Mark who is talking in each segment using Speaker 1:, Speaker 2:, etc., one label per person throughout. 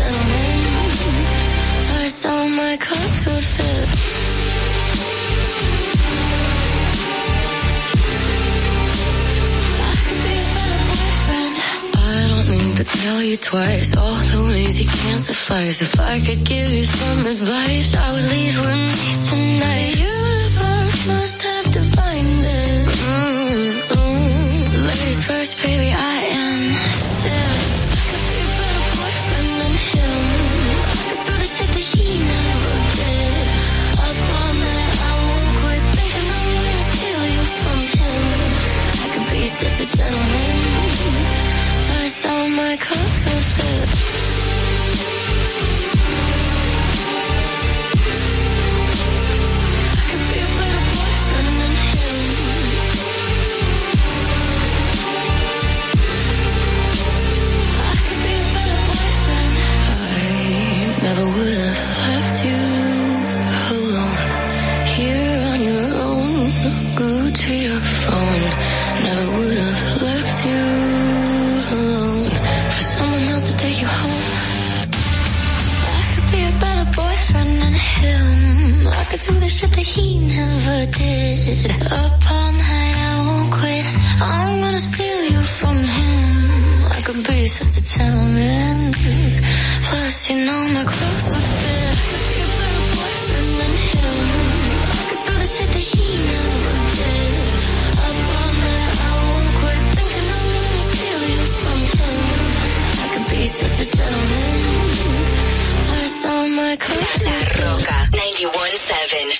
Speaker 1: gentlemen. Plus all my clothes would fit. to tell you twice all the ways you can't suffice. If I could give you some advice, I would leave with me tonight. The universe must have defined this. Mm -hmm. Ladies first, baby. I my clothes on suit. never would have left you alone here on your own. Go to your phone. Never would have left you alone. to the shit that he never did. Up all night, I won't quit. I'm gonna steal you from him. I could be such a gentleman. Plus, you know my clothes will fit.
Speaker 2: La Roca 91.7.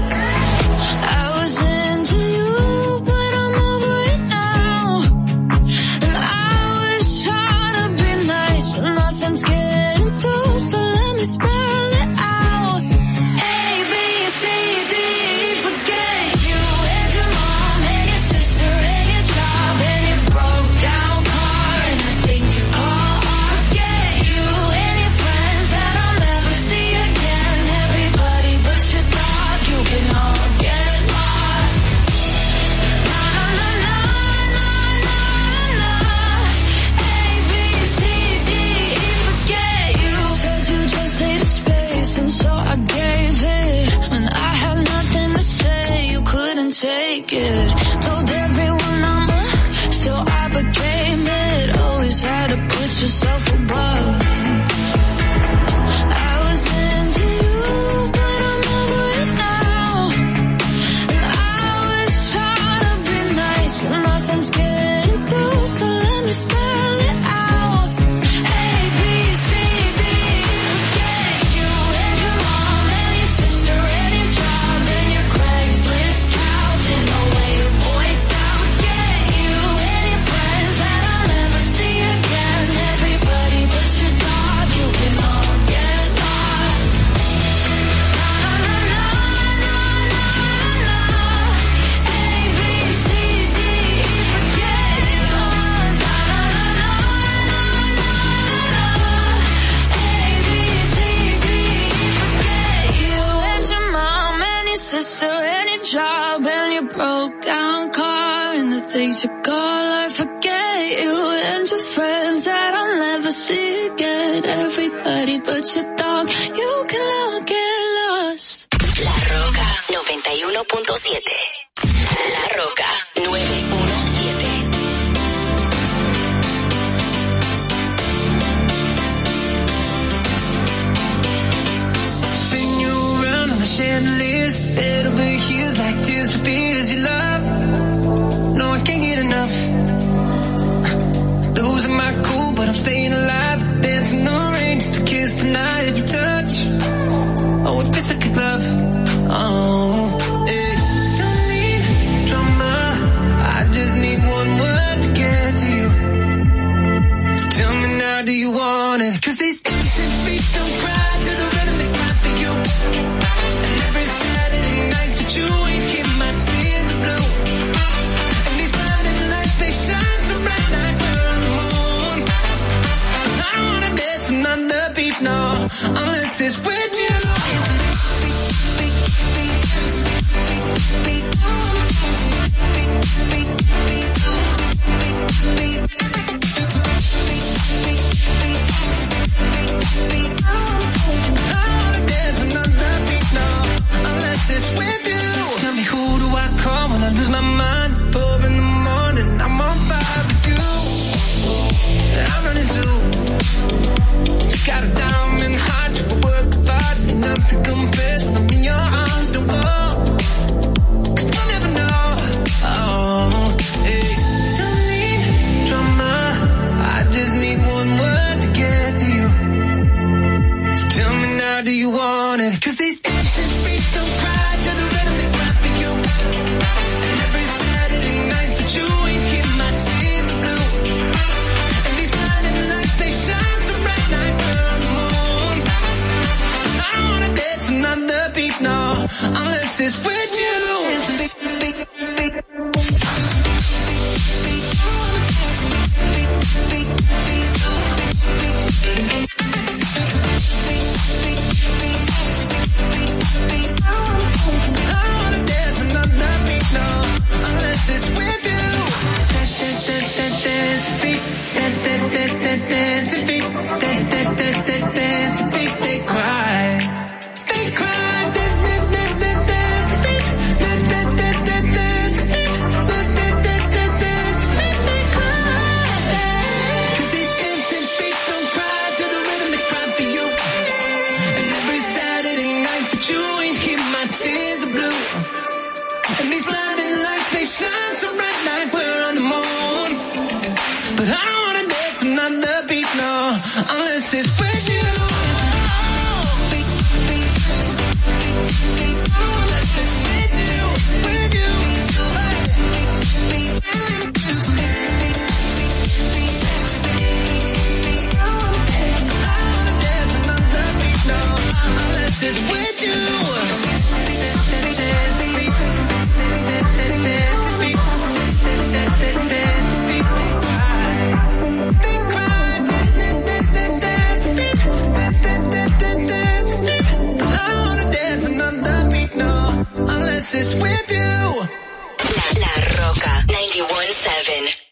Speaker 3: yes to any job and your broke down car and the things you call I forget you and your friends that I'll never see again. Everybody but your dog, you can all get lost.
Speaker 4: La Roca 91.7. La Roca
Speaker 5: but I'm staying alive. Dancing no rain just to kiss the night if you touch. Oh, it this like a love, Oh. Don't need drama. I just need one word to get to you. So tell me now, do you want? Cause these innocent feet don't cry. unless it's with you.
Speaker 1: Be,
Speaker 5: be, be, This. free. It's
Speaker 6: with you. La, La Roca 91.7.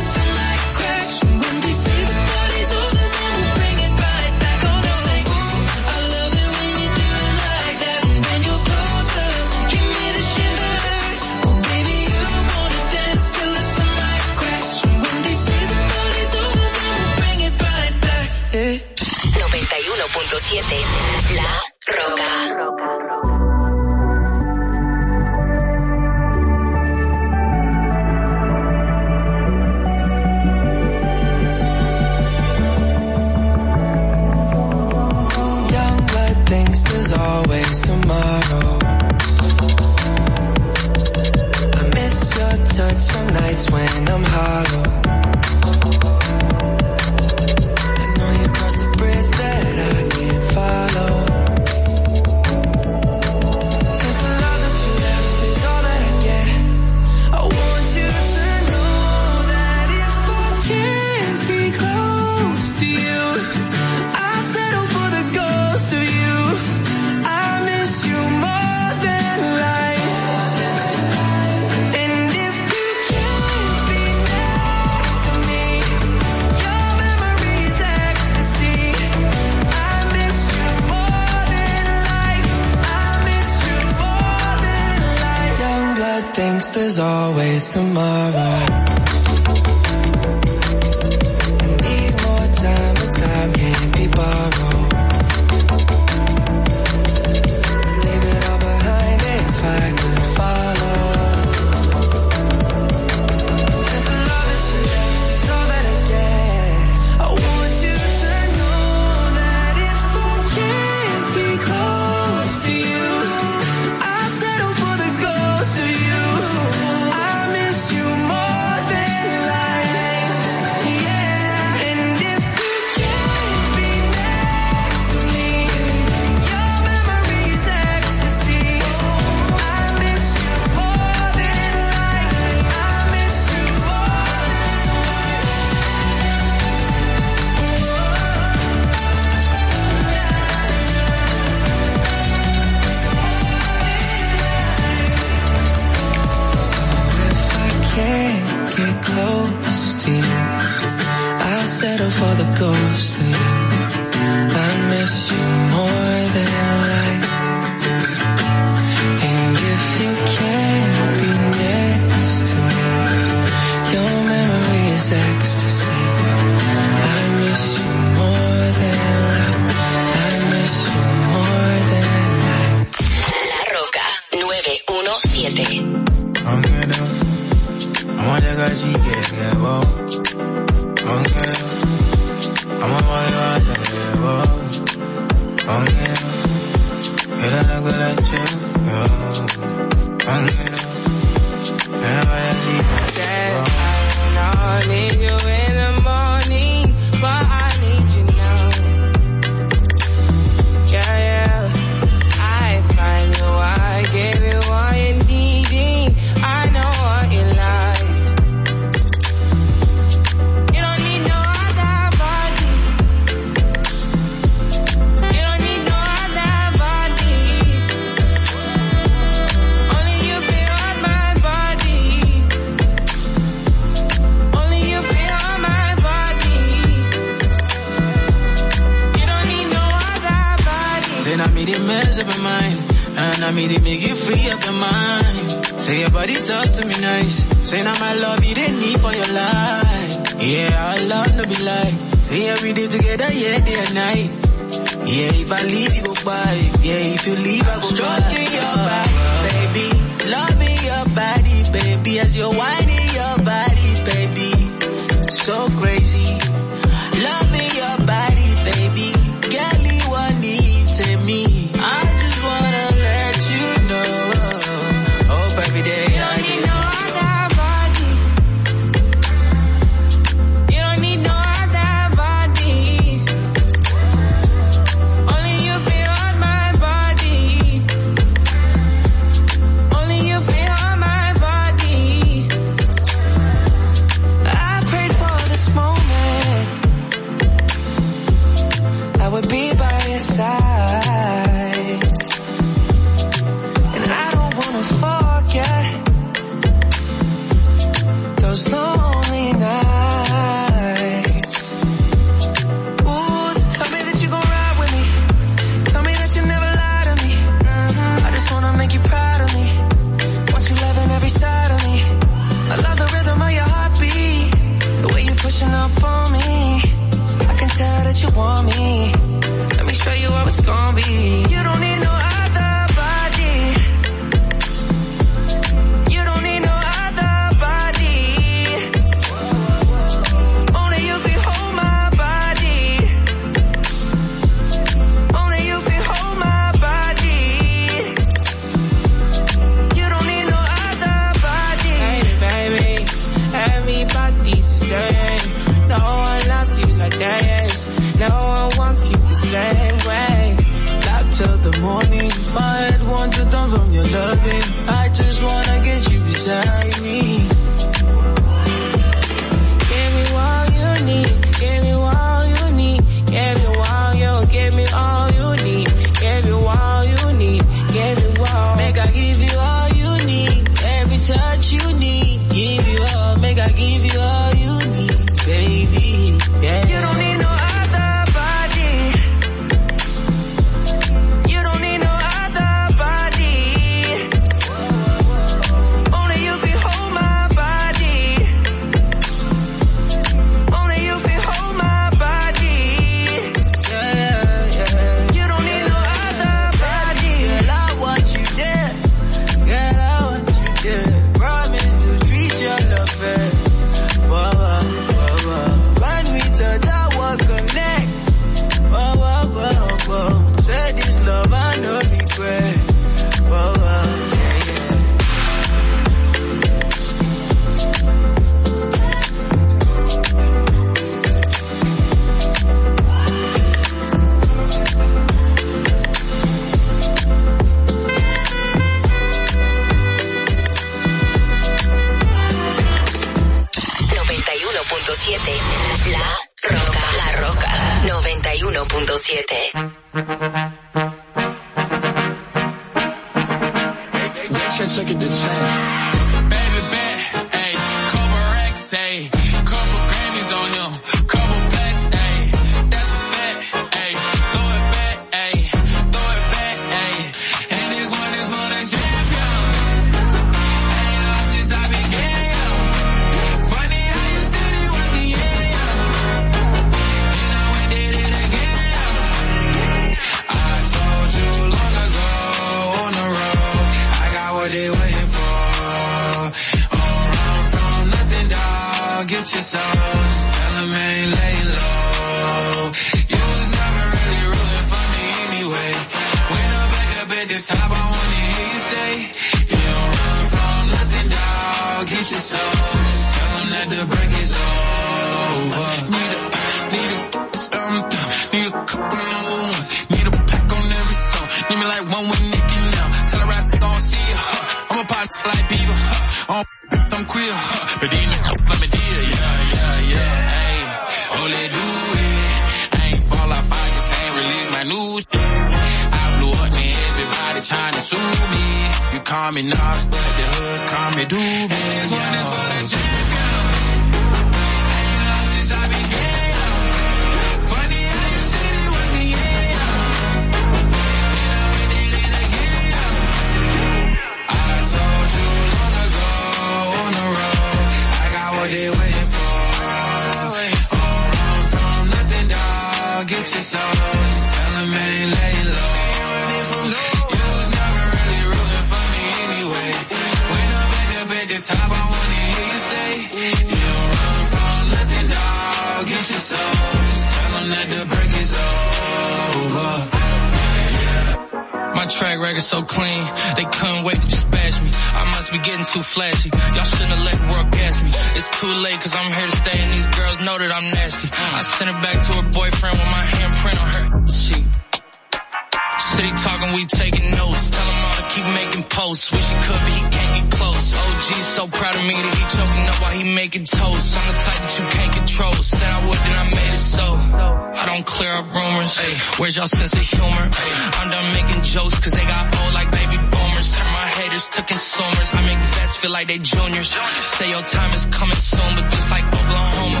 Speaker 6: feel like they juniors. Say your time is coming soon, but just like Oklahoma,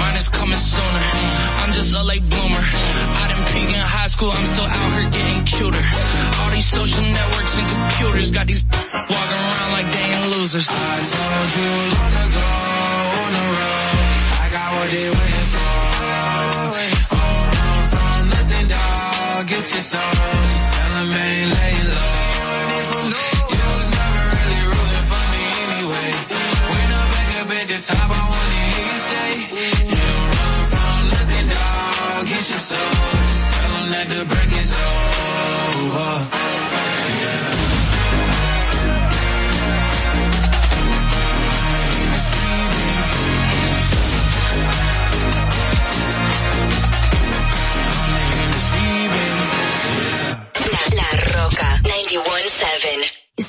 Speaker 6: mine is coming sooner. I'm just a late bloomer. I didn't peak in high school, I'm still out here getting cuter. All these social networks and computers got these walking around like they ain't losers. I told you long ago on the road, I got what they waiting for. All run from nothing, dog. Get your soul.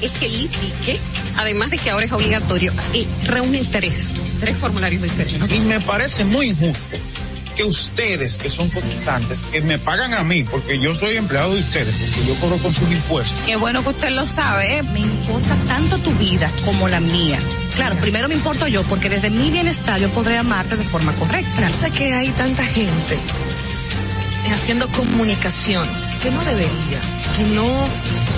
Speaker 3: es
Speaker 7: que el ITIC, además de que ahora es obligatorio, eh, reúnen tres, tres formularios diferentes.
Speaker 8: Y me parece muy injusto que ustedes, que son cotizantes, que me pagan a mí, porque yo soy empleado de ustedes, porque yo cobro con sus impuestos.
Speaker 7: Qué bueno que usted lo sabe, ¿eh? me importa tanto tu vida como la mía. Claro, primero me importo yo, porque desde mi bienestar yo podré amarte de forma correcta. Sé que hay tanta gente
Speaker 9: haciendo comunicación que no debería, que no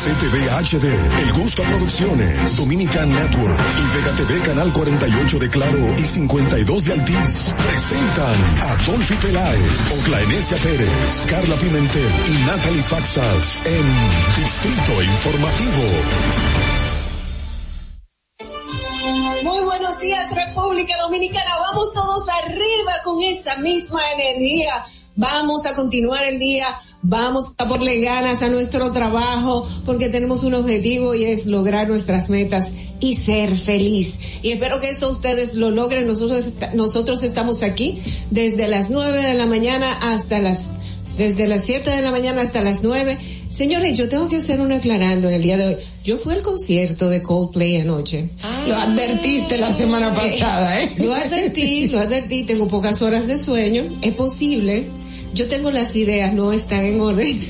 Speaker 10: RCTV HD, El Gusto Producciones, Dominican Network y Vega TV Canal 48 de Claro y 52 de Altiz presentan a Dolphy Peláez, Ocla Enesia Pérez, Carla Pimentel y Natalie Faxas en Distrito Informativo.
Speaker 11: Muy buenos días, República Dominicana. Vamos todos arriba con esa misma energía. Vamos a continuar el día, vamos a ponerle ganas a nuestro trabajo porque tenemos un objetivo y es lograr nuestras metas y ser feliz. Y espero que eso ustedes lo logren. Nosotros, nosotros estamos aquí desde las nueve de la mañana hasta las, desde las siete de la mañana hasta las nueve. Señores, yo tengo que hacer un aclarando en el día de hoy. Yo fui al concierto de Coldplay anoche.
Speaker 12: Lo advertiste la semana pasada, ¿eh?
Speaker 11: Lo advertí, lo advertí, tengo pocas horas de sueño, es posible. Yo tengo las ideas, no están en orden.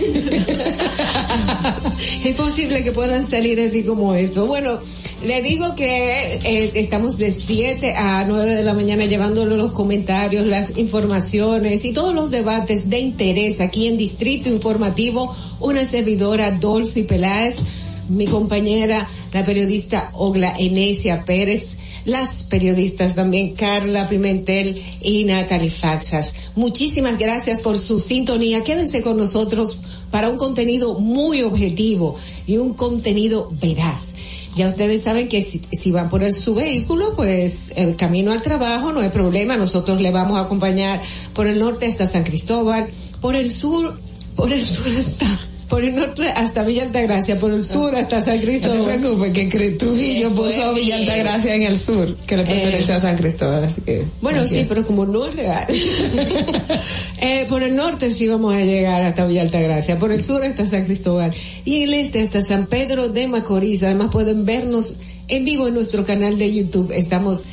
Speaker 11: es posible que puedan salir así como esto. Bueno, le digo que eh, estamos de 7 a 9 de la mañana llevándole los comentarios, las informaciones y todos los debates de interés aquí en Distrito Informativo. Una servidora, Dolphy Peláez, mi compañera, la periodista Ogla Enesia Pérez, las periodistas también Carla Pimentel y Natalie Faxas. Muchísimas gracias por su sintonía. Quédense con nosotros para un contenido muy objetivo y un contenido veraz. Ya ustedes saben que si, si van por el, su vehículo, pues el camino al trabajo no hay problema. Nosotros le vamos a acompañar por el norte hasta San Cristóbal, por el sur, por el sur hasta por el norte hasta Villa Altagracia, por el sur hasta San
Speaker 12: No
Speaker 11: Cristóbal.
Speaker 12: te preocupes, que Trujillo puso Villa Altagracia en el sur, que le pertenece
Speaker 11: Eh,
Speaker 12: a San Cristóbal, así que...
Speaker 11: Bueno, sí, pero como no es real. eh, por el norte sí vamos a llegar hasta Villa Altagracia, por el sur hasta San Cristóbal y el este hasta San Pedro de Macorís. Además pueden vernos en vivo en nuestro canal de YouTube. Estamos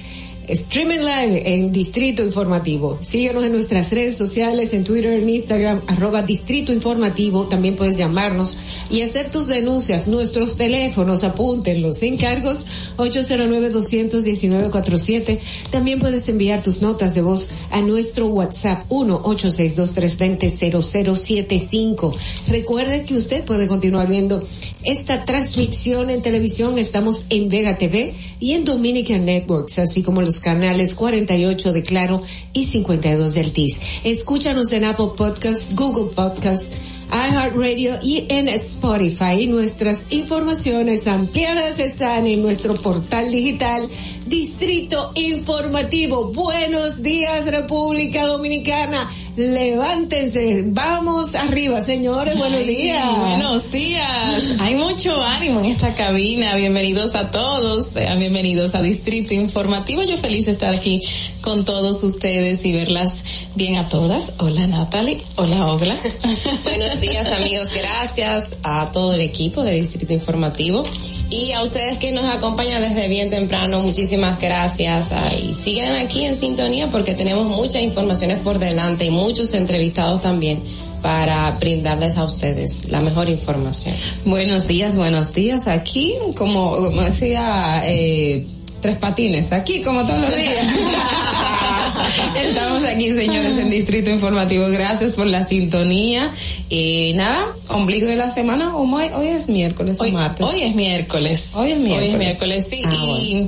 Speaker 11: streaming live en Distrito Informativo. Síguenos en nuestras redes sociales, en Twitter, en Instagram, arroba Distrito Informativo. También puedes llamarnos y hacer tus denuncias. Nuestros teléfonos, apúntenlos, sin cargos, 809-219-47. También puedes enviar tus notas de voz a nuestro WhatsApp 1-862-320-0075. Recuerde que usted puede continuar viendo esta transmisión en televisión. Estamos en Vega TV y en Dominican Networks, así como los canales 48 de Claro y 52 de Altiz. Escúchanos en Apple Podcasts, Google Podcasts, iHeartRadio y en Spotify. Y nuestras informaciones ampliadas están en nuestro portal digital Distrito Informativo. Buenos días República Dominicana. Levántense, vamos arriba, señores. Buenos
Speaker 12: Ay,
Speaker 11: días.
Speaker 12: Buenos días. Hay mucho ánimo en esta cabina. Bienvenidos a todos. Sean bienvenidos a Distrito Informativo. Yo feliz de estar aquí con todos ustedes y verlas bien a todas. Hola Natalie. Hola Ogla.
Speaker 13: Buenos días amigos, gracias a todo el equipo de Distrito Informativo y a ustedes que nos acompañan desde bien temprano, muchísimas gracias. Ay, sigan aquí en sintonía porque tenemos muchas informaciones por delante y muchos entrevistados también para brindarles a ustedes la mejor información.
Speaker 12: Buenos días, buenos días. Aquí, como, como decía eh, Tres Patines, aquí como todos los días. Estamos aquí, señores, en Distrito Informativo. Gracias por la sintonía. Y nada, ombligo de la semana. ¿o Hoy, hoy es miércoles
Speaker 13: Hoy-
Speaker 12: o martes.
Speaker 13: hoy es miércoles.
Speaker 12: Hoy es miércoles.
Speaker 13: Hoy es miércoles, sí.
Speaker 12: Ah,
Speaker 13: y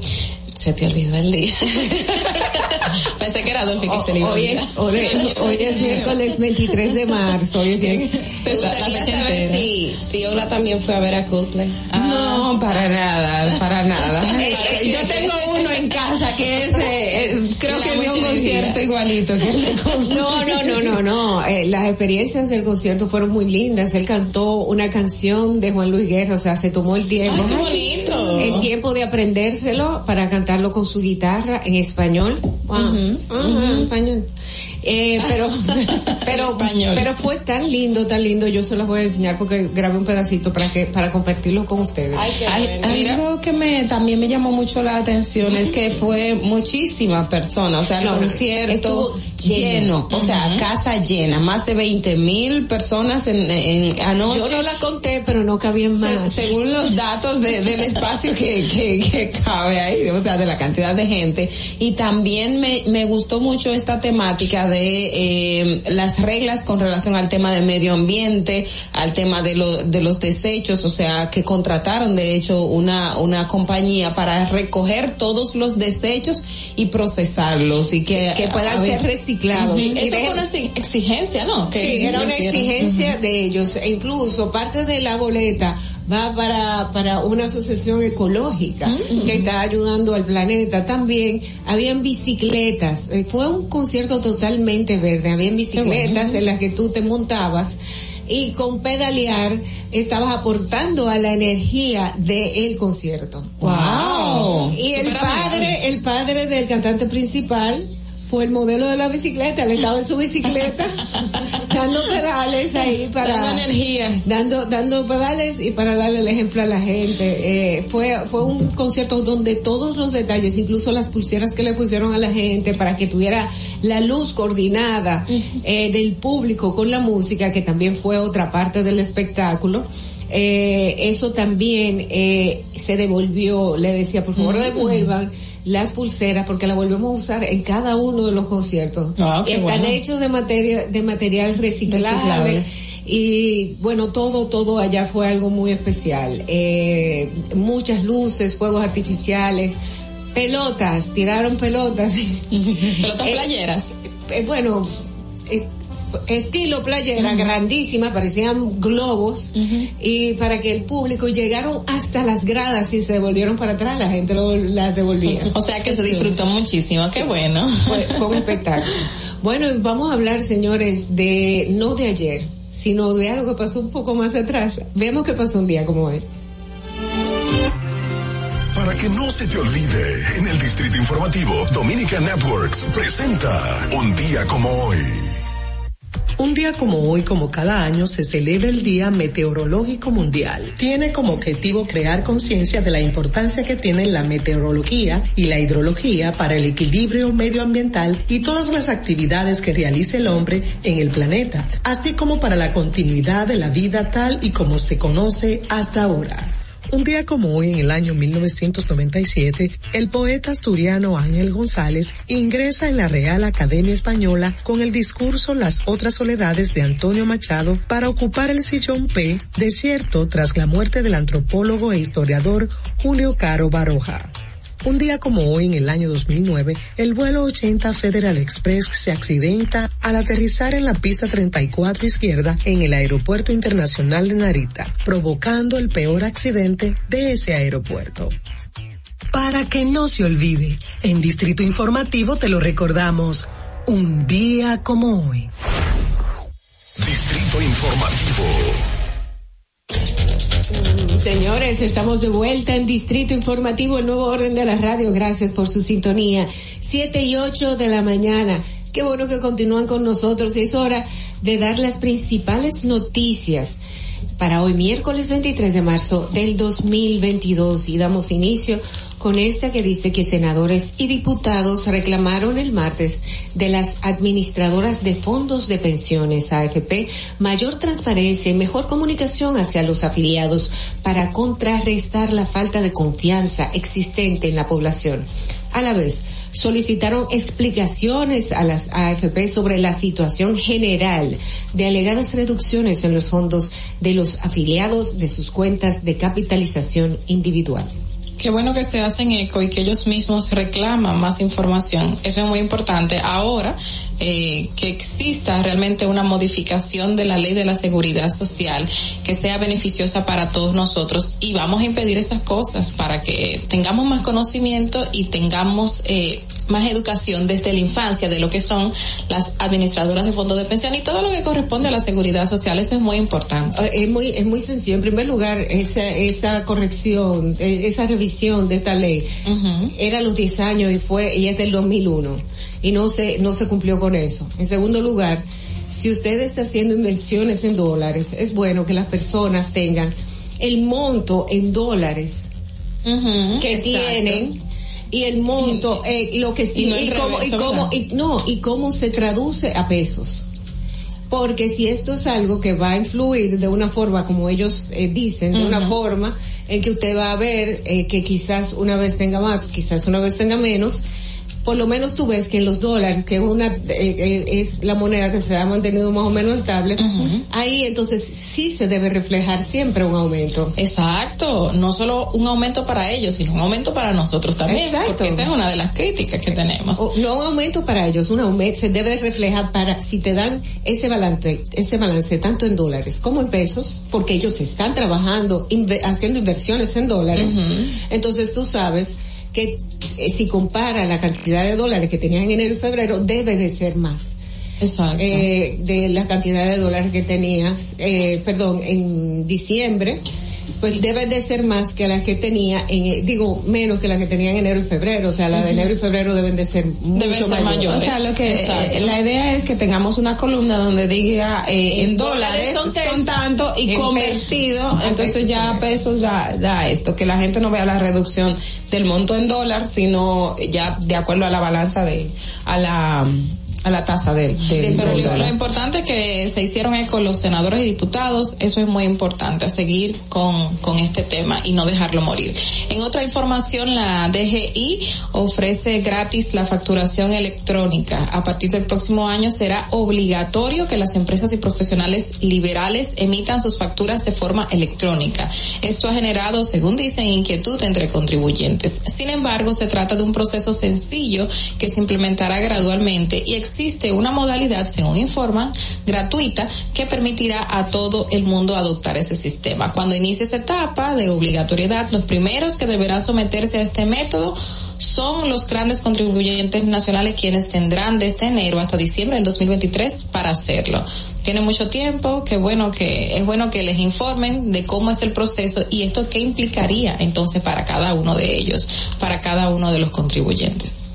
Speaker 13: se te olvidó el día. Pensé que era Dolphy que se le iba
Speaker 11: Hoy es, hoy, es- hoy es miércoles 23 de marzo. Hoy es miércoles-
Speaker 13: Me gustaría saber si, si Ola también fue a ver a Coldplay.
Speaker 12: No, para nada, para nada. Yo tengo en casa que es, eh,
Speaker 9: Creo que dio un concierto igualito que el de Coldplay.
Speaker 11: No, no, no, no, no. Eh, las experiencias del concierto fueron muy lindas. Él cantó una canción de Juan Luis Guerra, o sea, se tomó el tiempo.
Speaker 12: Ay, qué bonito.
Speaker 11: El tiempo de aprendérselo para cantarlo con su guitarra en español. Wow. Español. Eh, pero, pero, pero fue tan lindo, tan lindo. Yo se los voy a enseñar porque grabé un pedacito para que, para compartirlo con ustedes.
Speaker 14: Al- algo que me también me llamó mucho la atención es que fue muchísimas personas, o sea, el
Speaker 11: No, no,
Speaker 14: concierto
Speaker 11: estuvo
Speaker 14: lleno,
Speaker 11: lleno.
Speaker 14: o sea, casa llena, más de 20 mil personas en, en anoche.
Speaker 11: Yo no la conté, pero no cabían
Speaker 14: Se-
Speaker 11: más.
Speaker 14: según los datos de- del espacio que, que, que cabe ahí, o sea, de la cantidad de gente. Y también me, me gustó mucho esta temática de eh, las reglas con relación al tema del medio ambiente, al tema de, lo, de los desechos, o sea, que contrataron de hecho una, una compañía para recoger todos los desechos y procesarlos y que,
Speaker 11: que puedan ser reciclados. Y
Speaker 12: Eso
Speaker 11: de-
Speaker 12: fue una exi- exigencia, ¿no? Que
Speaker 11: Sí, era una exigencia de ellos. E incluso parte de la boleta va para, para una asociación ecológica que está ayudando al planeta. También habían bicicletas. Eh, Fue un concierto totalmente verde. Habían bicicletas en las que tú te montabas y con pedalear estabas aportando a la energía del concierto.
Speaker 12: Wow.
Speaker 11: Y el padre, el padre del cantante principal fue el modelo de la bicicleta, él estaba en su bicicleta dando pedales ahí para
Speaker 12: Dando energía.
Speaker 11: dando dando pedales y para darle el ejemplo a la gente. Eh, fue fue un concierto donde todos los detalles, incluso las pulseras que le pusieron a la gente para que tuviera la luz coordinada eh, del público con la música, que también fue otra parte del espectáculo. Eh, eso también eh, se devolvió, le decía, por favor devuelvan las pulseras porque las volvemos a usar en cada uno de los conciertos.
Speaker 12: Ah, qué
Speaker 11: Están
Speaker 12: bueno.
Speaker 11: hechos de materia, de material reciclable.
Speaker 14: Reciclable.
Speaker 11: Y bueno, todo, todo allá fue algo muy especial. Eh, muchas luces, fuegos artificiales, pelotas, tiraron pelotas.
Speaker 12: Pelotas
Speaker 11: Eh,
Speaker 12: playeras.
Speaker 11: eh, bueno, eh, estilo playera, grandísima, parecían globos, y para que el público llegaron hasta las gradas y se devolvieron para atrás, la gente lo, las devolvía.
Speaker 12: O sea que se disfrutó muchísimo, qué bueno.
Speaker 11: Fue, fue un espectáculo. Bueno, y vamos a hablar, señores, de no de ayer, sino de algo que pasó un poco más atrás. Vemos que pasó un día como hoy.
Speaker 10: Para que no se te olvide, en el Distrito Informativo, Dominica Networks presenta Un día como hoy.
Speaker 15: Un día como hoy, como cada año, se celebra el Día Meteorológico Mundial. Tiene como objetivo crear conciencia de la importancia que tienen la meteorología y la hidrología para el equilibrio medioambiental y todas las actividades que realice el hombre en el planeta, así como para la continuidad de la vida tal y como se conoce hasta ahora. Un día como hoy, en el año 1997, el poeta asturiano Ángel González ingresa en la Real Academia Española con el discurso Las otras soledades de Antonio Machado para ocupar el sillón P, desierto tras la muerte del antropólogo e historiador Julio Caro Baroja. Un día como hoy, en el año 2009, el vuelo 80 Federal Express se accidenta al aterrizar en la pista 34 izquierda en el Aeropuerto Internacional de Narita, provocando el peor accidente de ese aeropuerto. Para que no se olvide, en Distrito Informativo te lo recordamos, un día como hoy.
Speaker 10: Distrito Informativo.
Speaker 11: Señores, estamos de vuelta en Distrito Informativo, el nuevo orden de la radio. Gracias por su sintonía. Siete y ocho de la mañana. Qué bueno que continúan con nosotros. Es hora de dar las principales noticias para hoy, miércoles 23 de marzo del 2022. Y damos inicio con esta que dice que senadores y diputados reclamaron el martes de las administradoras de fondos de pensiones AFP mayor transparencia y mejor comunicación hacia los afiliados para contrarrestar la falta de confianza existente en la población. A la vez, solicitaron explicaciones a las AFP sobre la situación general de alegadas reducciones en los fondos de los afiliados de sus cuentas de capitalización individual.
Speaker 12: Qué bueno que se hacen eco y que ellos mismos reclaman más información. Eso es muy importante. Ahora, eh, que exista realmente una modificación de la ley de la seguridad social que sea beneficiosa para todos nosotros y vamos a impedir esas cosas para que tengamos más conocimiento y tengamos eh, más educación desde la infancia de lo que son las administradoras de fondos de pensión y todo lo que corresponde a la seguridad social. Eso es muy importante.
Speaker 11: Eh, Es muy, es muy sencillo. En primer lugar, esa, esa corrección, eh, esa revisión de esta ley era a los 10 años y fue, y es del 2001. Y no se, no se cumplió con eso. En segundo lugar, si usted está haciendo inversiones en dólares, es bueno que las personas tengan el monto en dólares que
Speaker 12: exacto.
Speaker 11: tienen y el monto, eh, lo que sí,
Speaker 12: y no
Speaker 11: y, cómo, y cómo, no, y cómo se traduce a pesos. Porque si esto es algo que va a influir de una forma, como ellos eh, dicen, de una forma en que usted va a ver eh, que quizás una vez tenga más, quizás una vez tenga menos, por lo menos tú ves que en los dólares, que una eh, eh, es la moneda que se ha mantenido más o menos estable, ahí entonces sí se debe reflejar siempre un aumento.
Speaker 12: Exacto, no solo un aumento para ellos, sino un aumento para nosotros también,
Speaker 11: Exacto.
Speaker 12: porque esa es una de las críticas que tenemos.
Speaker 11: O- no un aumento para ellos, un aumento se debe reflejar para si te dan ese balance, ese balance tanto en dólares como en pesos, porque ellos están trabajando, haciendo inversiones en dólares. Entonces tú sabes que eh, si compara la cantidad de dólares que tenían en enero y febrero, debe de ser más.
Speaker 12: Exacto.
Speaker 11: Eh, de la cantidad de dólares que tenías, eh, perdón, en diciembre, pues debe de ser más que las que tenía en, eh, digo, menos que las que tenía en enero y febrero, o sea, las de enero y febrero deben de ser mucho
Speaker 12: Deben ser
Speaker 11: mayores.
Speaker 14: O sea, lo que eh, la idea es que tengamos una columna donde diga eh, en,
Speaker 11: En
Speaker 14: dólares
Speaker 11: dólares
Speaker 14: son,
Speaker 11: son
Speaker 14: tanto y
Speaker 11: En
Speaker 14: convertido,
Speaker 11: pesos.
Speaker 14: entonces ya pesos da, da esto, que la gente no vea la reducción del monto en dólar, sino ya de acuerdo a la balanza de, a la, a la tasa del, del,
Speaker 12: Pero lo, lo importante es que se hicieron eco los senadores y diputados, eso es muy importante, seguir con, con este tema y no dejarlo morir. En otra información, la DGI ofrece gratis la facturación electrónica. A partir del próximo año será obligatorio que las empresas y profesionales liberales emitan sus facturas de forma electrónica. Esto ha generado, según dicen, inquietud entre contribuyentes. Sin embargo, se trata de un proceso sencillo que se implementará gradualmente y existe una modalidad, según informan, gratuita que permitirá a todo el mundo adoptar ese sistema. Cuando inicie esa etapa de obligatoriedad, los primeros que deberán someterse a este método son los grandes contribuyentes nacionales quienes tendrán desde enero hasta diciembre del 2023 para hacerlo. Tiene mucho tiempo, que bueno que es bueno que les informen de cómo es el proceso y esto qué implicaría entonces para cada uno de ellos, para cada uno de los contribuyentes.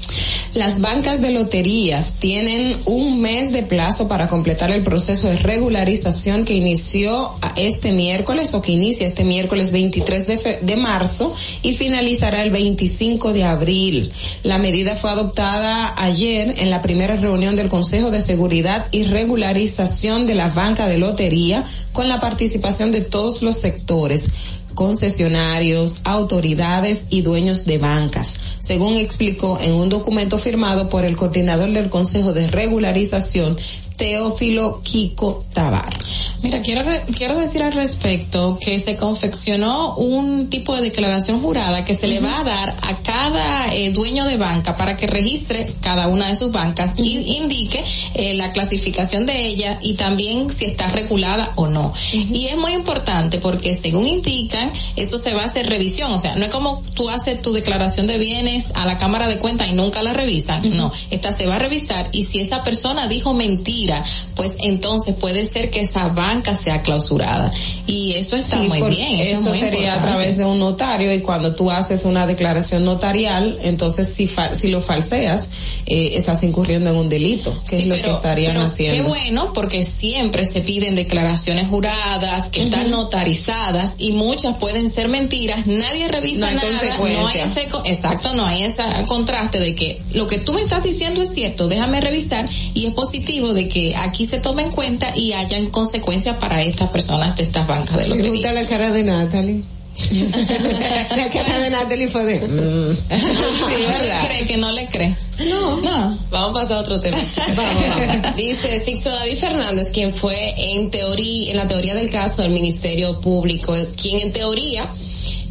Speaker 14: Las bancas de loterías tienen un mes de plazo para completar el proceso de regularización que inició este miércoles o que inicia este miércoles 23 de, fe- de marzo y finalizará el 25 de abril. La medida fue adoptada ayer en la primera reunión del Consejo de Seguridad y Regularización de la Banca de Lotería con la participación de todos los sectores concesionarios, autoridades y dueños de bancas, según explicó en un documento firmado por el coordinador del Consejo de Regularización, Teófilo Kiko Tabar.
Speaker 12: Mira, quiero, re- quiero decir al respecto que se confeccionó un tipo de declaración jurada que se le va a dar a cada eh, dueño de banca para que registre cada una de sus bancas y indique eh, la clasificación de ella y también si está regulada o no. Y es muy importante porque según indican, eso se va a hacer revisión. O sea, no es como tú haces tu declaración de bienes a la Cámara de Cuentas y nunca la revisan. No, esta se va a revisar y si esa persona dijo mentira, pues entonces puede ser que esa banca sea clausurada. Y eso está
Speaker 14: Sí,
Speaker 12: muy bien. Eso, muy
Speaker 14: sería a través de un notario y cuando tú haces una declaración notarial, entonces si fa- si lo falseas, eh, estás incurriendo en un delito, que es lo que estarían
Speaker 12: Pero
Speaker 14: haciendo.
Speaker 12: Qué bueno, porque siempre se piden declaraciones juradas, que están notarizadas y muchas pueden ser mentiras. Nadie revisa
Speaker 14: No
Speaker 12: nada. No hay ese, exacto, no hay ese contraste de que lo que tú me estás diciendo es cierto, déjame revisar y es positivo de que aquí se tome en cuenta y hayan consecuencias para estas personas de estas bancas de
Speaker 11: Me gusta
Speaker 12: lotería.
Speaker 11: la cara de Natalie. la cara de Natalie fue de... mm.
Speaker 12: ¿No le cree que no le cree?
Speaker 11: No.
Speaker 12: No.
Speaker 13: Vamos a pasar a otro tema. Dice Sixto David Fernández, quien fue en teoría, en la teoría del caso del Ministerio Público, quien en teoría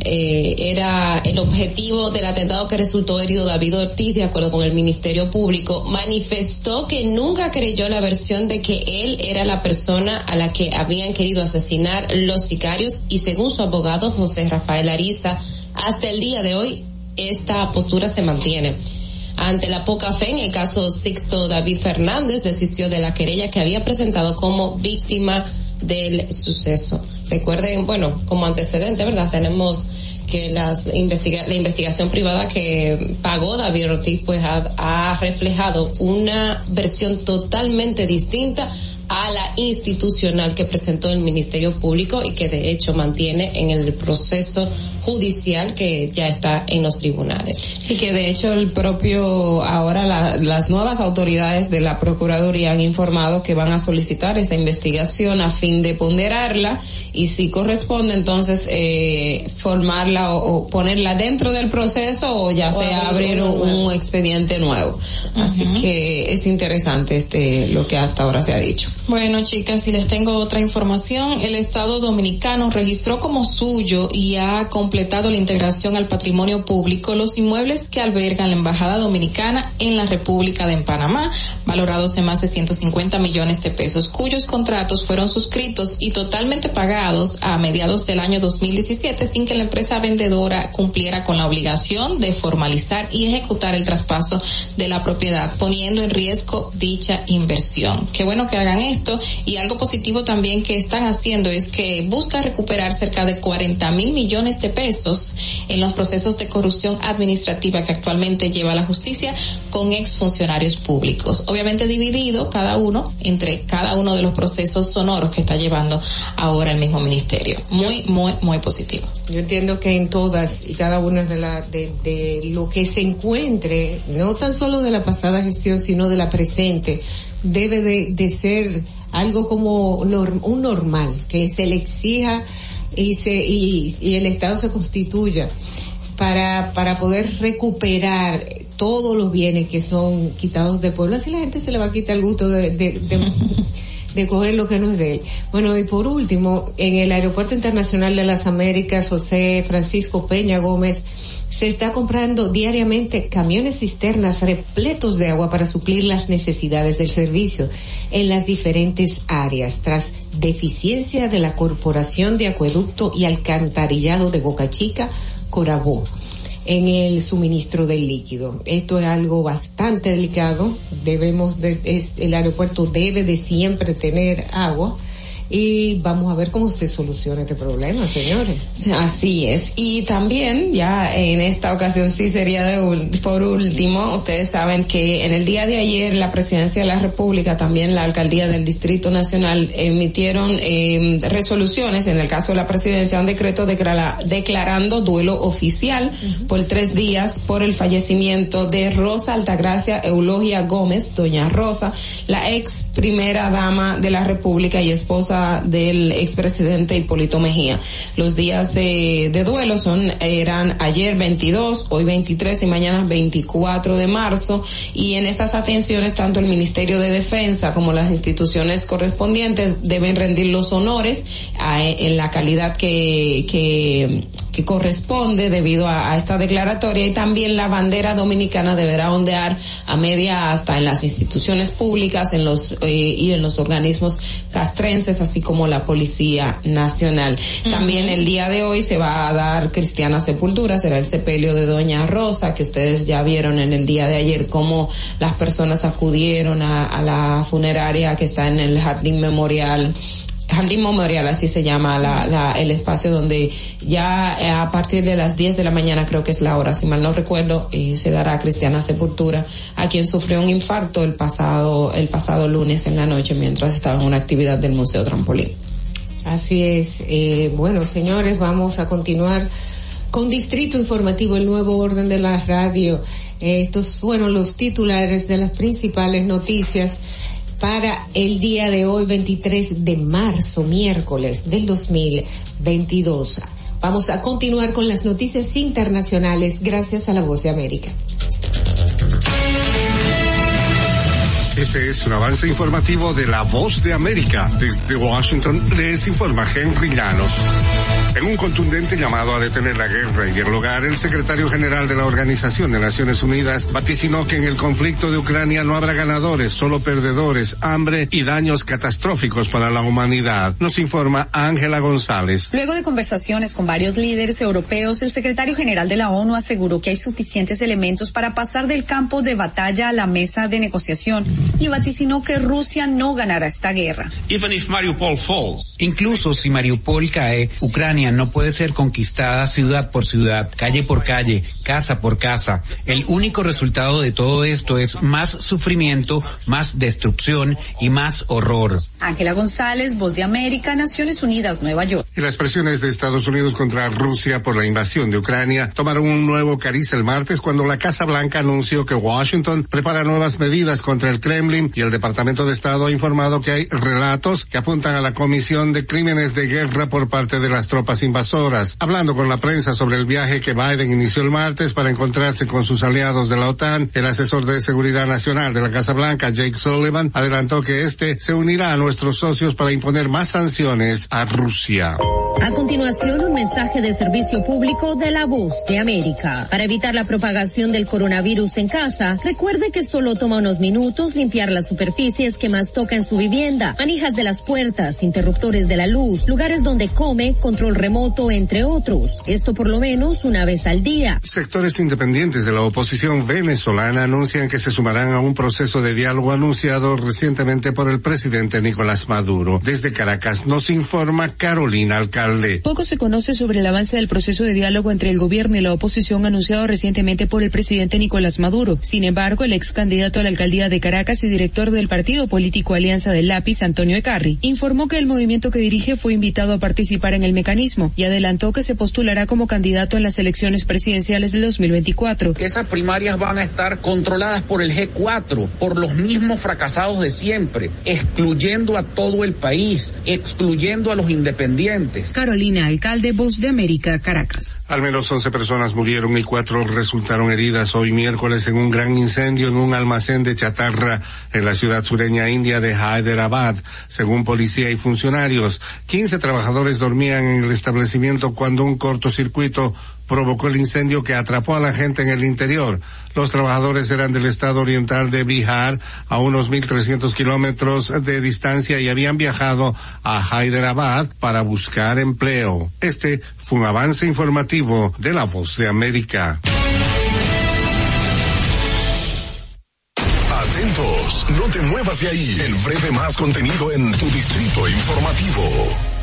Speaker 13: eh, era el objetivo del atentado que resultó herido David Ortiz, de acuerdo con el Ministerio Público, manifestó que nunca creyó la versión de que él era la persona a la que habían querido asesinar los sicarios y según su abogado José Rafael Ariza, hasta el día de hoy esta postura se mantiene. Ante la poca fe en el caso Sixto David Fernández, desistió de la querella que había presentado como víctima del suceso. Recuerden, bueno, como antecedente, ¿verdad? Tenemos que las investiga la investigación privada que pagó David Ortiz pues ha, ha reflejado una versión totalmente distinta a la institucional que presentó el Ministerio Público y que de hecho mantiene en el proceso judicial que ya está en los tribunales.
Speaker 14: Y que de hecho el propio, ahora la- las nuevas autoridades de la Procuraduría han informado que van a solicitar esa investigación a fin de ponderarla y si corresponde entonces eh, formarla o, o ponerla dentro del proceso o ya
Speaker 13: O
Speaker 14: sea
Speaker 13: abrir
Speaker 14: un,
Speaker 13: nuevo.
Speaker 14: Un expediente nuevo. Así que es interesante este lo que hasta ahora se ha dicho.
Speaker 12: Bueno, chicas, si les tengo otra información, el Estado Dominicano registró como suyo y ha completado la integración al patrimonio público los inmuebles que albergan la Embajada Dominicana en la República de Panamá, valorados en más de 150 millones de pesos, cuyos contratos fueron suscritos y totalmente pagados a mediados del año 2017 sin que la empresa vendedora cumpliera con la obligación de formalizar y ejecutar el traspaso de la propiedad, poniendo en riesgo dicha inversión. Qué bueno que hagan esto y algo positivo también que están haciendo es que busca recuperar cerca de 40 mil millones de pesos en los procesos de corrupción administrativa que actualmente lleva la justicia con exfuncionarios públicos. Obviamente dividido cada uno entre cada uno de los procesos sonoros que está llevando ahora el mismo ministerio. Muy, muy, muy positivo.
Speaker 11: Yo entiendo que en todas y cada una de, la, de, de lo que se encuentre, no tan solo de la pasada gestión, sino de la presente, debe de, ser algo como norm- un normal, que se le exija y, se, y, y el Estado se constituya para, para poder recuperar todos los bienes que son quitados de pueblo. Así la gente se le va a quitar el gusto de, de, de coger lo que no es de él. Bueno, y por último, en el Aeropuerto Internacional de las Américas, José Francisco Peña Gómez, se está comprando diariamente camiones cisternas repletos de agua para suplir las necesidades del servicio en las diferentes áreas, tras deficiencia de la Corporación de Acueducto y Alcantarillado de Boca Chica, Corabó en el suministro del líquido. Esto es algo bastante delicado. Debemos de, es- el aeropuerto debe de siempre tener agua y vamos a ver cómo se soluciona este problema, señores.
Speaker 14: Así es. Y también, ya en esta ocasión sí sería de por último, ustedes saben que en el día de ayer la Presidencia de la República, también la Alcaldía del Distrito Nacional emitieron eh, resoluciones, en el caso de la Presidencia, un decreto declara- declarando duelo oficial por tres días por el fallecimiento de Rosa Altagracia Eulogia Gómez, doña Rosa, la ex primera dama de la República y esposa del expresidente Hipólito Mejía. Los días de, duelo son, eran ayer 22, hoy 23 y mañana 24 de marzo y en esas atenciones tanto el Ministerio de Defensa como las instituciones correspondientes deben rendir los honores a- en la calidad que, que corresponde debido a, a esta declaratoria y también la bandera dominicana deberá ondear a media hasta en las instituciones públicas en los eh, y en los organismos castrenses así como la Policía Nacional. También el día de hoy se va a dar cristiana sepultura, será el sepelio de Doña Rosa, que ustedes ya vieron en el día de ayer cómo las personas acudieron a, a la funeraria que está en el Jardín Memorial Jardín Memorial, así se llama la, la, el espacio donde ya eh, a partir de las 10 de la mañana, creo que es la hora, si mal no recuerdo, se dará cristiana sepultura a quien sufrió un infarto el pasado, el pasado lunes en la noche mientras estaba en una actividad del Museo Trampolín.
Speaker 11: Así es. Eh, bueno, señores, vamos a continuar con Distrito Informativo, el nuevo orden de la radio. Eh, estos fueron los titulares de las principales noticias para el día de hoy, 23 de marzo, miércoles del 2022. Vamos a continuar con las noticias internacionales gracias a la Voz de América.
Speaker 16: Este es un avance informativo de La Voz de América. Desde Washington les informa Henry Llanos. En un contundente llamado a detener la guerra y dialogar, el secretario general de la Organización de Naciones Unidas vaticinó que en el conflicto de Ucrania no habrá ganadores, solo perdedores, hambre y daños catastróficos para la humanidad. Nos informa Ángela González.
Speaker 15: Luego de conversaciones con varios líderes europeos, el secretario general de la ONU aseguró que hay suficientes elementos para pasar del campo de batalla a la mesa de negociación y vaticinó que Rusia no ganará esta guerra.
Speaker 17: Incluso si Mariupol cae, Ucrania no puede ser conquistada ciudad por ciudad, calle por calle, casa por casa. El único resultado de todo esto es más sufrimiento, más destrucción y más horror.
Speaker 15: Ángela González, Voz de América, Naciones Unidas, Nueva York.
Speaker 16: Y las presiones de Estados Unidos contra Rusia por la invasión de Ucrania tomaron un nuevo cariz el martes cuando la Casa Blanca anunció que Washington prepara nuevas medidas contra el Kremlin y el Departamento de Estado ha informado que hay relatos que apuntan a la comisión de crímenes de guerra por parte de las tropas invasoras. Hablando con la prensa sobre el viaje que Biden inició el martes para encontrarse con sus aliados de la OTAN, el asesor de seguridad nacional de la Casa Blanca, Jake Sullivan, adelantó que este se unirá a nuestros socios para imponer más sanciones a Rusia.
Speaker 18: A continuación, un mensaje de servicio público de la voz de América. Para evitar la propagación del coronavirus en casa, recuerde que solo toma unos minutos limpiar las superficies que más toca en su vivienda, manijas de las puertas, interruptores de la luz, lugares donde come, control remoto, entre otros. Esto por lo menos una vez al día.
Speaker 16: Sectores independientes de la oposición venezolana anuncian que se sumarán a un proceso de diálogo anunciado recientemente por el presidente Nicolás Maduro. Desde Caracas nos informa Carolina Alcalde.
Speaker 19: Poco se conoce sobre el avance del proceso de diálogo entre el gobierno y la oposición anunciado recientemente por el presidente Nicolás Maduro. Sin embargo, el ex candidato a la alcaldía de Caracas y director del partido político Alianza del Lápiz, Antonio Ecarri, informó que el movimiento que dirige fue invitado a participar en el mecanismo y adelantó que se postulará como candidato en las elecciones presidenciales del 2024.
Speaker 20: Que esas primarias van a estar controladas por el G4, por los mismos fracasados de siempre, excluyendo a todo el país, excluyendo a los independientes.
Speaker 19: Carolina Alcalde, Voz de América, Caracas.
Speaker 16: Al menos 11 personas murieron y cuatro resultaron heridas hoy miércoles en un gran incendio en un almacén de chatarra en la ciudad sureña india de Hyderabad, según policía y funcionarios. 15 trabajadores dormían en el establecimiento cuando un cortocircuito provocó el incendio que atrapó a la gente en el interior. Los trabajadores eran del estado oriental de Bihar, a unos 1.300 kilómetros de distancia y habían viajado a Hyderabad para buscar empleo. Este fue un avance informativo de la Voz de América.
Speaker 10: Atentos, no te muevas de ahí. El breve más contenido en tu distrito informativo.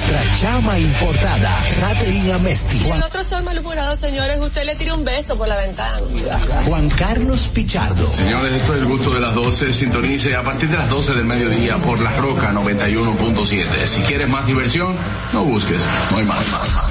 Speaker 21: Nuestra chama importada, Raterina Mesti.
Speaker 22: El otro está malhumorado, señores. Usted le tira un beso por la ventana.
Speaker 21: Juan Carlos Pichardo.
Speaker 23: Señores, esto es el gusto de las 12. Sintonice a partir de las 12 del mediodía por La Roca 91.7. Si quieres más diversión, no busques. No hay más. más, más.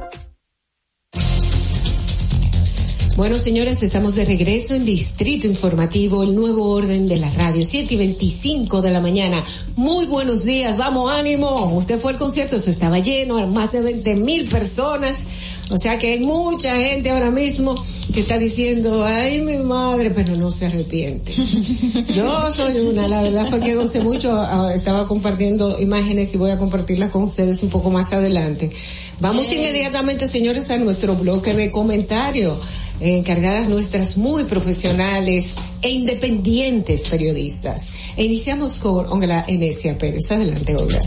Speaker 11: Bueno, señores, estamos de regreso en Distrito Informativo, el nuevo orden de la radio, 7 y 25 de la mañana. Muy buenos días, vamos, ánimo. Usted fue al concierto, eso estaba lleno, más de 20 mil personas. O sea que hay mucha gente ahora mismo que está diciendo, ay mi madre, pero no se arrepiente. Yo soy una, la verdad fue que gocé mucho, ah, estaba compartiendo imágenes y voy a compartirlas con ustedes un poco más adelante. Vamos inmediatamente, señores, a nuestro bloque de comentarios encargadas nuestras muy profesionales e independientes periodistas. E iniciamos con Olga Enesia Pérez. Adelante, Olga.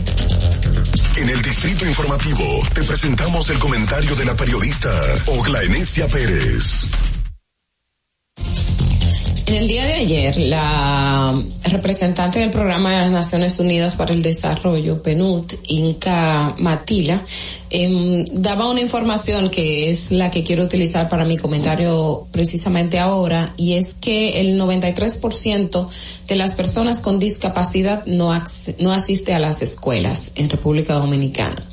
Speaker 10: En el Distrito Informativo te presentamos el comentario de la periodista Ogla Enesia Pérez.
Speaker 14: En el día de ayer, la representante del Programa de las Naciones Unidas para el Desarrollo, PNUD, Inca Matila, eh, daba una información que es la que quiero utilizar para mi comentario precisamente ahora, y es que el 93% de las personas con discapacidad no, no asiste a las escuelas en República Dominicana.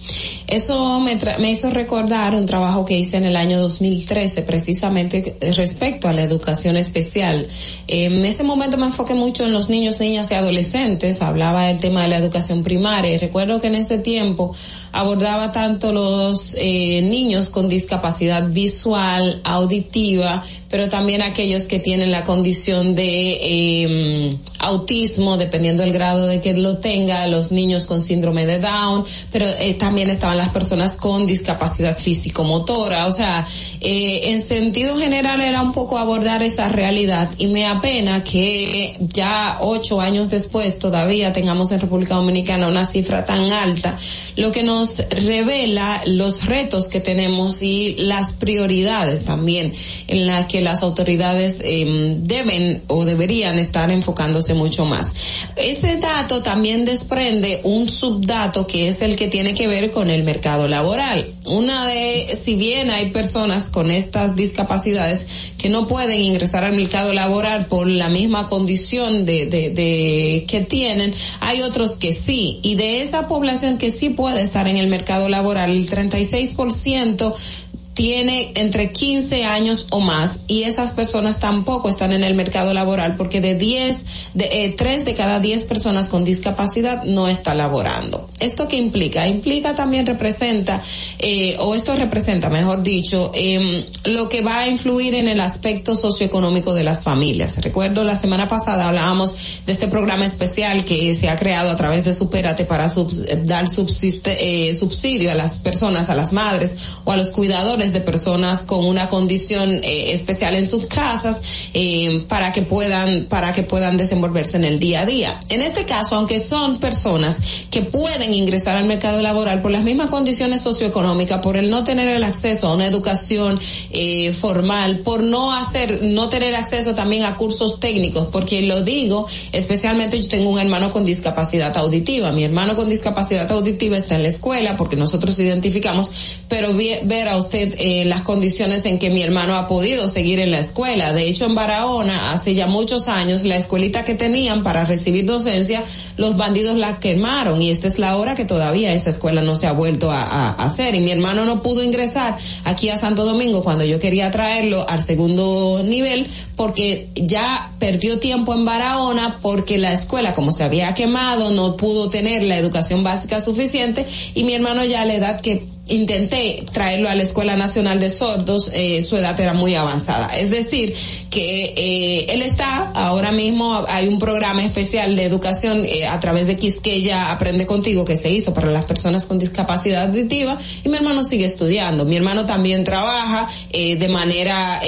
Speaker 14: Eso me, me hizo recordar un trabajo que hice en el año 2013 precisamente respecto a la educación especial. En ese momento me enfoqué mucho en los niños, niñas y adolescentes, hablaba del tema de la educación primaria y recuerdo que en ese tiempo abordaba tanto los eh, niños con discapacidad visual, auditiva, pero también aquellos que tienen la condición de eh, autismo, dependiendo del grado de que lo tenga, los niños con síndrome de Down, pero eh, también estaban las personas con discapacidad físico-motora, o sea, eh, en sentido general era un poco abordar esa realidad y me apena que ya ocho años después todavía tengamos en República Dominicana una cifra tan alta, lo que nos revela los retos que tenemos y las prioridades también en las que las autoridades eh, deben o deberían estar enfocándose mucho más. Ese dato también desprende un subdato que es el que tiene que ver con el mercado laboral. Una de, si bien hay personas con estas discapacidades que no pueden ingresar al mercado laboral por la misma condición de, de, de que tienen, hay otros que sí. Y de esa población que sí puede estar en el mercado laboral, el 36% tiene entre 15 años o más y esas personas tampoco están en el mercado laboral porque de 10, de eh, 3 de cada 10 personas con discapacidad no está laborando. ¿Esto qué implica? Implica también representa, eh, o esto representa, mejor dicho, eh, lo que va a influir en el aspecto socioeconómico de las familias. Recuerdo la semana pasada hablábamos de este programa especial que se ha creado a través de Superate para subs, dar subsiste, eh, subsidio a las personas, a las madres o a los cuidadores de personas con una condición eh, especial en sus casas eh, para que puedan para que puedan desenvolverse en el día a día. En este caso, aunque son personas que pueden ingresar al mercado laboral por las mismas condiciones socioeconómicas, por el no tener el acceso a una educación eh, formal, por no hacer no tener acceso también a cursos técnicos, porque lo digo, especialmente yo tengo un hermano con discapacidad auditiva. Mi hermano con discapacidad auditiva está en la escuela porque nosotros identificamos, pero ver a usted eh, las condiciones en que mi hermano ha podido seguir en la escuela. De hecho, en Barahona, hace ya muchos años, la escuelita que tenían para recibir docencia, los bandidos la quemaron y esta es la hora que todavía esa escuela no se ha vuelto a, a hacer. Y mi hermano no pudo ingresar aquí a Santo Domingo cuando yo quería traerlo al segundo nivel porque ya perdió tiempo en Barahona porque la escuela, como se había quemado, no pudo tener la educación básica suficiente y mi hermano ya a la edad que intenté traerlo a la Escuela Nacional de Sordos, eh, su edad era muy avanzada. Es decir, que eh, él está, ahora mismo hay un programa especial de educación eh, a través de Quisqueya Aprende Contigo que se hizo para las personas con discapacidad auditiva y mi hermano sigue estudiando. Mi hermano también trabaja de manera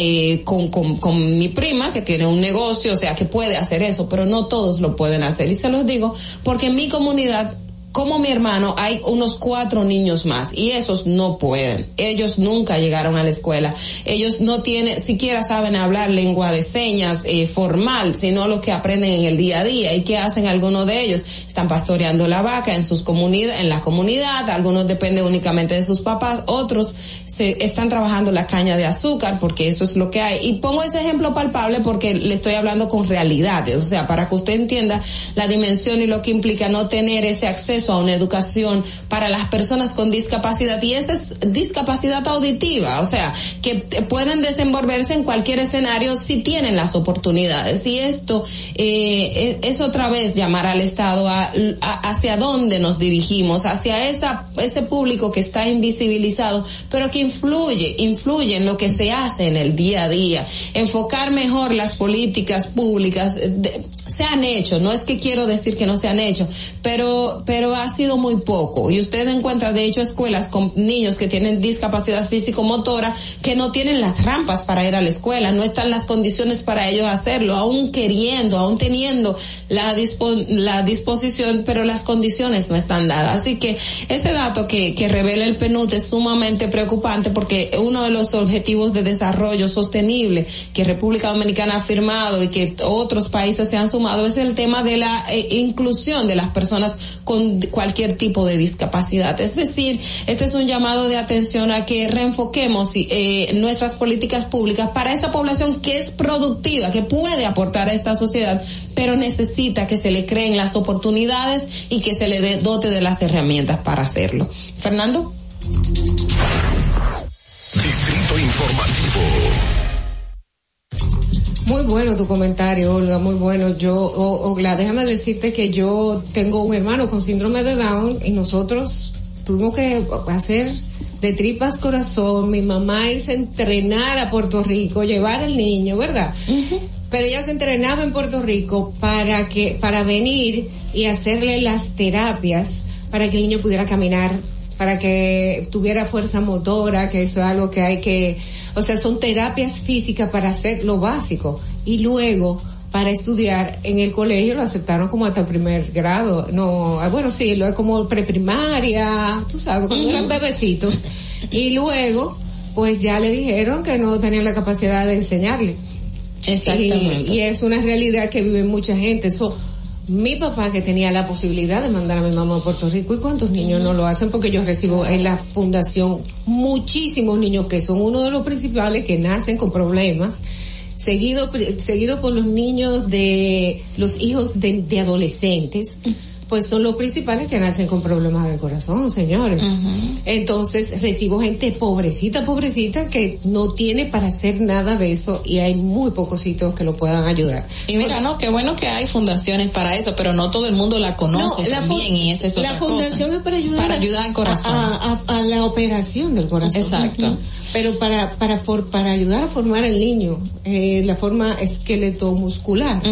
Speaker 14: con, con, con mi prima que tiene un negocio, o sea que puede hacer eso, pero no todos lo pueden hacer. Y se los digo porque en mi comunidad como mi hermano, hay unos cuatro niños más y esos no pueden. Ellos nunca llegaron a la escuela. Ellos no tienen, siquiera saben hablar lengua de señas eh, formal, sino lo que aprenden en el día a día. ¿Y qué hacen algunos de ellos? Están pastoreando la vaca en sus comunidades, en la comunidad. Algunos dependen únicamente de sus papás. Otros se están trabajando la caña de azúcar porque eso es lo que hay. Y pongo ese ejemplo palpable porque le estoy hablando con realidades. O sea, para que usted entienda la dimensión y lo que implica no tener ese acceso a una educación para las personas con discapacidad y esa es discapacidad auditiva, o sea, que pueden desenvolverse en cualquier escenario si tienen las oportunidades. Y esto eh, es, otra vez llamar al Estado a, hacia dónde nos dirigimos, hacia esa ese público que está invisibilizado, pero que influye, influye en lo que se hace en el día a día, enfocar mejor las políticas públicas se han hecho, no es que quiero decir que no se han hecho, pero pero ha sido muy poco. Y usted encuentra, de hecho, escuelas con niños que tienen discapacidad físico-motora que no tienen las rampas para ir a la escuela, no están las condiciones para ellos hacerlo, aún queriendo, aún teniendo la, la disposición, pero las condiciones no están dadas. Así que ese dato que, que revela el PNUD es sumamente preocupante porque uno de los objetivos de desarrollo sostenible que República Dominicana ha firmado y que otros países se han sumado es el tema de la eh, inclusión de las personas con cualquier tipo de discapacidad. Es decir, este es un llamado de atención a que reenfoquemos eh, nuestras políticas públicas para esa población que es productiva, que puede aportar a esta sociedad, pero necesita que se le creen las oportunidades y que se le dote de las herramientas para hacerlo. Fernando.
Speaker 10: Distrito Informativo.
Speaker 11: Muy bueno tu comentario, Olga, muy bueno. Yo, Olga, déjame decirte que yo tengo un hermano con síndrome de Down y nosotros tuvimos que hacer de tripas corazón, mi mamá irse a entrenar a Puerto Rico, llevar al niño, ¿verdad? Pero ella se entrenaba en Puerto Rico para que, para venir y hacerle las terapias para que el niño pudiera caminar, para que tuviera fuerza motora, que eso es algo que hay que, o sea, son terapias físicas para hacer lo básico. Y luego, para estudiar en el colegio lo aceptaron como hasta el primer grado. No, ah, bueno, sí, lo es como preprimaria, tú sabes, cuando eran bebecitos. Y luego, pues ya le dijeron que no tenían la capacidad de enseñarle. Exactamente. Y, y es una realidad que vive mucha gente. Eso, mi papá que tenía la posibilidad de mandar a mi mamá a Puerto Rico. Y cuántos niños no lo hacen porque yo recibo en la fundación muchísimos niños que son uno de los principales que nacen con problemas seguido seguido por los niños de los hijos de, de adolescentes pues son los principales que nacen con problemas del corazón, señores. Entonces recibo gente pobrecita, pobrecita que no tiene para hacer nada de eso y hay muy pocos sitios que lo puedan ayudar.
Speaker 14: Y mira, no, qué bueno que hay fundaciones para eso, pero no todo el mundo la conoce también y esa es
Speaker 11: La fundación es para ayudar,
Speaker 14: para ayudar al corazón.
Speaker 11: A, la operación del corazón.
Speaker 14: Exacto.
Speaker 11: Pero para, para, para ayudar a formar al niño, eh, la forma esqueleto muscular.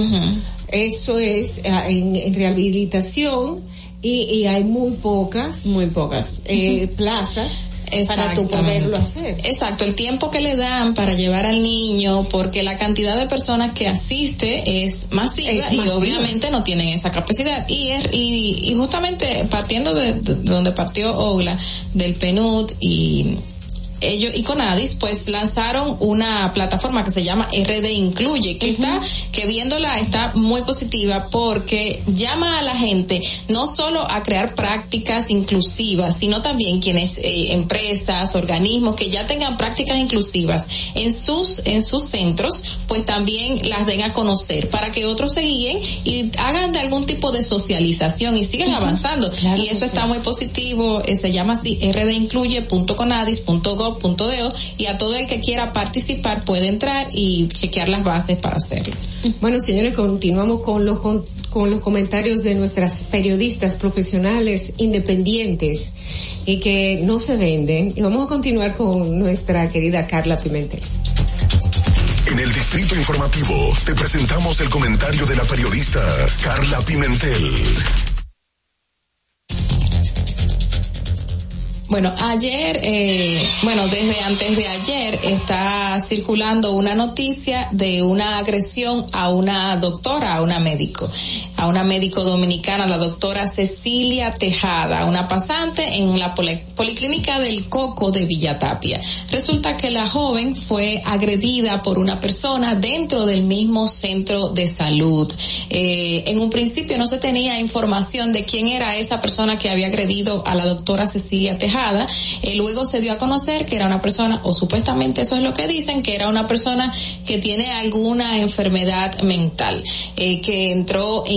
Speaker 11: Eso es ah, en, rehabilitación y, hay muy pocas.
Speaker 14: Muy pocas.
Speaker 11: Eh, plazas para tú poderlo hacer.
Speaker 12: Exacto, el tiempo que le dan para llevar al niño, porque la cantidad de personas que asiste es masiva,
Speaker 11: Es
Speaker 12: y obviamente no tienen esa capacidad. Y, es- y, y justamente partiendo de, de donde partió Ogla, del PNUD y ellos y Conadis pues lanzaron una plataforma que se llama RD Incluye, que está, que viéndola está muy positiva porque llama a la gente no solo a crear prácticas inclusivas, sino también quienes, eh, empresas, organismos que ya tengan prácticas inclusivas en sus, en sus centros, pues también las den a conocer para que otros se guíen y hagan de algún tipo de socialización y sigan avanzando. y eso está muy positivo, eh, se llama así y a todo el que quiera participar puede entrar y chequear las bases para hacerlo.
Speaker 11: Bueno, señores, continuamos con los con, con los comentarios de nuestras periodistas profesionales independientes y que no se venden. Y vamos a continuar con nuestra querida Carla Pimentel.
Speaker 10: En el Distrito Informativo te presentamos el comentario de la periodista Carla Pimentel.
Speaker 12: Bueno, ayer, eh, bueno, desde antes de ayer está circulando una noticia de una agresión a una doctora, a una médico, a una médico dominicana, la doctora Cecilia Tejada, una pasante en la poli- policlínica del Coco de Villatapia. Resulta que la joven fue agredida por una persona dentro del mismo centro de salud. Eh, en un principio no se tenía información de quién era esa persona que había agredido a la doctora Cecilia Tejada. Eh, luego se dio a conocer que era una persona, o supuestamente eso es lo que dicen, que era una persona que tiene alguna enfermedad mental, eh, que entró e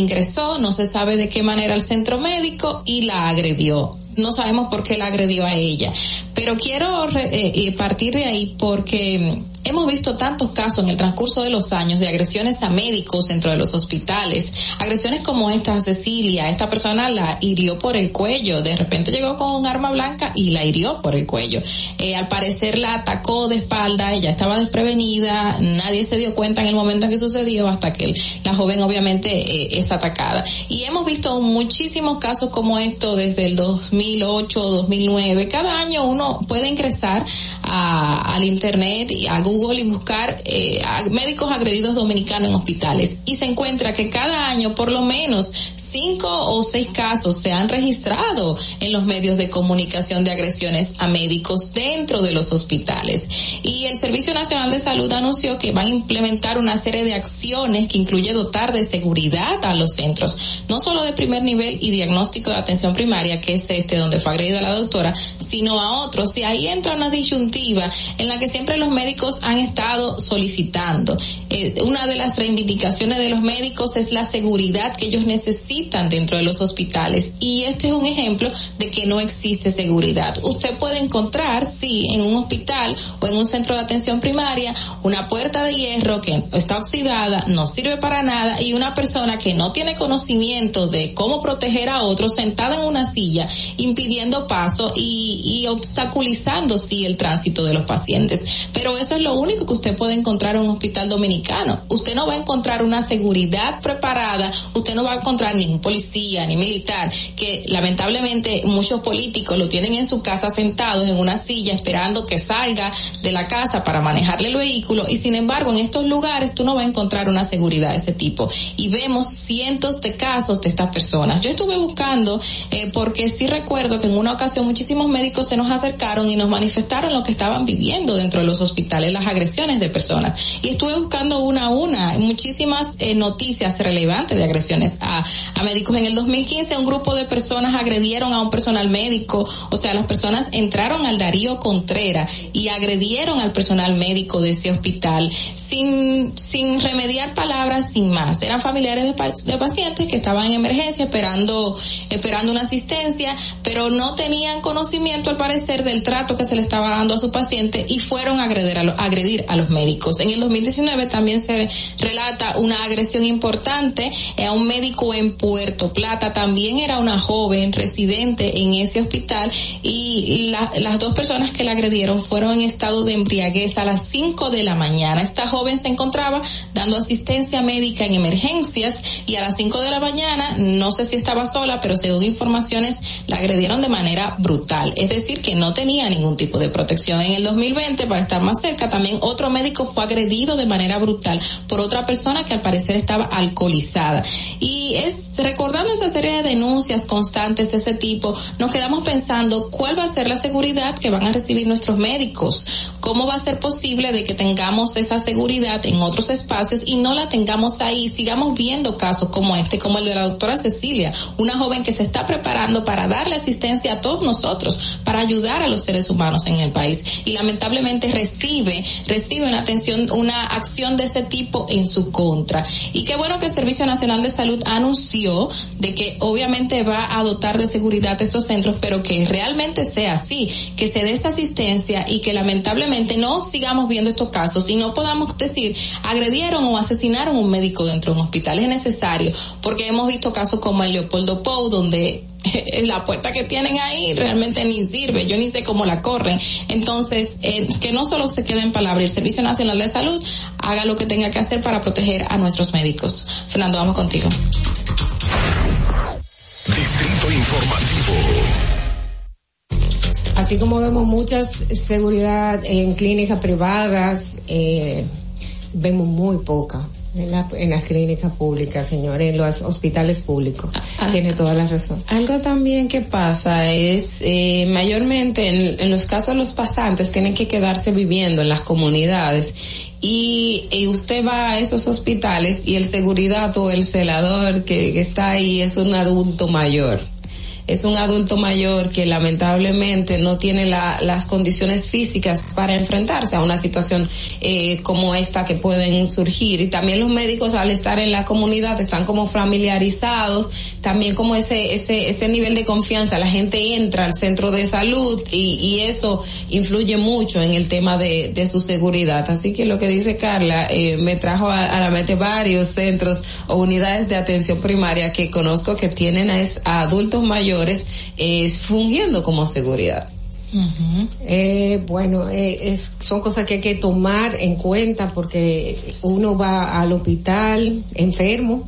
Speaker 12: no se sabe de qué manera al centro médico y la agredió no sabemos por qué la agredió a ella. Pero quiero re- eh, eh, partir de ahí porque hemos visto tantos casos en el transcurso de los años de agresiones a médicos dentro de los hospitales. Agresiones como esta a Cecilia, esta persona la hirió por el cuello, de repente llegó con un arma blanca y la hirió por el cuello. Eh, al parecer la atacó de espalda, ella estaba desprevenida, nadie se dio cuenta en el momento en que sucedió hasta que la joven obviamente eh, es atacada. Y hemos visto muchísimos casos como esto desde el 2008, 2009. Cada año uno puede ingresar al internet y a Google y buscar eh, médicos agredidos dominicanos en hospitales y se encuentra que cada año por lo menos cinco o seis casos se han registrado en los medios de comunicación de agresiones a médicos dentro de los hospitales. Y el Servicio Nacional de Salud anunció que van a implementar una serie de acciones que incluye dotar de seguridad a los centros, no solo de primer nivel y diagnóstico de atención primaria, que es este donde fue agredida la doctora, sino a otros. Y ahí entra una disyuntiva en la que siempre los médicos han estado solicitando. Eh, una de las reivindicaciones de los médicos es la seguridad que ellos necesitan dentro de los hospitales. Y este es un ejemplo de que no existe seguridad. Usted puede encontrar, sí, en un hospital o en un centro de atención primaria, una puerta de hierro que está oxidada, no sirve para nada y una persona que no tiene conocimiento de cómo proteger a otros sentada en una silla, impidiendo paso y, obstaculizando, sí, el tránsito de los pacientes. Pero eso es lo único que usted puede encontrar en un hospital dominicano. Usted no va a encontrar una seguridad preparada, usted no va a encontrar ningún policía ni militar, que lamentablemente muchos políticos lo tienen en su casa sentados en una silla esperando que salga de la casa para manejarle el vehículo y sin embargo en estos lugares tú no vas a encontrar una seguridad de ese tipo y vemos cientos de casos de estas personas. Yo estuve buscando eh, porque sí recuerdo que en una ocasión muchísimos médicos se nos acercaron y nos manifestaron lo que estaban viviendo dentro de los hospitales, las agresiones de personas. Y estuve buscando una a una, muchísimas eh, noticias relevantes de agresiones a, a médicos. En el 2015 un grupo de personas agredieron a un personal médico, o sea, las personas entraron al Darío Contreras y agredieron al personal médico de ese hospital sin, sin remediar palabras, sin más. Eran familiares de, de pacientes que estaban en emergencia esperando, esperando una asistencia, pero no tenían conocimiento al parecer del trato que se le estaba dando a su paciente y fueron a agredir a, lo- agredir a los médicos. En el 2019 también se relata una agresión importante eh, a un médico en Puerto Plata. También era una joven residente en ese hospital y la- las dos personas que la agredieron fueron en estado de embriaguez a las 5 de la mañana. Esta joven se encontraba dando asistencia médica en emergencias y a las 5 de la mañana, no sé si estaba sola, pero según informaciones, la agredieron de manera brutal. Es decir, que no tenía ningún tipo de protección. En el 2020, para estar más cerca, también otro médico fue agredido de manera brutal por otra persona que al parecer estaba alcoholizada. Y es recordando esa serie de denuncias constantes de ese tipo, nos quedamos pensando cuál va a ser la seguridad que van a recibir nuestros médicos, cómo va a ser posible de que tengamos esa seguridad en otros espacios y no la tengamos ahí, sigamos viendo casos como este, como el de la doctora Cecilia, una joven que se está preparando para darle asistencia a todos nosotros, para ayudar a los seres humanos en el país. Y lamentablemente recibe, recibe una atención, una acción de ese tipo en su contra. Y qué bueno que el Servicio Nacional de Salud anunció de que obviamente va a dotar de seguridad estos centros, pero que realmente sea así, que se dé esa asistencia y que lamentablemente no sigamos viendo estos casos y no podamos decir agredieron o asesinaron un médico dentro de un hospital. Es necesario, porque hemos visto casos como el Leopoldo Pou, donde la puerta que tienen ahí realmente ni sirve, yo ni sé cómo la corren. Entonces, eh, que no solo se quede en palabra, el Servicio Nacional de Salud haga lo que tenga que hacer para proteger a nuestros médicos. Fernando, vamos contigo.
Speaker 10: Distrito Informativo.
Speaker 11: Así como vemos muchas seguridad en clínicas privadas, eh, vemos muy poca en, la, en, las clínicas públicas, señores, en los hospitales públicos. Ah, Tiene toda la razón.
Speaker 14: Algo también que pasa es, eh, mayormente en, en, los casos de los pasantes tienen que quedarse viviendo en las comunidades y, y, usted va a esos hospitales y el seguridad o el celador que, que está ahí es un adulto mayor es un adulto mayor que lamentablemente no tiene la, las condiciones físicas para enfrentarse a una situación eh, como esta que pueden surgir. Y también los médicos al estar en la comunidad están como familiarizados, también como ese, ese, ese nivel de confianza. La gente entra al centro de salud y, y eso influye mucho en el tema de, de su seguridad. Así que lo que dice Carla eh, me trajo a, la mente varios centros o unidades de atención primaria que conozco que tienen a, a adultos mayores eh, fungiendo como seguridad.
Speaker 11: Uh -huh. eh, bueno, eh, es, son cosas que hay que tomar en cuenta porque uno va al hospital enfermo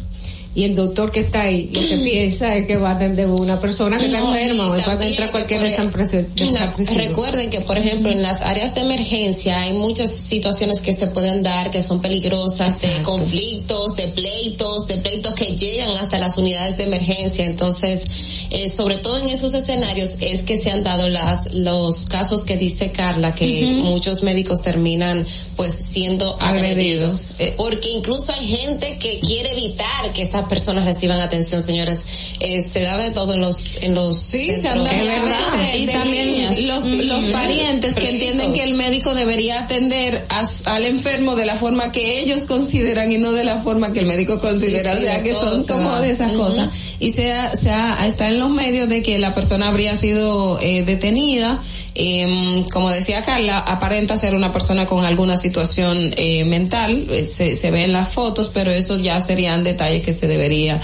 Speaker 11: y el doctor que está ahí lo que piensa es que va a atender una persona que no, está enferma o va a entrar cualquier
Speaker 13: no, recuerden que por ejemplo en las áreas de emergencia hay muchas situaciones que se pueden dar que son peligrosas de conflictos de pleitos de pleitos que llegan hasta las unidades de emergencia entonces eh, sobre todo en esos escenarios es que se han dado las los casos que dice Carla que uh -huh. muchos médicos terminan pues siendo agredidos, agredidos. porque incluso hay gente que quiere evitar que estas personas reciban atención, señores. Eh, se da de todo en los en los
Speaker 14: sí, centros. se han dado verdad. y también los, los parientes que entienden que el médico debería atender a, al enfermo de la forma que ellos consideran y no de la forma que el médico considera, sí, sí, o sea que son como de esas uh -huh. cosas. Y sea, sea, está en los medios de que la persona habría sido eh, detenida, eh, como decía Carla, aparenta ser una persona con alguna situación eh, mental, se, se ve en las fotos, pero eso ya serían detalles que se debería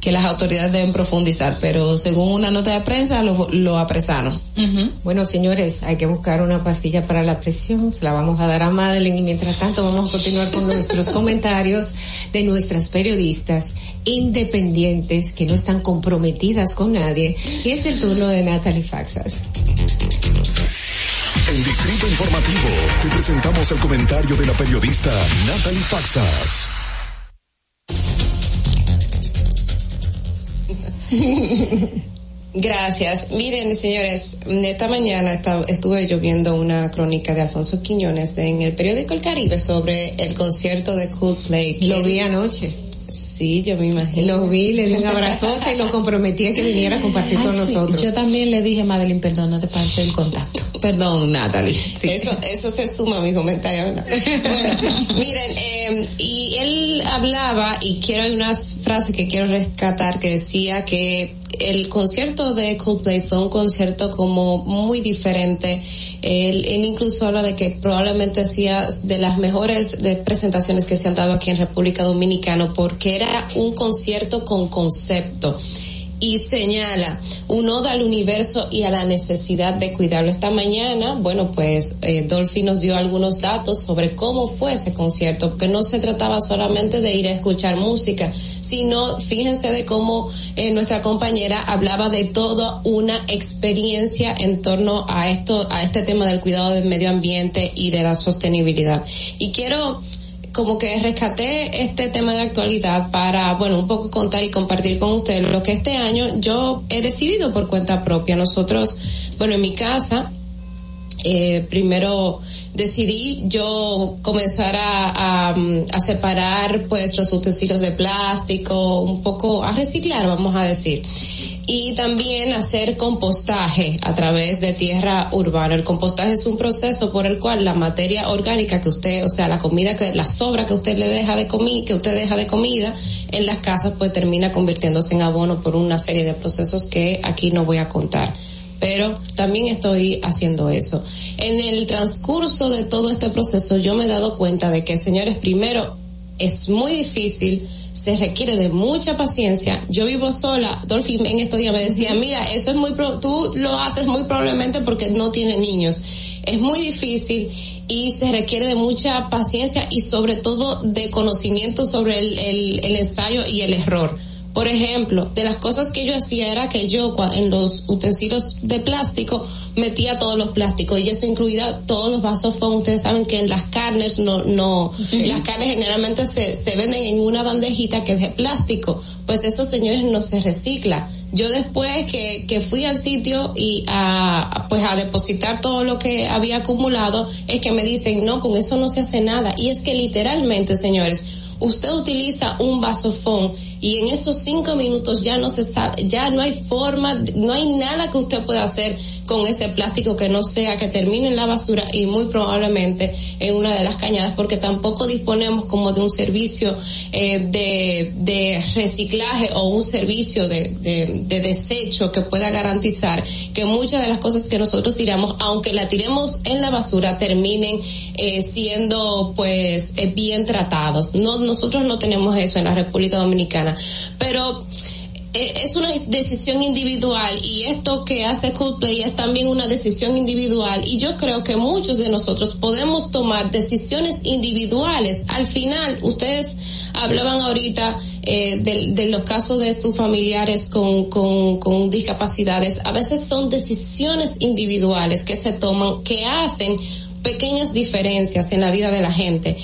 Speaker 14: que las autoridades deben profundizar, pero según una nota de prensa lo, apresaron.
Speaker 11: Bueno, señores, hay que buscar una pastilla para la presión, se la vamos a dar a Madeline y mientras tanto vamos a continuar con nuestros comentarios de nuestras periodistas independientes que no están comprometidas con nadie. Y es el turno de Natalie Faxas.
Speaker 10: En Distrito Informativo te presentamos el comentario de la periodista Natalie Faxas.
Speaker 13: Gracias. Miren, señores, esta mañana estuve yo viendo una crónica de Alfonso Quiñones en el periódico El Caribe sobre el concierto de Coldplay.
Speaker 11: Lo vi anoche.
Speaker 13: Sí, yo me imagino.
Speaker 11: Lo vi, le di un abrazote y lo comprometí a que viniera a compartir ah, con sí. nosotros.
Speaker 14: Yo también le dije, Madeline, perdón, no te pases el contacto.
Speaker 11: Perdón, Natalie.
Speaker 13: Sí. Eso, eso se suma a mi comentario, ¿verdad? bueno, miren, eh, y él hablaba, y quiero, hay unas frases que quiero rescatar que decía que el concierto de Coldplay fue un concierto como muy diferente. Él, él incluso habla de que probablemente hacía de las mejores presentaciones que se han dado aquí en República Dominicana porque era un concierto con concepto y señala un oda al universo y a la necesidad de cuidarlo. Esta mañana, bueno, pues eh, Dolphy nos dio algunos datos sobre cómo fue ese concierto, porque no se trataba solamente de ir a escuchar música, sino fíjense de cómo eh, nuestra compañera hablaba de toda una experiencia en torno a esto, a este tema del cuidado del medio ambiente y de la sostenibilidad. Y quiero como que rescaté este tema de actualidad para, bueno, un poco contar y compartir con ustedes lo que este año yo he decidido por cuenta propia. Nosotros, bueno, en mi casa, eh, primero decidí yo comenzar a, a, a, separar pues los utensilios de plástico, un poco a reciclar, vamos a decir y también hacer compostaje a través de tierra urbana. El compostaje es un proceso por el cual la materia orgánica que usted, o sea, la comida que, la sobra que usted le deja de comida, que usted deja de comida en las casas, pues termina convirtiéndose en abono por una serie de procesos que aquí no voy a contar pero también estoy haciendo eso. En el transcurso de todo este proceso yo me he dado cuenta de que, señores, primero es muy difícil se requiere de mucha paciencia. Yo vivo sola, Dolphy en estos días me decía, mira, eso es muy, pro tú lo haces muy probablemente porque no tiene niños. Es muy difícil y se requiere de mucha paciencia y sobre todo de conocimiento sobre el, el, el ensayo y el error por ejemplo, de las cosas que yo hacía era que yo en los utensilios de plástico metía todos los plásticos y eso incluía todos los vasos Ustedes saben que en las carnes no, no, las carnes generalmente se, se venden en una bandejita que es de plástico. Pues eso, señores, no se recicla. Yo después que, que fui al sitio y a, pues a depositar todo lo que había acumulado, es que me dicen, no, con eso no se hace nada. Y es que literalmente, señores, usted utiliza un vasofón y en esos cinco minutos ya no se sabe, ya no hay forma, no hay nada que usted pueda hacer con ese plástico que no sea que termine en la basura y muy probablemente en una de las cañadas porque tampoco disponemos como de un servicio eh, de, de reciclaje o un servicio de, de, de, desecho que pueda garantizar que muchas de las cosas que nosotros tiramos, aunque la tiremos en la basura, terminen eh, siendo pues eh, bien tratados. No, nosotros no tenemos eso en la República Dominicana, pero eh, es una decisión individual y esto que hace Coldplay es también una decisión individual y yo creo que muchos de nosotros podemos tomar decisiones individuales. Al final, ustedes hablaban ahorita eh, de, los casos de sus familiares con discapacidades. A veces son decisiones individuales que se toman, que hacen pequeñas diferencias en la vida de la gente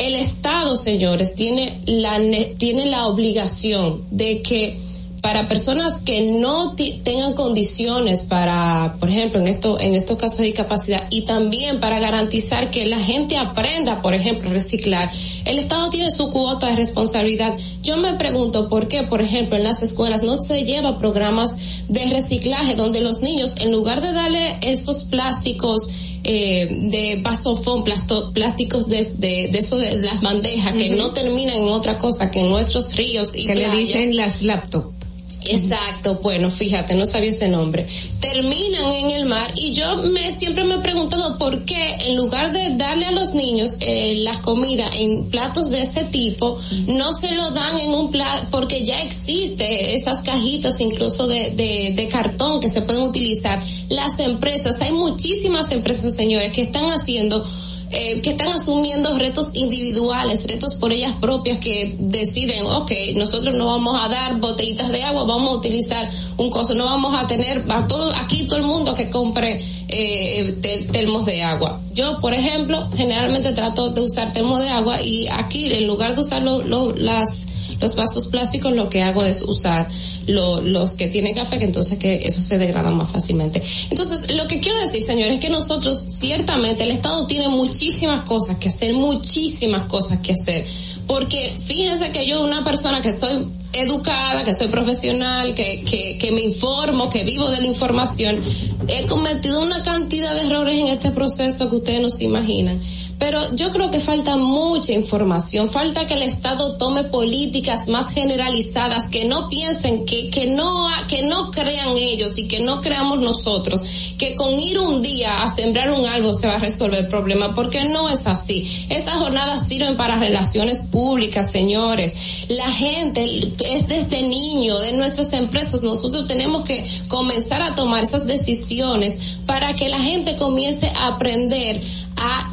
Speaker 13: el Estado, señores, tiene la, tiene la obligación de que para personas que no tengan condiciones para, por ejemplo, en esto, en estos casos de discapacidad y también para garantizar que la gente aprenda, por ejemplo, reciclar, el Estado tiene su cuota de responsabilidad. Yo me pregunto por qué, por ejemplo, en las escuelas no se lleva programas de reciclaje donde los niños, en lugar de darle esos plásticos, eh, de vasofón, plásticos de, de, de, eso de las bandejas que no terminan en otra cosa que en nuestros ríos y
Speaker 11: que le dicen las laptops
Speaker 13: Exacto, bueno, fíjate, no sabía ese nombre. Terminan en el mar y yo me siempre me he preguntado por qué en lugar de darle a los niños eh, las comidas en platos de ese tipo, no se lo dan en un plato, porque ya existe esas cajitas incluso de, de, de cartón que se pueden utilizar. Las empresas, hay muchísimas empresas, señores, que están haciendo eh, que están asumiendo retos individuales, retos por ellas propias que deciden, ok, nosotros no vamos a dar botellitas de agua, vamos a utilizar un coso, no vamos a tener a todo, aquí todo el mundo que compre eh, termos de agua. Yo, por ejemplo, generalmente trato de usar termos de agua y aquí en lugar de usar lo, las los vasos plásticos lo que hago es usar lo, los que tienen café, que entonces que eso se degrada más fácilmente. Entonces, lo que quiero decir, señores, es que nosotros, ciertamente, el Estado tiene muchísimas cosas que hacer, muchísimas cosas que hacer. Porque fíjense que yo, una persona que soy educada, que soy profesional, que, que, que me informo, que vivo de la información, he cometido una cantidad de errores en este proceso que ustedes no se imaginan pero yo creo que falta mucha información, falta que el Estado tome políticas más generalizadas, que no piensen, que, que no, que no crean ellos y que no creamos nosotros, que con ir un día a sembrar un algo se va a resolver el problema, porque no es así. Esas jornadas sirven para relaciones públicas, señores. La gente es desde niño, de nuestras empresas, nosotros tenemos que comenzar a tomar esas decisiones para que la gente comience a aprender a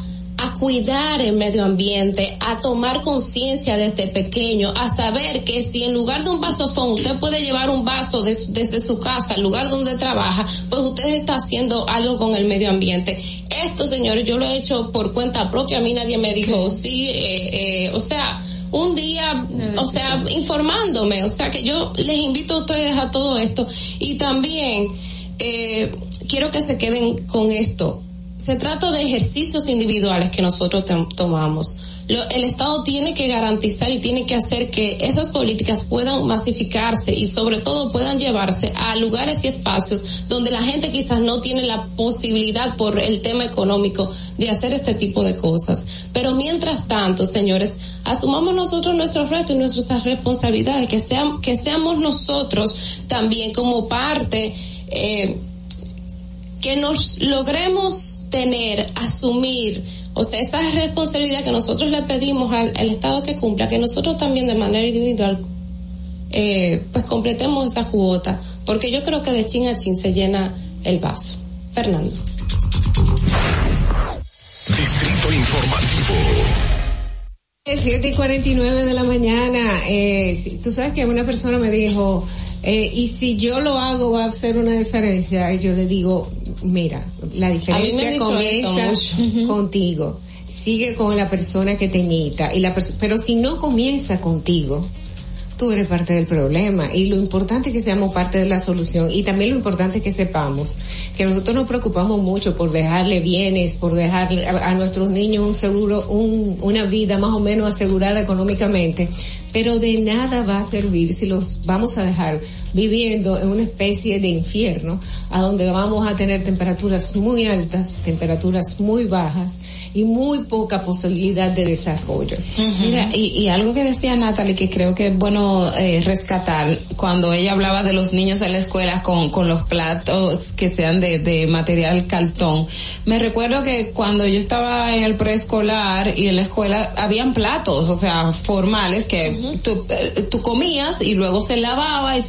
Speaker 13: cuidar el medio ambiente, a tomar conciencia desde pequeño, a saber que si en lugar de un vasofón usted puede llevar un vaso desde su casa al lugar donde trabaja, pues usted está haciendo algo con el medio ambiente. Esto, señores, yo lo he hecho por cuenta propia, a mí nadie me dijo, sí, eh, eh, o sea, un día, o sea, informándome, o sea que yo les invito a ustedes a todo esto. Y también eh, quiero que se queden con esto se trata de ejercicios individuales que nosotros tomamos. el Estado tiene que garantizar y tiene que hacer que esas políticas puedan masificarse y sobre todo puedan llevarse a lugares y espacios donde la gente quizás no tiene la posibilidad por el tema económico de hacer este tipo de cosas. Pero mientras tanto, señores, asumamos nosotros nuestros retos y nuestras responsabilidades, que, sean, que seamos nosotros también como parte, eh, que nos logremos tener, asumir, o sea, esa responsabilidad que nosotros le pedimos al, Estado que cumpla, que nosotros también de manera individual, eh, pues completemos esa cuota, porque yo creo que de chin a chin se llena el vaso. Fernando.
Speaker 10: Distrito Informativo.
Speaker 11: 7 y 49 de la mañana. Eh, tú sabes que una persona me dijo, eh, y si yo lo hago va a ser una diferencia. Y yo le digo, mira, la diferencia comienza contigo. Sigue con la persona que te imita. Y la pero si no comienza contigo, tú eres parte del problema y lo importante es que seamos parte de la solución y también lo importante es que sepamos que nosotros nos preocupamos mucho por dejarle bienes, por dejarle a, nuestros niños un seguro, un, una vida más o menos asegurada económicamente, pero de nada va a servir si los vamos a dejar viviendo en una especie de infierno, a donde vamos a tener temperaturas muy altas, temperaturas muy bajas y muy poca posibilidad de desarrollo.
Speaker 14: Mira, y, algo que decía Natalie que creo que es bueno eh, rescatar, cuando ella hablaba de los niños en la escuela con, con los platos que sean de, de material cartón, me recuerdo que cuando yo estaba en el preescolar y en la escuela habían platos, o sea, formales que tú, eh, tú, comías y luego se lavaba y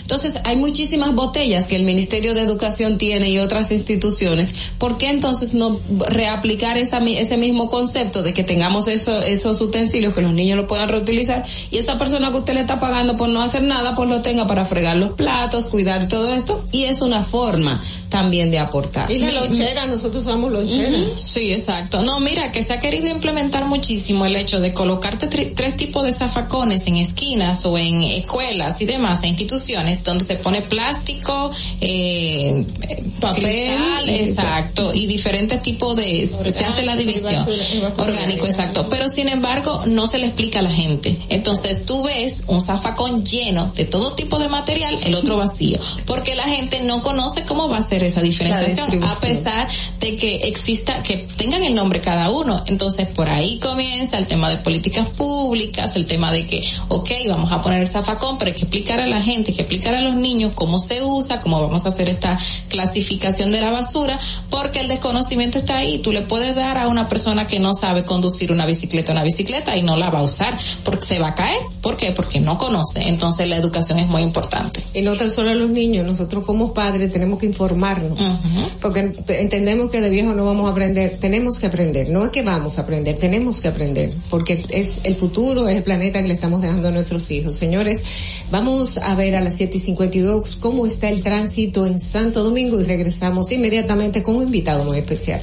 Speaker 14: entonces hay muchísimas botellas que el Ministerio de Educación tiene y otras instituciones. ¿Por qué entonces no reaplicar esa ese mismo concepto de que tengamos eso, esos utensilios, que los niños lo puedan reutilizar y esa persona que usted le está pagando por no hacer nada, pues lo tenga para fregar los platos, cuidar todo esto y es una forma también de aportar.
Speaker 11: Y la lonchera, nosotros usamos lonchera.
Speaker 12: Sí, exacto. No, mira, que se ha querido implementar muchísimo el hecho de colocarte tres tipos de zafacones en esquinas o en escuelas y demás, en instituciones, donde se pone plástico, eh, papel, exacto, y diferentes tipos de, se hace la división. Orgánico, exacto. Pero sin embargo, no se le explica a la gente. Entonces tú ves un zafacón lleno de todo tipo de material, el otro vacío. Porque la gente no conoce cómo va a ser esa diferenciación, a pesar de que exista, que tengan el nombre cada uno. Entonces por ahí comienza el tema de políticas públicas, el tema de que, ok, vamos a poner el zafacón, pero hay que explicar a la gente, hay que explicar a los niños cómo se usa, cómo vamos a hacer esta clasificación de la basura, porque el desconocimiento está ahí. Tú le puedes dar a una persona que no sabe conducir una bicicleta una bicicleta y no la va a usar porque se va a caer. ¿Por qué? Porque no conoce. Entonces la educación es muy importante.
Speaker 11: Y no tan solo a los niños, nosotros como padres tenemos que informarnos. Porque entendemos que de viejo no vamos a aprender, tenemos que aprender. No es que vamos a aprender, tenemos que aprender. Porque es el futuro, es el planeta que le estamos dejando a nuestros hijos. Señores, vamos a ver a las 7 y 52 cómo está el tránsito en Santo Domingo y regresamos inmediatamente con un invitado muy especial.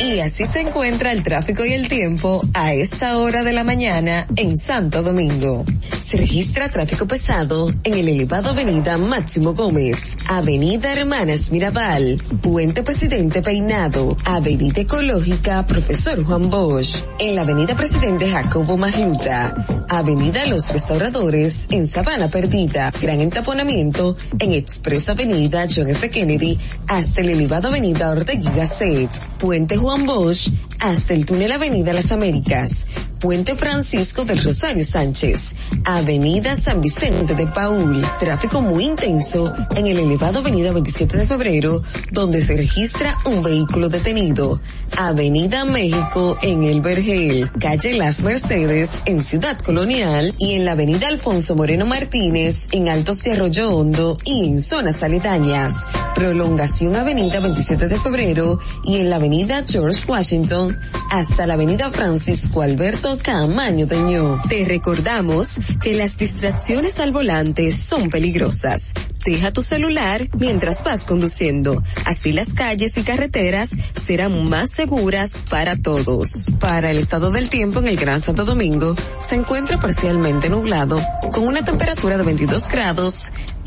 Speaker 24: Y así se encuentra el tráfico y el tiempo a esta hora de la mañana en Santo Domingo. Se registra tráfico pesado en el elevado Avenida Máximo Gómez, Avenida Hermanas Mirabal, Puente Presidente Peinado, Avenida Ecológica Profesor Juan Bosch, en la Avenida Presidente Jacobo Magluta, Avenida Los Restauradores en Sabana Perdida, gran entaponamiento en Expreso Avenida John F. Kennedy hasta el elevado Avenida Ortega Gasset, Puente Juan Bosch hasta el túnel Avenida Las Américas, Puente Francisco del Rosario Sánchez, Avenida San Vicente de Paul, tráfico muy intenso en el elevado Avenida 27 de Febrero, donde se registra un vehículo detenido, Avenida México en El Vergel, calle Las Mercedes en Ciudad Colonial y en la Avenida Alfonso Moreno Martínez en Altos de Arroyo Hondo y en zonas aledañas, prolongación Avenida 27 de Febrero y en la Avenida George Washington hasta la Avenida Francisco Alberto Camaño Deño. Te recordamos que las distracciones al volante son peligrosas. Deja tu celular mientras vas conduciendo. Así las calles y carreteras serán más seguras para todos. Para el estado del tiempo en el Gran Santo Domingo, se encuentra parcialmente nublado, con una temperatura de 22 grados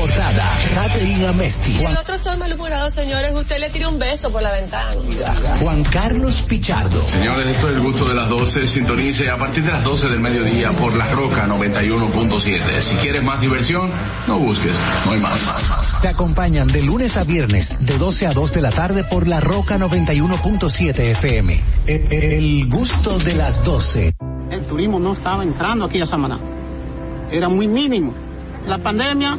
Speaker 21: importada, Caterina Mesti.
Speaker 22: Y el otro está malhumorado, señores. Usted le tira un beso por la ventana.
Speaker 21: Juan Carlos Pichardo.
Speaker 23: Señores, esto es el gusto de las 12. Sintonice a partir de las 12 del mediodía por La Roca 91.7. Si quieres más diversión, no busques, no hay más. más, más.
Speaker 21: Te acompañan de lunes a viernes, de 12 a 2 de la tarde por La Roca 91.7 FM. El, el gusto de las 12.
Speaker 25: El turismo no estaba entrando aquí a Samaná. Era muy mínimo. La pandemia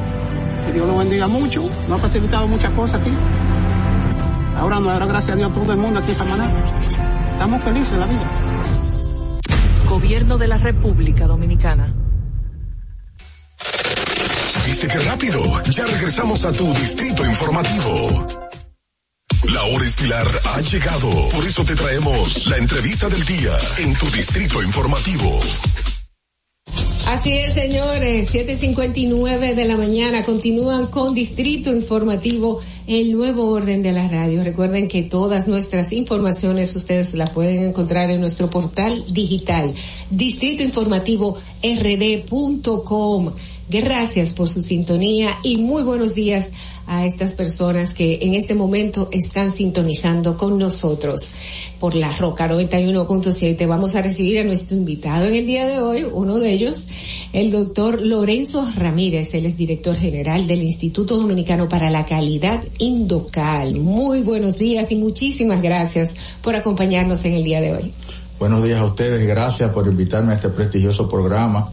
Speaker 25: que Dios lo bendiga mucho, nos ha facilitado muchas cosas aquí. Ahora nos dará gracias a Dios todo el mundo aquí en Samaná. Estamos felices en la vida.
Speaker 26: Gobierno de la República Dominicana.
Speaker 10: ¿Viste qué rápido? Ya regresamos a tu distrito informativo. La hora estilar ha llegado. Por eso te traemos la entrevista del día en tu distrito informativo.
Speaker 11: Así es, señores, 7.59 de la mañana continúan con Distrito Informativo, el nuevo orden de la radio. Recuerden que todas nuestras informaciones ustedes las pueden encontrar en nuestro portal digital, distritoinformativord.com. Gracias por su sintonía y muy buenos días a estas personas que en este momento están sintonizando con nosotros por la Roca 91.7. Vamos a recibir a nuestro invitado en el día de hoy, uno de ellos, el doctor Lorenzo Ramírez, él es director general del Instituto Dominicano para la Calidad Indocal. Muy buenos días y muchísimas gracias por acompañarnos en el día de hoy.
Speaker 27: Buenos días a ustedes, gracias por invitarme a este prestigioso programa.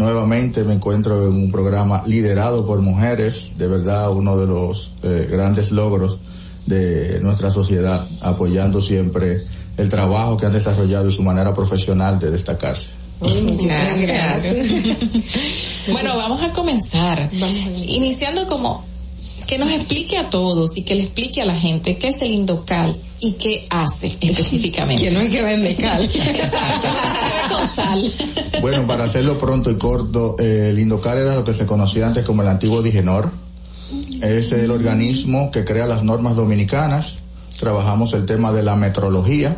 Speaker 27: Nuevamente me encuentro en un programa liderado por mujeres, de verdad uno de los eh, grandes logros de nuestra sociedad, apoyando siempre el trabajo que han desarrollado y su manera profesional de destacarse.
Speaker 12: Muchas gracias. bueno, vamos a comenzar. Iniciando como que nos explique a todos y que le explique a la gente qué es el Indocal y qué hace específicamente.
Speaker 14: que no hay que vender cal.
Speaker 12: con sal.
Speaker 27: Bueno, para hacerlo pronto y corto, eh, el Indocal era lo que se conocía antes como el antiguo Digenor. Es el organismo que crea las normas dominicanas. Trabajamos el tema de la metrología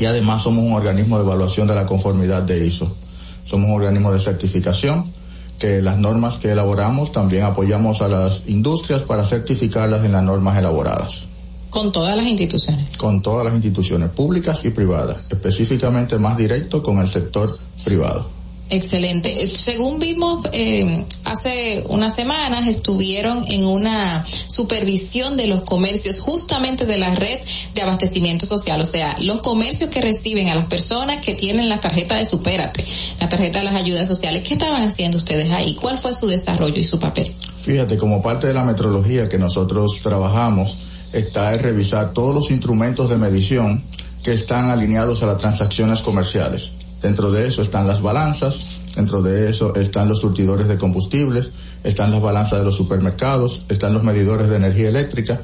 Speaker 27: y además somos un organismo de evaluación de la conformidad de ISO. Somos un organismo de certificación que las normas que elaboramos también apoyamos a las industrias para certificarlas en las normas elaboradas.
Speaker 12: Con todas las instituciones.
Speaker 27: Con todas las instituciones públicas y privadas, específicamente más directo con el sector privado.
Speaker 12: Excelente. Eh, Según vimos eh, hace unas semanas, estuvieron en una supervisión de los comercios justamente de la red de abastecimiento social, o sea, los comercios que reciben a las personas que tienen la tarjeta de Supérate, la tarjeta de las ayudas sociales. ¿Qué estaban haciendo ustedes ahí? ¿Cuál fue su desarrollo y su papel?
Speaker 27: Fíjate, como parte de la metrología que nosotros trabajamos, está el revisar todos los instrumentos de medición que están alineados a las transacciones comerciales. Dentro de eso están las balanzas, dentro de eso están los surtidores de combustibles, están las balanzas de los supermercados, están los medidores de energía eléctrica.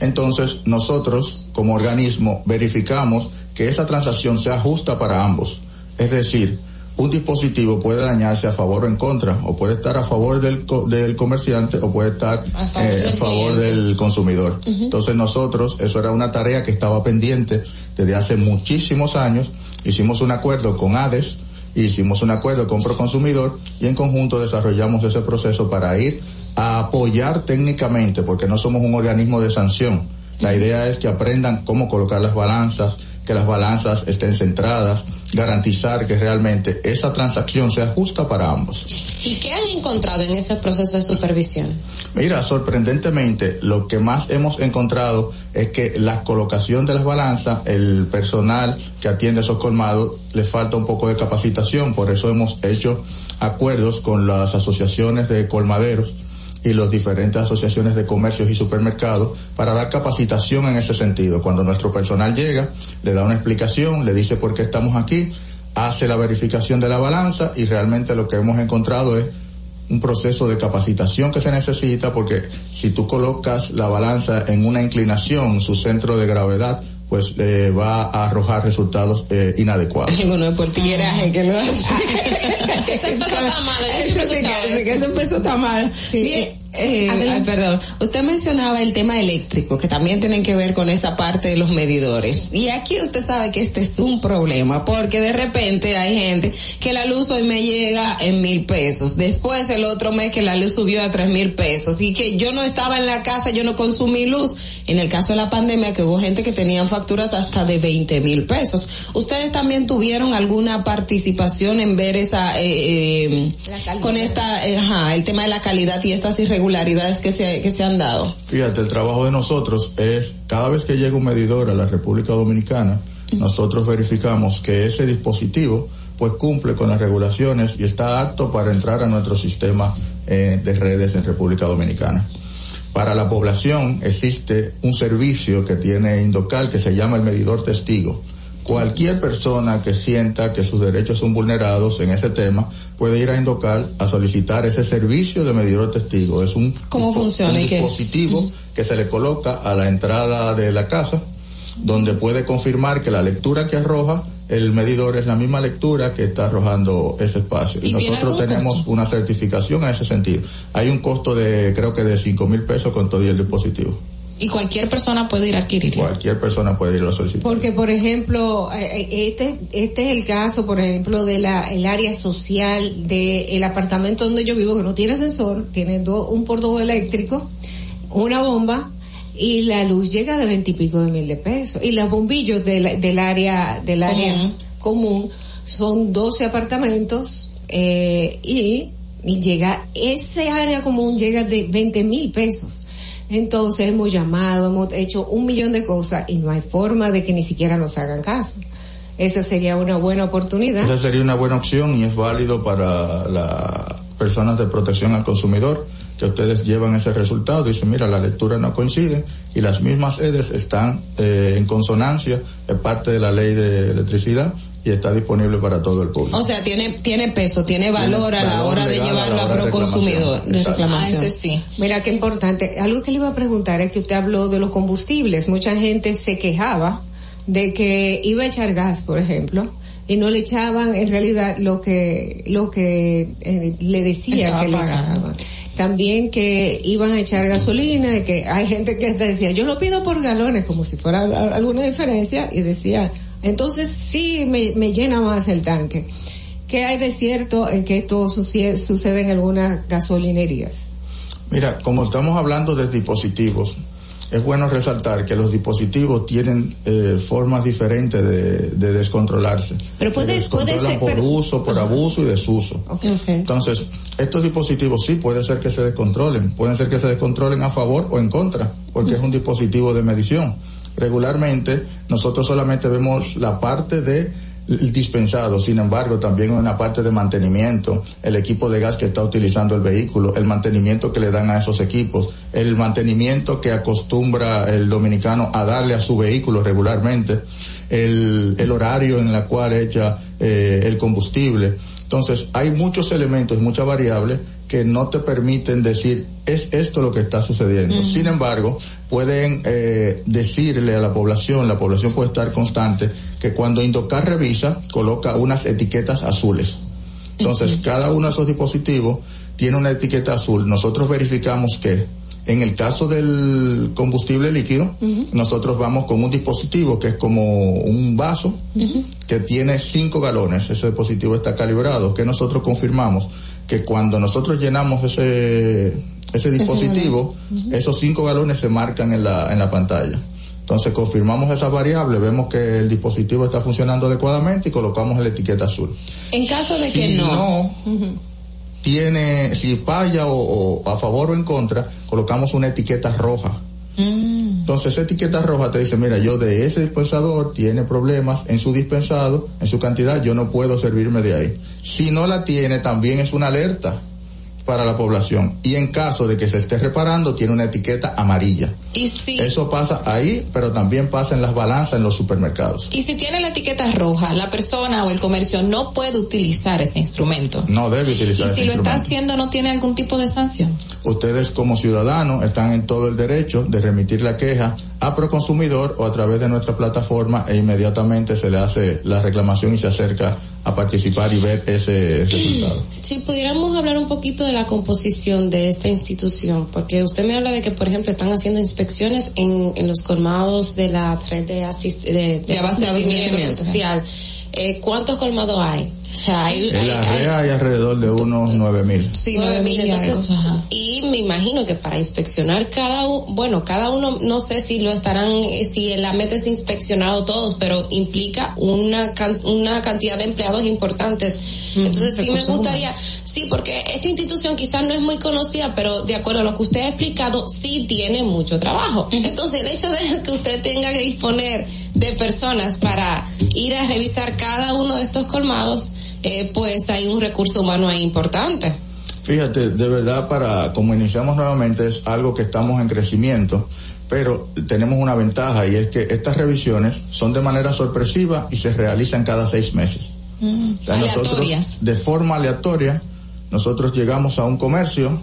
Speaker 27: Entonces, nosotros como organismo verificamos que esa transacción sea justa para ambos. Es decir, un dispositivo puede dañarse a favor o en contra, o puede estar a favor del, co del comerciante o puede estar a favor, eh, a favor del, consumidor. Uh -huh. Entonces nosotros, eso era una tarea que estaba pendiente desde hace muchísimos años, hicimos un acuerdo con ADES, hicimos un acuerdo con Proconsumidor y en conjunto desarrollamos ese proceso para ir a apoyar técnicamente, porque no somos un organismo de sanción. La idea es que aprendan cómo colocar las balanzas, que las balanzas estén centradas, garantizar que realmente esa transacción sea justa para ambos.
Speaker 13: ¿Y qué han encontrado en ese proceso de supervisión?
Speaker 27: Mira, sorprendentemente, lo que más hemos encontrado es que la colocación de las balanzas, el personal que atiende esos colmados, le falta un poco de capacitación, por eso hemos hecho acuerdos con las asociaciones de colmaderos y las diferentes asociaciones de comercios y supermercados para dar capacitación en ese sentido. Cuando nuestro personal llega, le da una explicación, le dice por qué estamos aquí, hace la verificación de la balanza y realmente lo que hemos encontrado es un proceso de capacitación que se necesita porque si tú colocas la balanza en una inclinación, su centro de gravedad, pues eh, va a arrojar resultados eh, inadecuados.
Speaker 14: Ninguno de portigueraje que lo hace.
Speaker 13: ese peso está mal, yo siempre
Speaker 14: ese peso está mal. Eh, ay, perdón. Usted mencionaba el tema eléctrico, que también tienen que ver con esa parte de los medidores. Y aquí usted sabe que este es un problema, porque de repente hay gente que la luz hoy me llega en mil pesos, después el otro mes que la luz subió a tres mil pesos, y que yo no estaba en la casa, yo no consumí luz. En el caso de la pandemia, que hubo gente que tenían facturas hasta de 20 mil pesos. ¿Ustedes también tuvieron alguna participación en ver esa, eh, eh, con esta, eh, ajá, el tema de la calidad y estas irregularidades que se, que se han dado?
Speaker 27: Fíjate, el trabajo de nosotros es, cada vez que llega un medidor a la República Dominicana, nosotros verificamos que ese dispositivo pues cumple con las regulaciones y está apto para entrar a nuestro sistema eh, de redes en República Dominicana. Para la población existe un servicio que tiene Indocal que se llama el medidor testigo. Cualquier persona que sienta que sus derechos son vulnerados en ese tema puede ir a Indocal a solicitar ese servicio de medidor testigo. Es un,
Speaker 14: ¿Cómo funciona
Speaker 27: un
Speaker 14: y
Speaker 27: dispositivo que se le coloca a la entrada de la casa donde puede confirmar que la lectura que arroja el medidor es la misma lectura que está arrojando ese espacio. Y,
Speaker 13: ¿Y tiene
Speaker 27: nosotros tenemos
Speaker 13: costo?
Speaker 27: una certificación en ese sentido. Hay un costo de, creo que de cinco mil pesos con todo y el dispositivo.
Speaker 13: Y cualquier persona puede ir a adquirirlo.
Speaker 27: Cualquier persona puede ir a solicitar.
Speaker 11: Porque, por ejemplo, eh, eh, este, este es el caso, por ejemplo, de la, el área social del apartamento donde yo vivo, que no tiene ascensor, tiene do- un portón eléctrico, una bomba, y la luz llega de veintipico de mil de pesos. Y los bombillos del, del área, del área
Speaker 13: Común.
Speaker 11: común son 12 apartamentos, eh, y, y llega, ese área común llega de 20 mil pesos. Entonces hemos llamado, hemos hecho un millón de cosas y no hay forma de que ni siquiera nos hagan caso. Esa sería una buena oportunidad.
Speaker 27: Esa sería una buena opción y es válido para las personas de protección al consumidor que ustedes llevan ese resultado. Dicen, mira, la lectura no coincide y las mismas EDES están eh, en consonancia, es parte de la ley de electricidad y está disponible para todo el público.
Speaker 14: O sea, tiene, tiene peso, tiene valor a la
Speaker 27: valor
Speaker 14: hora de
Speaker 27: legal a la
Speaker 14: llevarlo a
Speaker 27: hora de
Speaker 14: proconsumidor, de
Speaker 27: reclamación.
Speaker 13: Ah, ese sí.
Speaker 11: Mira qué importante. Algo que le iba a preguntar es que usted habló de los combustibles. Mucha gente se quejaba de que iba a echar gas, por ejemplo, y no le echaban en realidad lo que lo que eh, le decía
Speaker 13: Estaba
Speaker 11: que le
Speaker 13: pagando.
Speaker 11: echaban. También que iban a echar gasolina, y que hay gente que decía, yo lo pido por galones, como si fuera alguna diferencia, y decía, entonces sí me, me llena más el tanque. ¿Qué hay de cierto en que esto sucede en algunas gasolinerías?
Speaker 27: Mira, como estamos hablando de dispositivos, es bueno resaltar que los dispositivos tienen eh, formas diferentes de, de descontrolarse.
Speaker 11: Pero puede-
Speaker 27: Se descontrolan
Speaker 11: puede ser-
Speaker 27: por
Speaker 11: pero-
Speaker 27: uso, por abuso y desuso. Entonces, estos dispositivos sí puede ser que se descontrolen, pueden ser que se descontrolen a favor o en contra, porque es un dispositivo de medición. Regularmente, nosotros solamente vemos la parte de dispensado, sin embargo, también una parte de mantenimiento, el equipo de gas que está utilizando el vehículo, el mantenimiento que le dan a esos equipos, el mantenimiento que acostumbra el dominicano a darle a su vehículo regularmente, el, el horario en la cual echa eh, el combustible. Entonces, hay muchos elementos y muchas variables que no te permiten decir, es esto lo que está sucediendo. Sin embargo, pueden eh, decirle a la población, la población puede estar constante, que cuando Indocar revisa, coloca unas etiquetas azules. Entonces, cada uno de esos dispositivos tiene una etiqueta azul. Nosotros verificamos que en el caso del combustible líquido, nosotros vamos con un dispositivo que es como un vaso que tiene cinco galones. Ese dispositivo está calibrado, que nosotros confirmamos que cuando nosotros llenamos ese, ese dispositivo, esos cinco galones se marcan en la, en la pantalla. Entonces confirmamos esa variable, vemos que el dispositivo está funcionando adecuadamente y colocamos la etiqueta azul.
Speaker 14: En caso de que no.
Speaker 27: Tiene, si falla o, o a favor o en contra, colocamos una etiqueta roja. Entonces esa etiqueta roja te dice, mira, yo de ese dispensador tiene problemas en su dispensado, en su cantidad, yo no puedo servirme de ahí. Si no la tiene, también es una alerta para la población. Y en caso de que se esté reparando, tiene una etiqueta amarilla.
Speaker 12: Y si,
Speaker 27: Eso pasa ahí, pero también pasa en las balanzas en los supermercados.
Speaker 12: y si tiene la etiqueta roja, la persona o el comercio no puede utilizar ese instrumento.
Speaker 27: No debe
Speaker 12: Y
Speaker 27: utilizar
Speaker 12: si
Speaker 27: ese
Speaker 12: lo está haciendo, no tiene algún tipo de sanción.
Speaker 27: Ustedes como ciudadanos están en todo el derecho de remitir la queja a Proconsumidor o a través de nuestra plataforma e inmediatamente se le hace la reclamación y se acerca a participar y ver ese resultado.
Speaker 13: Si pudiéramos hablar un poquito de la composición de esta institución, porque usted me habla de que, por ejemplo, están haciendo inspecciones en, en los colmados de la red de, asist de, de
Speaker 12: De abastecimiento.
Speaker 13: social. Eh, ¿Cuántos colmados hay? O sea, hay,
Speaker 27: En la
Speaker 13: hay-
Speaker 27: red hay alrededor de unos nueve mil.
Speaker 12: Sí,
Speaker 13: nueve mil,
Speaker 12: y
Speaker 13: entonces, me imagino que para inspeccionar cada uno, bueno, cada uno, no sé si lo estarán, eh, si la meta es inspeccionado todos, pero implica una can- una cantidad de empleados importantes. Entonces sí me gustaría, sí, porque esta institución quizás no es muy conocida, pero de acuerdo a lo que usted ha explicado, sí tiene mucho trabajo. Entonces el hecho de que usted tenga que disponer de personas para ir a revisar cada uno de estos colmados, eh, pues hay un recurso humano ahí importante.
Speaker 27: Fíjate, de verdad para, como iniciamos nuevamente, es algo que estamos en crecimiento, pero tenemos una ventaja y es que estas revisiones son de manera sorpresiva y se realizan cada seis meses. O sea, nosotros, de forma aleatoria, nosotros llegamos a un comercio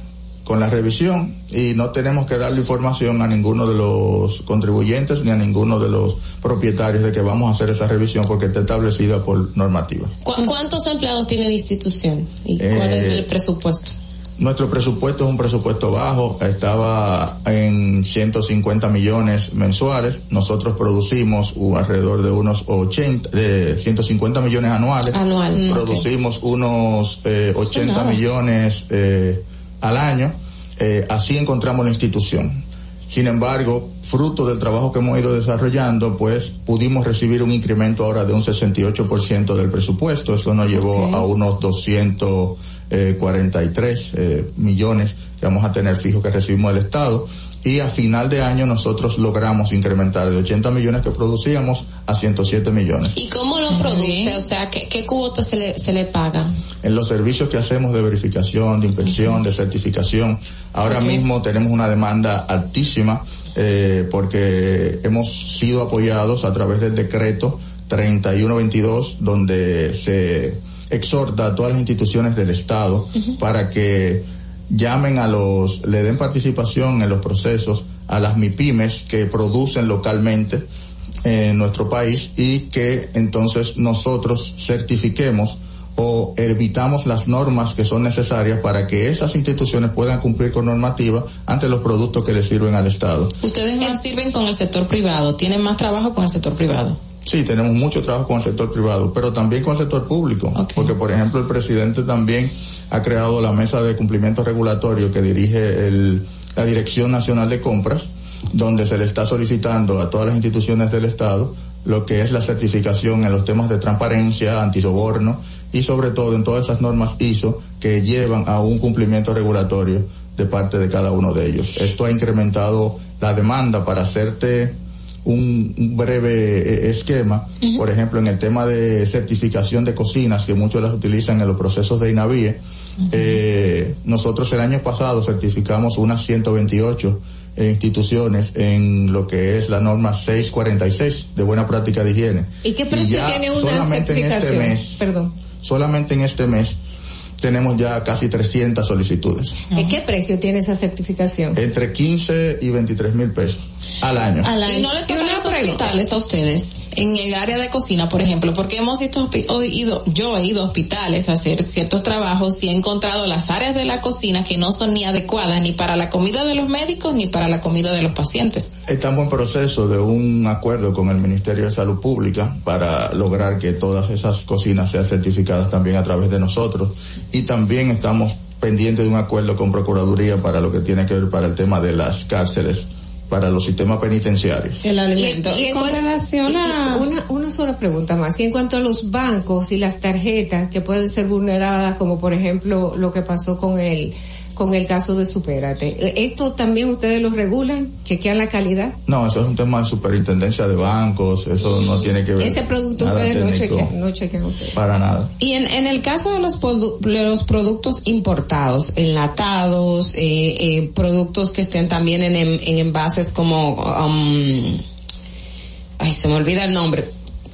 Speaker 27: con la revisión y no tenemos que darle información a ninguno de los contribuyentes ni a ninguno de los propietarios de que vamos a hacer esa revisión porque está establecida por normativa.
Speaker 13: ¿Cu- ¿Cuántos empleados tiene la institución? ¿Y
Speaker 27: Eh,
Speaker 13: cuál es el presupuesto?
Speaker 27: Nuestro presupuesto es un presupuesto bajo, estaba en 150 millones mensuales. Nosotros producimos alrededor de unos 80, de 150 millones anuales.
Speaker 13: Anual. Mm,
Speaker 27: Producimos unos eh, 80
Speaker 13: nada.
Speaker 27: millones eh, al año. Eh, así encontramos la institución. Sin embargo, fruto del trabajo que hemos ido desarrollando, pues pudimos recibir un incremento ahora de un 68% del presupuesto. Eso nos llevó a unos 243 eh, millones que vamos a tener fijos que recibimos del Estado. Y a final de año nosotros logramos incrementar de 80 millones que producíamos a 107 millones.
Speaker 13: ¿Y cómo lo produce? O sea, ¿qué, qué cuota se le, se le paga?
Speaker 27: en los servicios que hacemos de verificación, de inspección, de certificación. Ahora mismo tenemos una demanda altísima eh, porque hemos sido apoyados a través del decreto 3122 donde se exhorta a todas las instituciones del Estado para que llamen a los, le den participación en los procesos a las MIPIMES que producen localmente en nuestro país y que entonces nosotros certifiquemos o evitamos las normas que son necesarias para que esas instituciones puedan cumplir con normativa ante los productos que le sirven al Estado.
Speaker 12: Ustedes más sirven con el sector privado, tienen más trabajo con el sector privado.
Speaker 27: Sí, tenemos mucho trabajo con el sector privado, pero también con el sector público, porque por ejemplo el presidente también ha creado la mesa de cumplimiento regulatorio que dirige el- la Dirección Nacional de Compras, donde se le está solicitando a todas las instituciones del Estado lo que es la certificación en los temas de transparencia, antisoborno y sobre todo en todas esas normas ISO que llevan a un cumplimiento regulatorio de parte de cada uno de ellos. Esto ha incrementado la demanda para hacerte un, un breve eh, esquema, por ejemplo, en el tema de certificación de cocinas, que muchos las utilizan en los procesos de INAVIE, eh, nosotros el año pasado certificamos unas 128 eh, instituciones en lo que es la norma 646 de buena práctica de higiene.
Speaker 11: ¿Y qué precio tiene una
Speaker 27: este
Speaker 11: certificación?
Speaker 27: mes,
Speaker 11: Perdón.
Speaker 27: solamente en este mes tenemos ya casi 300 solicitudes.
Speaker 11: ¿En qué precio tiene esa certificación?
Speaker 27: Entre 15 y 23 mil pesos al año.
Speaker 12: Y no le tocan los hospitales a ustedes en el área de cocina, por ejemplo, porque hemos visto, yo he ido a hospitales a hacer ciertos trabajos y he encontrado las áreas de la cocina que no son ni adecuadas ni para la comida de los médicos ni para la comida de los pacientes.
Speaker 27: Estamos en proceso de un acuerdo con el Ministerio de Salud Pública para lograr que todas esas cocinas sean certificadas también a través de nosotros y también estamos pendientes de un acuerdo con Procuraduría para lo que tiene que ver para el tema de las cárceles para los sistemas penitenciarios.
Speaker 14: El alimento.
Speaker 11: Y, y en
Speaker 14: con relación a...
Speaker 11: una, una sola pregunta más. Y en cuanto a los bancos y las tarjetas que pueden ser vulneradas, como por ejemplo lo que pasó con el con el caso de Supérate, ¿esto también ustedes lo regulan? ¿Chequean la calidad?
Speaker 27: No, eso es un tema de superintendencia de bancos, eso no tiene que ver.
Speaker 11: Ese producto ustedes no chequean, no chequean ustedes.
Speaker 27: Para nada.
Speaker 14: Y en, en el caso de los, produ- de los productos importados, enlatados, eh, eh, productos que estén también en, en, en envases como, um, ay, se me olvida el nombre.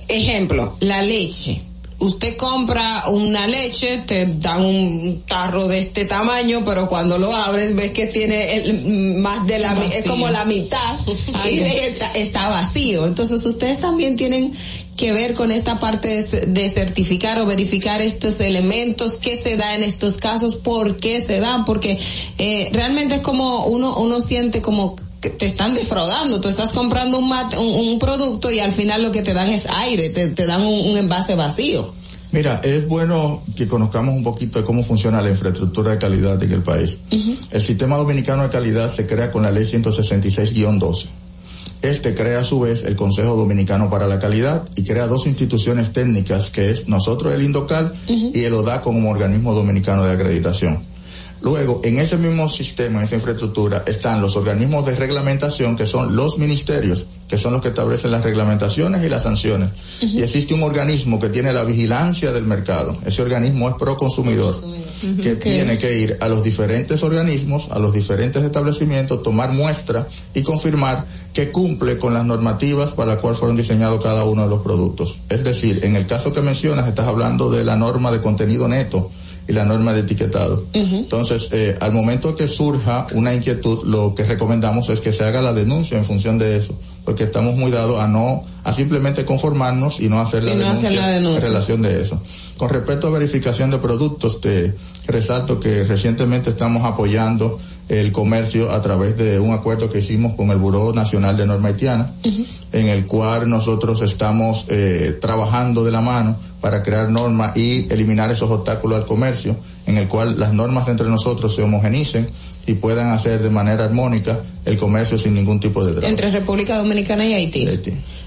Speaker 14: Ejemplo, la leche. Usted compra una leche, te dan un tarro de este tamaño, pero cuando lo abres ves que tiene el, más de la, mi- es
Speaker 12: Vacío.
Speaker 14: como la mitad y está, está vacío. Entonces ustedes también tienen que ver con esta parte de, de certificar o verificar estos elementos, qué se da en estos casos, por qué se dan, porque eh, realmente es como uno, uno siente como te están defraudando, tú estás comprando un, mat- un, un producto y al final lo que te dan es aire, te, te dan un, un envase vacío.
Speaker 27: Mira, es bueno que conozcamos un poquito de cómo funciona la infraestructura de calidad en el país. El sistema dominicano de calidad se crea con la ley 166-12. Este crea a su vez el Consejo Dominicano para la Calidad y crea dos instituciones técnicas que es nosotros el Indocal y el ODA como organismo dominicano de acreditación. Luego, en ese mismo sistema, en esa infraestructura, están los organismos de reglamentación, que son los ministerios, que son los que establecen las reglamentaciones y las sanciones. Y existe un organismo que tiene la vigilancia del mercado. Ese organismo es pro consumidor, que tiene que ir a los diferentes organismos, a los diferentes establecimientos, tomar muestra y confirmar que cumple con las normativas para las cuales fueron diseñados cada uno de los productos. Es decir, en el caso que mencionas, estás hablando de la norma de contenido neto y la norma de etiquetado. Entonces, eh, al momento que surja una inquietud, lo que recomendamos es que se haga la denuncia en función de eso, porque estamos muy dados a no, a simplemente conformarnos y no hacer la,
Speaker 14: Y no
Speaker 27: denuncia,
Speaker 14: hacer la denuncia.
Speaker 27: en relación de eso. Con respecto a verificación de productos, te resalto que recientemente estamos apoyando el comercio a través de un acuerdo que hicimos con el Buró Nacional de Norma Haitiana, en el cual nosotros estamos eh, trabajando de la mano para crear normas y eliminar esos obstáculos al comercio, en el cual las normas entre nosotros se homogenicen y puedan hacer de manera armónica el comercio sin ningún tipo de drama.
Speaker 14: Entre República Dominicana y Haití.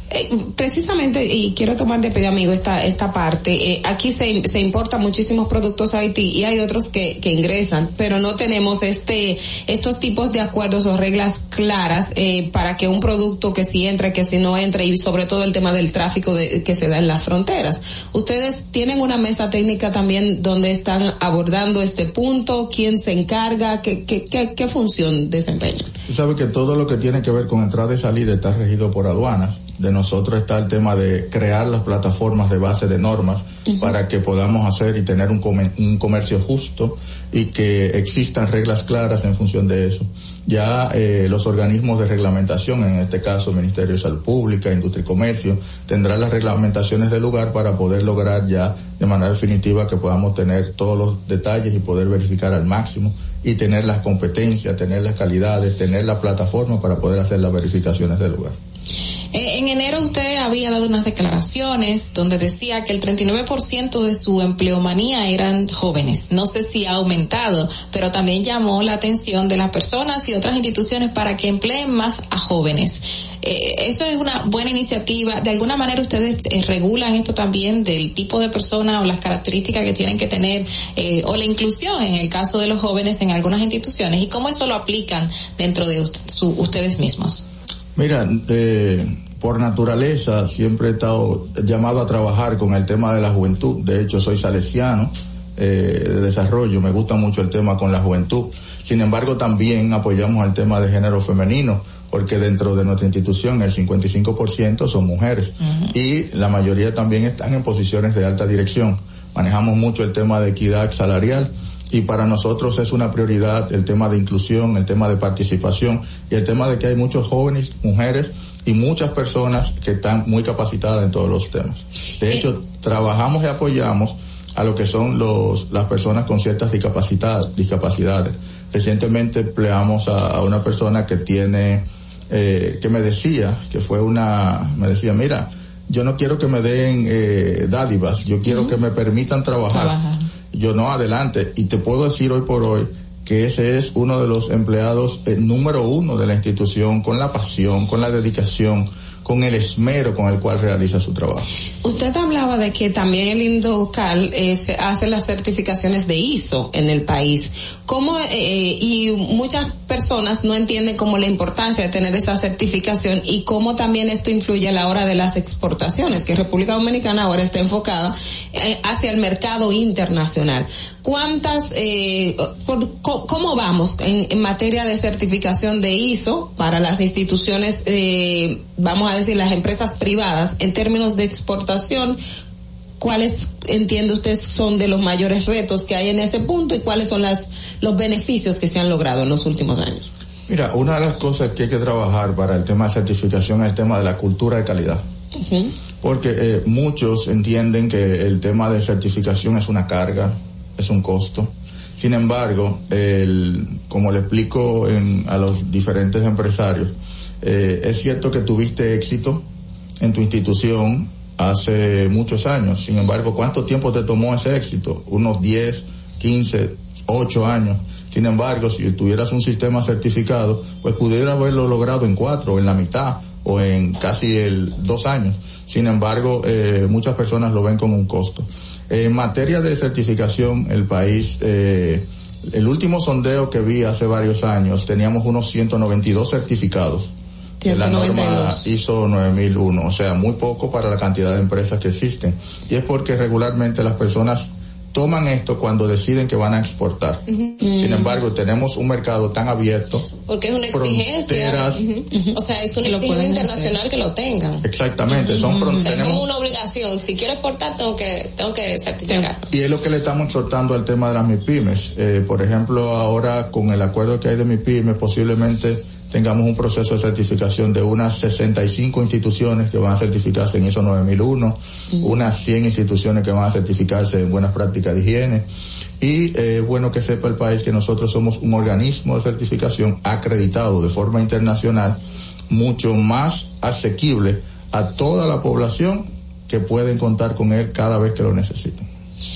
Speaker 14: Eh, precisamente, y quiero tomar de pedir amigo esta, esta parte, eh, aquí se, se importan muchísimos productos a Haití y hay otros que, que ingresan, pero no tenemos este, estos tipos de acuerdos o reglas claras eh, para que un producto que si entra, que si no entra y sobre todo el tema del tráfico de, que se da en las fronteras. Ustedes tienen una mesa técnica también donde están abordando este punto, quién se encarga, qué, qué, qué, qué función desempeñan.
Speaker 27: Tú sabes que todo lo que tiene que ver con entrada y salida está regido por aduanas. De nosotros está el tema de crear las plataformas de base de normas para que podamos hacer y tener un comercio justo y que existan reglas claras en función de eso. Ya eh, los organismos de reglamentación, en este caso Ministerio de Salud Pública, Industria y Comercio, tendrán las reglamentaciones del lugar para poder lograr ya de manera definitiva que podamos tener todos los detalles y poder verificar al máximo y tener las competencias, tener las calidades, tener la plataforma para poder hacer las verificaciones del lugar.
Speaker 12: Eh, en enero usted había dado unas declaraciones donde decía que el 39% de su empleomanía eran jóvenes. No sé si ha aumentado, pero también llamó la atención de las personas y otras instituciones para que empleen más a jóvenes. Eh, eso es una buena iniciativa. De alguna manera ustedes eh, regulan esto también del tipo de persona o las características que tienen que tener eh, o la inclusión en el caso de los jóvenes en algunas instituciones y cómo eso lo aplican dentro de su- ustedes mismos.
Speaker 27: Mira, eh, por naturaleza siempre he estado llamado a trabajar con el tema de la juventud. De hecho, soy salesiano eh, de desarrollo, me gusta mucho el tema con la juventud. Sin embargo, también apoyamos el tema de género femenino, porque dentro de nuestra institución el 55% son mujeres y la mayoría también están en posiciones de alta dirección. Manejamos mucho el tema de equidad salarial y para nosotros es una prioridad el tema de inclusión, el tema de participación y el tema de que hay muchos jóvenes, mujeres y muchas personas que están muy capacitadas en todos los temas. De hecho, trabajamos y apoyamos a lo que son los, las personas con ciertas discapacidades. discapacidades. Recientemente empleamos a, a una persona que tiene, eh, que me decía, que fue una, me decía, mira, yo no quiero que me den eh, dádivas, yo quiero que me permitan trabajar. Yo no, adelante. Y te puedo decir hoy por hoy que ese es uno de los empleados eh, número uno de la institución, con la pasión, con la dedicación, con el esmero con el cual realiza su trabajo.
Speaker 14: Usted hablaba de que también el Indocal eh, hace las certificaciones de ISO en el país. ¿Cómo, eh, y muchas personas no entienden como la importancia de tener esa certificación y cómo también esto influye a la hora de las exportaciones, que República Dominicana ahora está enfocada eh, hacia el mercado internacional. ¿Cuántas, eh, por, cómo vamos en, en, materia de certificación de ISO para las instituciones, eh, vamos a decir, las empresas privadas en términos de exportación? ¿Cuáles, entiende usted, son de los mayores retos que hay en ese punto y cuáles son las, los beneficios que se han logrado en los últimos años?
Speaker 27: Mira, una de las cosas que hay que trabajar para el tema de certificación es el tema de la cultura de calidad. Uh -huh. Porque eh, muchos entienden que el tema de certificación es una carga, es un costo. Sin embargo, el, como le explico en, a los diferentes empresarios, eh, es cierto que tuviste éxito en tu institución hace muchos años. Sin embargo, ¿cuánto tiempo te tomó ese éxito? Unos 10, 15, 8 años. Sin embargo, si tuvieras un sistema certificado, pues pudiera haberlo logrado en cuatro, en la mitad, o en casi el dos años. Sin embargo, eh, muchas personas lo ven como un costo. En materia de certificación, el país, eh, el último sondeo que vi hace varios años, teníamos unos 192 certificados. La norma ISO 9001, o sea, muy poco para la cantidad de empresas que existen. Y es porque regularmente las personas toman esto cuando deciden que van a exportar. Uh -huh. Sin embargo, tenemos un mercado tan abierto.
Speaker 13: Porque es una exigencia. Uh -huh. O sea, es una exigencia internacional hacer. que lo tengan.
Speaker 27: Exactamente, uh -huh. son fronteras.
Speaker 13: Es como una obligación. Si quiero exportar, tengo que, tengo que certificar.
Speaker 27: Y es lo que le estamos exhortando al tema de las MIPIMES. Eh, por ejemplo, ahora con el acuerdo que hay de MIPIMES, posiblemente tengamos un proceso de certificación de unas 65 instituciones que van a certificarse en ISO 9001, mm. unas 100 instituciones que van a certificarse en buenas prácticas de higiene. Y eh, bueno que sepa el país que nosotros somos un organismo de certificación acreditado de forma internacional, mucho más asequible a toda la población que pueden contar con él cada vez que lo necesiten.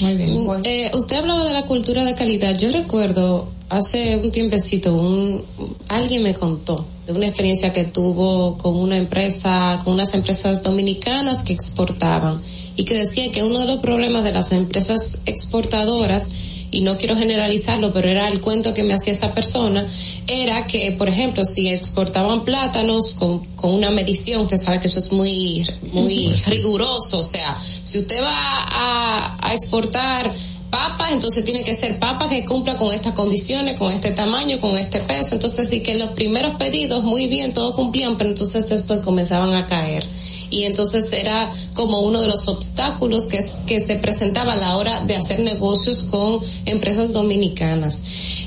Speaker 13: Muy bien. Bueno. Eh, usted hablaba de la cultura de calidad. Yo recuerdo hace un tiempecito un alguien me contó de una experiencia que tuvo con una empresa, con unas empresas dominicanas que exportaban y que decía que uno de los problemas de las empresas exportadoras y no quiero generalizarlo, pero era el cuento que me hacía esta persona, era que, por ejemplo, si exportaban plátanos con, con una medición, usted sabe que eso es muy, muy riguroso, o sea, si usted va a, a exportar papa, entonces tiene que ser papa que cumpla con estas condiciones, con este tamaño, con este peso. Entonces sí que los primeros pedidos muy bien, todo cumplían, pero entonces después comenzaban a caer. Y entonces era como uno de los obstáculos que, que se presentaba a la hora de hacer negocios con empresas dominicanas.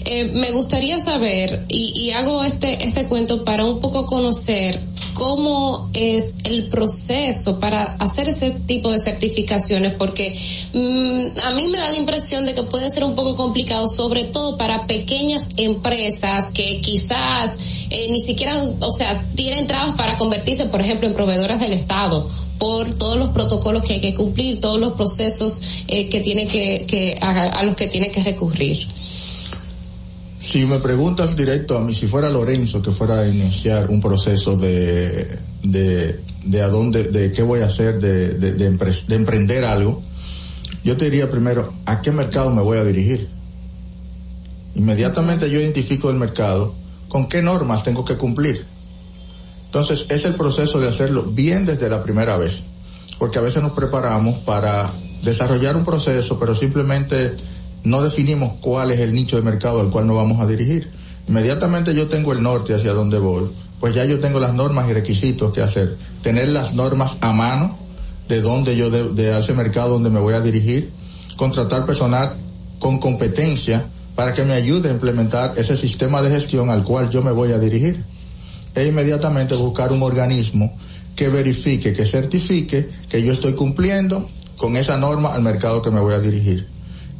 Speaker 13: Eh, me gustaría saber, y, y hago este, este cuento para un poco conocer cómo es el proceso para hacer ese tipo de certificaciones, porque mmm, a mí me da la impresión de que puede ser un poco complicado, sobre todo para pequeñas empresas que quizás eh, ni siquiera, o sea, tienen trabas para convertirse, por ejemplo, en proveedoras del Estado por todos los protocolos que hay que cumplir, todos los procesos eh, que tiene que, a, los que tiene que recurrir.
Speaker 27: Si me preguntas directo a mí, si fuera Lorenzo que fuera a iniciar un proceso de, de, a dónde, de qué voy a hacer, de, de emprender algo, yo te diría primero, ¿a qué mercado me voy a dirigir? Inmediatamente yo identifico el mercado, ¿con qué normas tengo que cumplir? Entonces es el proceso de hacerlo bien desde la primera vez, porque a veces nos preparamos para desarrollar un proceso, pero simplemente no definimos cuál es el nicho de mercado al cual nos vamos a dirigir. Inmediatamente yo tengo el norte hacia donde voy, pues ya yo tengo las normas y requisitos que hacer. Tener las normas a mano de dónde yo, de, de ese mercado donde me voy a dirigir, contratar personal con competencia para que me ayude a implementar ese sistema de gestión al cual yo me voy a dirigir. E inmediatamente buscar un organismo que verifique, que certifique que yo estoy cumpliendo con esa norma al mercado que me voy a dirigir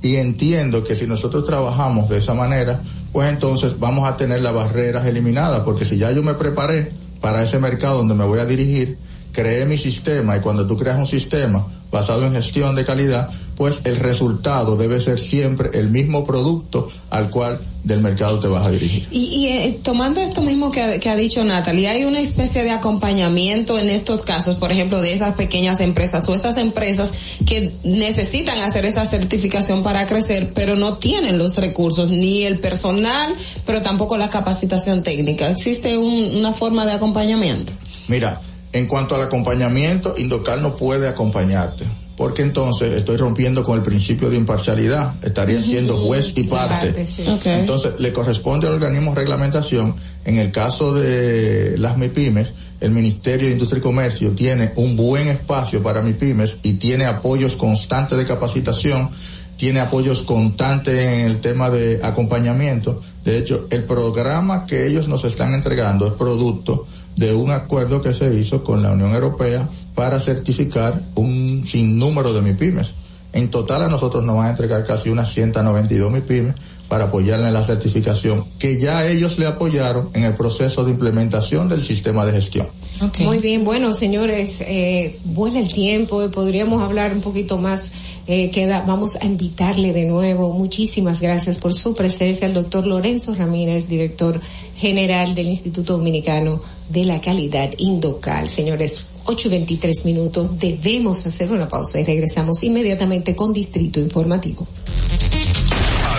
Speaker 27: y entiendo que si nosotros trabajamos de esa manera, pues entonces vamos a tener las barreras eliminadas, porque si ya yo me preparé para ese mercado donde me voy a dirigir, creé mi sistema y cuando tú creas un sistema basado en gestión de calidad, pues el resultado debe ser siempre el mismo producto al cual del mercado te vas a dirigir.
Speaker 14: Y, y eh, tomando esto mismo que ha, que ha dicho Natalie, hay una especie de acompañamiento en estos casos, por ejemplo, de esas pequeñas empresas o esas empresas que necesitan hacer esa certificación para crecer, pero no tienen los recursos, ni el personal, pero tampoco la capacitación técnica. ¿Existe un, una forma de acompañamiento?
Speaker 27: Mira, en cuanto al acompañamiento, Indocal no puede acompañarte porque entonces estoy rompiendo con el principio de imparcialidad, estaría siendo juez y parte. parte sí. okay. Entonces le corresponde al organismo de reglamentación, en el caso de las MIPIMES, el Ministerio de Industria y Comercio tiene un buen espacio para MIPIMES y tiene apoyos constantes de capacitación, tiene apoyos constantes en el tema de acompañamiento. De hecho, el programa que ellos nos están entregando es producto de un acuerdo que se hizo con la Unión Europea para certificar un sinnúmero de MIPIMES. En total a nosotros nos van a entregar casi unas 192 MIPIMES para apoyarle en la certificación que ya ellos le apoyaron en el proceso de implementación del sistema de gestión.
Speaker 11: Okay. Muy bien, bueno señores, eh, vuela el tiempo, podríamos hablar un poquito más eh, queda, vamos a invitarle de nuevo. Muchísimas gracias por su presencia al doctor Lorenzo Ramírez, director general del Instituto Dominicano de la Calidad Indocal. Señores, 8.23 minutos, debemos hacer una pausa y regresamos inmediatamente con Distrito Informativo.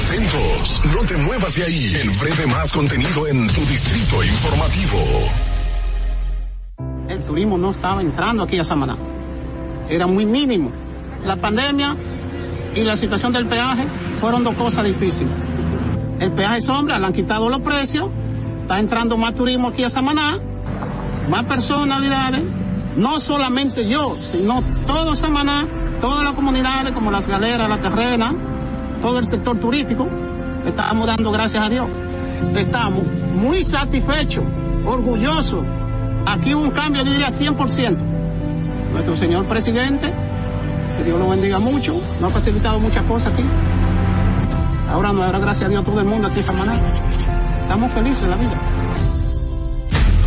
Speaker 10: Atentos, no te muevas de ahí. El breve más contenido en tu Distrito Informativo.
Speaker 25: Turismo no estaba entrando aquí a Samaná. Era muy mínimo la pandemia y la situación del peaje fueron dos cosas difíciles. El peaje sombra, le han quitado los precios, está entrando más turismo aquí a Samaná, más personalidades, no solamente yo, sino todo Samaná, todas las comunidades como las galeras, la terrena, todo el sector turístico, estamos dando gracias a Dios. Estamos muy satisfechos, orgullosos. Aquí hubo un cambio, yo diría 100%. Nuestro señor presidente que Dios lo bendiga mucho, nos ha facilitado muchas cosas aquí. Ahora nos dará gracias a Dios todo el mundo aquí esta manera. Estamos felices en la vida.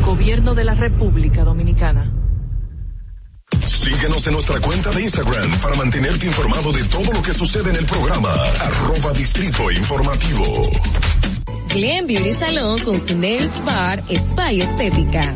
Speaker 26: Gobierno de la República Dominicana.
Speaker 10: Síguenos en nuestra cuenta de Instagram para mantenerte informado de todo lo que sucede en el programa. Arroba Distrito Informativo.
Speaker 24: Glen Beauty Salón con su Nails Bar Spa y Estética.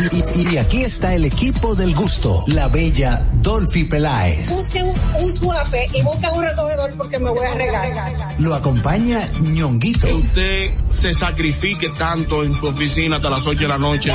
Speaker 21: Y, y, aquí está el equipo del gusto, la bella Dolphy Peláez.
Speaker 28: Busque un, un suape y busca un recogedor porque me voy a regar.
Speaker 21: Lo acompaña ñonguito.
Speaker 29: Que usted se sacrifique tanto en su oficina hasta las 8 de la noche.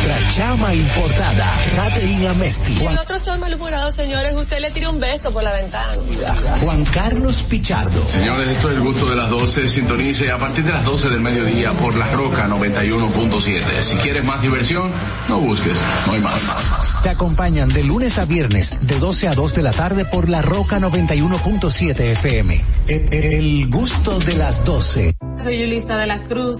Speaker 21: Nuestra chama importada, Caterina Mesti.
Speaker 22: Y el otro está malhumorado, señores. Usted le tira un beso por la ventana.
Speaker 21: Juan Carlos Pichardo.
Speaker 23: Señores, esto es el gusto de las 12. Sintonice a partir de las 12 del mediodía por La Roca 91.7. Si quieres más diversión, no busques, no hay más.
Speaker 21: Te acompañan de lunes a viernes, de 12 a 2 de la tarde por La Roca 91.7 FM. El, el gusto de las 12.
Speaker 30: Soy Yulisa de la Cruz,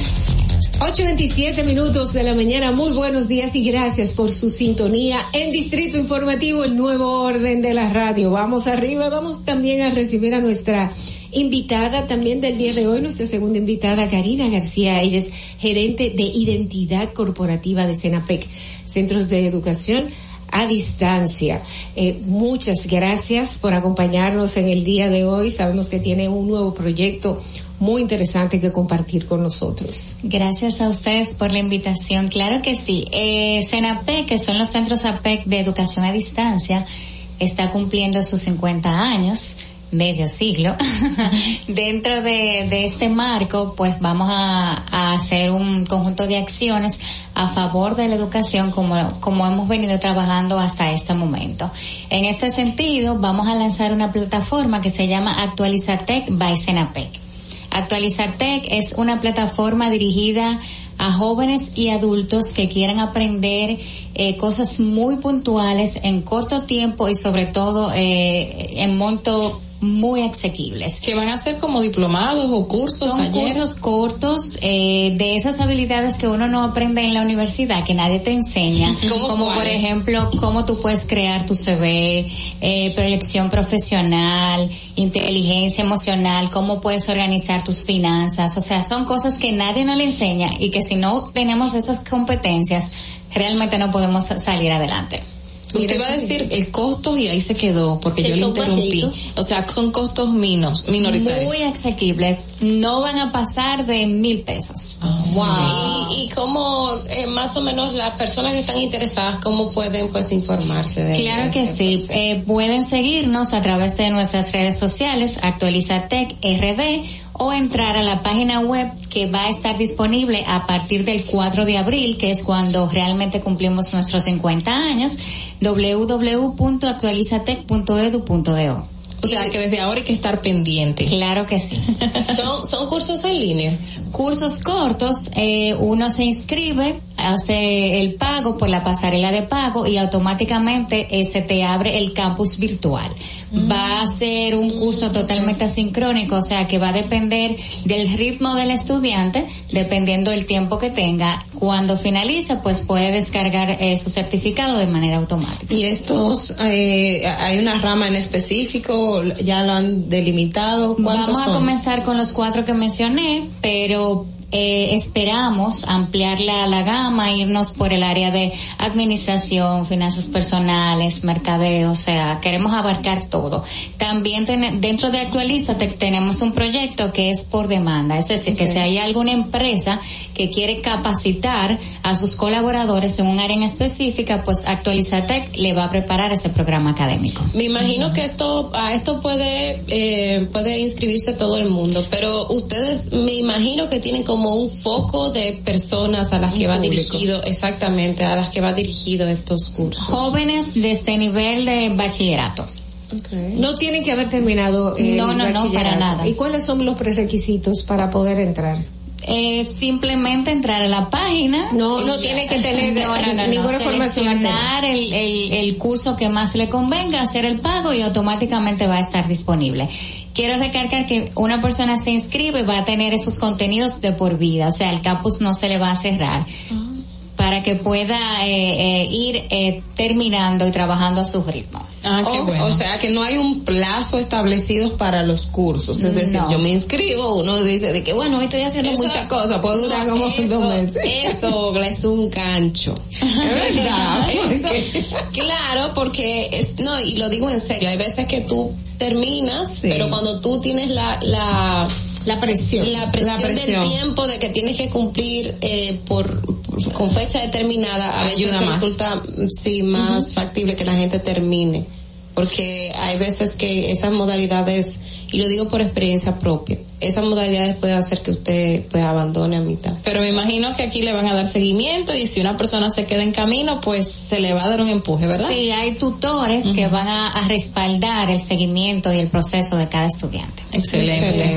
Speaker 11: 8.27 minutos de la mañana, muy buenos días y gracias por su sintonía en Distrito Informativo, el nuevo orden de la radio. Vamos arriba, vamos también a recibir a nuestra invitada también del día de hoy, nuestra segunda invitada, Karina García. Ella es gerente de identidad corporativa de Senapec, Centros de Educación a distancia. Eh, muchas gracias por acompañarnos en el día de hoy. Sabemos que tiene un nuevo proyecto muy interesante que compartir con nosotros.
Speaker 31: Gracias a ustedes por la invitación. Claro que sí. Eh, CENAPEC, que son los centros APEC de educación a distancia, está cumpliendo sus 50 años medio siglo. Dentro de, este marco, pues vamos a, a, hacer un conjunto de acciones a favor de la educación como, como hemos venido trabajando hasta este momento. En este sentido, vamos a lanzar una plataforma que se llama Actualizatec by Senapec. Actualizatec es una plataforma dirigida a jóvenes y adultos que quieran aprender eh, cosas muy puntuales en corto tiempo y sobre todo eh, en monto muy asequibles.
Speaker 12: Que van a ser como diplomados o cursos,
Speaker 31: Son
Speaker 12: talleres.
Speaker 31: cursos cortos eh, de esas habilidades que uno no aprende en la universidad, que nadie te enseña, como por ejemplo cómo tú puedes crear tu CV, eh, proyección profesional, inteligencia emocional, cómo puedes organizar tus finanzas, o sea, son cosas que nadie nos le enseña y que si no tenemos esas competencias, realmente no podemos salir adelante.
Speaker 12: Usted iba a decir el costo y ahí se quedó porque yo le interrumpí. O sea, son costos minos, minoritarios.
Speaker 31: Muy asequibles. No van a pasar de mil pesos.
Speaker 13: Oh, wow. Y, y cómo eh, más o menos las personas que están interesadas, cómo pueden pues informarse de
Speaker 31: Claro que sí. Eh, pueden seguirnos a través de nuestras redes sociales, Actualizatec RD o entrar a la página web que va a estar disponible a partir del 4 de abril, que es cuando realmente cumplimos nuestros 50 años, www.actualizatec.edu.do.
Speaker 12: O sea, que desde ahora hay que estar pendiente.
Speaker 31: Claro que sí.
Speaker 13: ¿Son, son cursos en línea?
Speaker 31: Cursos cortos, eh, uno se inscribe, hace el pago por la pasarela de pago y automáticamente eh, se te abre el campus virtual. Mm. Va a ser un curso totalmente asincrónico, o sea que va a depender del ritmo del estudiante, dependiendo del tiempo que tenga. Cuando finalice, pues puede descargar eh, su certificado de manera automática.
Speaker 14: ¿Y estos, eh, hay una rama en específico? ¿Ya lo han delimitado?
Speaker 31: Vamos a
Speaker 14: son?
Speaker 31: comenzar con los cuatro que mencioné, pero eh, esperamos ampliar la, la gama, irnos por el área de administración, finanzas personales, mercadeo, o sea, queremos abarcar todo. También ten, dentro de Actualízate tenemos un proyecto que es por demanda, es decir, okay. que si hay alguna empresa que quiere capacitar a sus colaboradores en un área en específica, pues Actualizatec le va a preparar ese programa académico.
Speaker 13: Me imagino uh -huh. que esto, a esto puede, eh, puede inscribirse todo el mundo, pero ustedes me imagino que tienen como como un foco de personas a las que va dirigido, exactamente, a las que va dirigido estos cursos.
Speaker 31: Jóvenes de este nivel de bachillerato.
Speaker 11: Okay. No tienen que haber terminado el
Speaker 31: No, no, no, para nada.
Speaker 11: ¿Y cuáles son los prerequisitos para poder entrar?
Speaker 31: Eh, simplemente entrar a la página.
Speaker 11: No, no tiene que tener
Speaker 31: no, no, no,
Speaker 11: ninguna
Speaker 31: seleccionar el, el, el, curso que más le convenga, hacer el pago y automáticamente va a estar disponible. Quiero recargar que una persona se inscribe va a tener esos contenidos de por vida, o sea, el campus no se le va a cerrar. para que pueda eh, eh, ir terminando y trabajando a su ritmo.
Speaker 12: Ah, qué
Speaker 14: o,
Speaker 12: bueno.
Speaker 14: o sea que no hay un plazo establecido para los cursos. Es decir, yo me inscribo, uno dice de que bueno, hoy estoy haciendo
Speaker 13: Eso-
Speaker 14: muchas cosas, puedo durar como
Speaker 13: eso,
Speaker 14: dos meses.
Speaker 13: Eso es un gancho.
Speaker 14: Es verdad.
Speaker 13: Eso, claro, porque es, no, y lo digo en serio, hay veces que tú terminas, pero cuando tú tienes la, la,
Speaker 11: la presión,
Speaker 13: la presión,
Speaker 14: La presión.
Speaker 13: del tiempo de que tienes que cumplir eh, por, por- con fecha determinada, a veces
Speaker 14: Ayuda más.
Speaker 13: resulta sí más factible que la gente termine. Porque hay veces que esas modalidades, y lo digo por experiencia propia, esas modalidades pueden hacer que usted pues abandone a mitad.
Speaker 12: Pero me imagino que aquí le van a dar seguimiento y si una persona se queda en camino, pues se le va a dar un empuje, ¿verdad?
Speaker 31: Sí, hay tutores que van a, a respaldar el seguimiento y el proceso de cada estudiante.
Speaker 12: Excelente.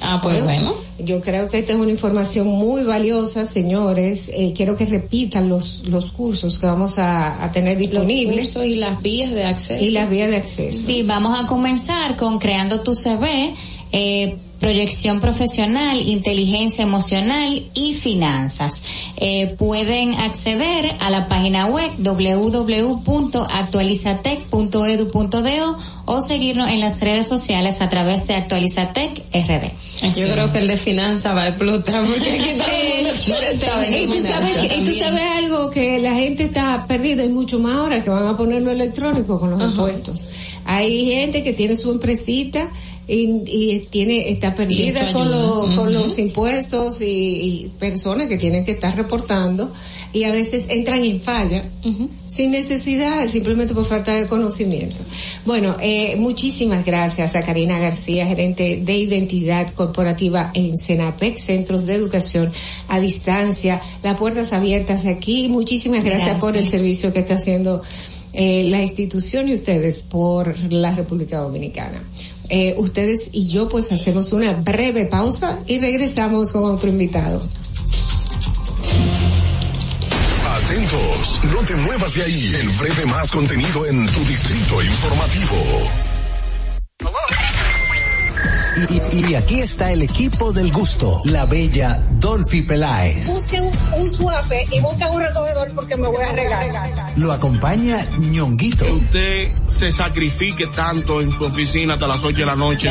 Speaker 12: Ah, pues bueno.
Speaker 11: Yo creo que esta es una información muy valiosa, señores. Eh, quiero que repitan los, los cursos que vamos a, a tener disponibles.
Speaker 13: cursos y las vías de acceso.
Speaker 11: Y las vías de acceso.
Speaker 31: Sí, vamos a comenzar con creando tu CV, eh, proyección profesional, inteligencia emocional y finanzas. Eh, pueden acceder a la página web www.actualizatec.edu.do o seguirnos en las redes sociales a través de Actualizatec RD.
Speaker 14: Yo creo que el de finanzas va a explotar porque aquí saber
Speaker 11: Y tú sabes, y tú sabes algo que la gente está perdida y mucho más ahora que van a ponerlo electrónico con los impuestos. Hay gente que tiene su empresita y, y tiene está perdida con,
Speaker 12: ayuda.
Speaker 11: los con
Speaker 12: Ujú.
Speaker 11: los impuestos y, y personas que tienen que estar reportando y a veces entran en falla sin necesidad, simplemente por falta de conocimiento. Bueno, eh, muchísimas gracias a Karina García, gerente de identidad corporativa en Senapec, Centros de Educación a Distancia. Las puertas abiertas aquí. Muchísimas gracias,
Speaker 31: Gracias.
Speaker 11: por el servicio que está haciendo eh, la institución y ustedes por la República Dominicana. Eh, ustedes y yo pues hacemos una breve pausa y regresamos con otro invitado.
Speaker 10: Atentos, no te muevas de ahí. El breve más contenido en tu distrito informativo.
Speaker 21: Y, y aquí está el equipo del gusto, la bella Dolphy Peláez.
Speaker 28: Busquen un, un suape y busquen un recogedor porque me voy a regar.
Speaker 21: Lo acompaña ñonguito.
Speaker 29: Que usted se sacrifique tanto en su oficina hasta las 8 de la noche.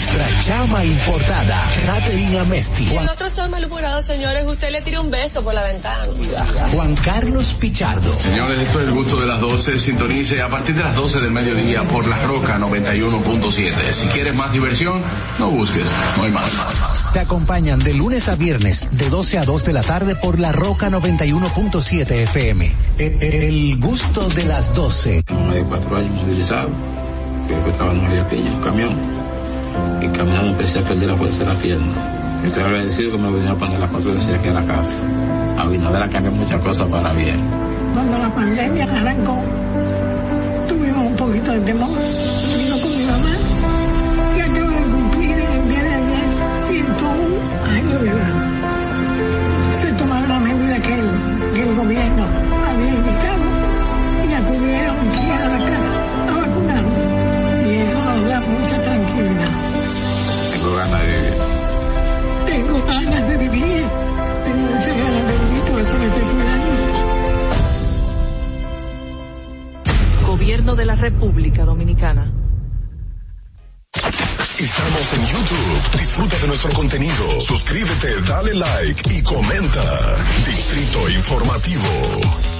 Speaker 21: Nuestra chama importada, Caterina Mesti.
Speaker 22: El otro está malhumorado, señores. Usted le tira un beso por la ventana.
Speaker 21: Juan Carlos Pichardo.
Speaker 23: Señores, esto es el gusto de las 12. Sintonice a partir de las 12 del mediodía por La Roca 91.7. Si quieres más diversión, no busques, no hay más.
Speaker 21: Te acompañan de lunes a viernes, de 12 a 2 de la tarde por La Roca 91.7 FM. El, el gusto de las 12.
Speaker 32: Más de cuatro años movilizado, que fue trabajando en María Piña, en un camión, y caminando empecé a perder la fuerza de la pierna. Estoy agradecido que me vinieron a poner las cuatro veces aquí a la casa. A Abinader ha cambiado muchas cosas para bien.
Speaker 28: Cuando la pandemia arrancó, tuvimos un poquito de temor. Vino con mi mamá y acabo de cumplir el día de ayer 101 años de edad. Se tomaron las medidas que el, que el gobierno había indicado y acudieron aquí a la casa a vacunarnos. Y eso nos da mucha tranquilidad.
Speaker 32: Tengo ganas de vivir.
Speaker 28: Tengo ganas de vivir. Tengo muchas ganas de vivir, por eso me estoy cuidando.
Speaker 26: Gobierno de la República Dominicana.
Speaker 10: Estamos en YouTube. Disfruta de nuestro contenido. Suscríbete, dale like y comenta. Distrito Informativo.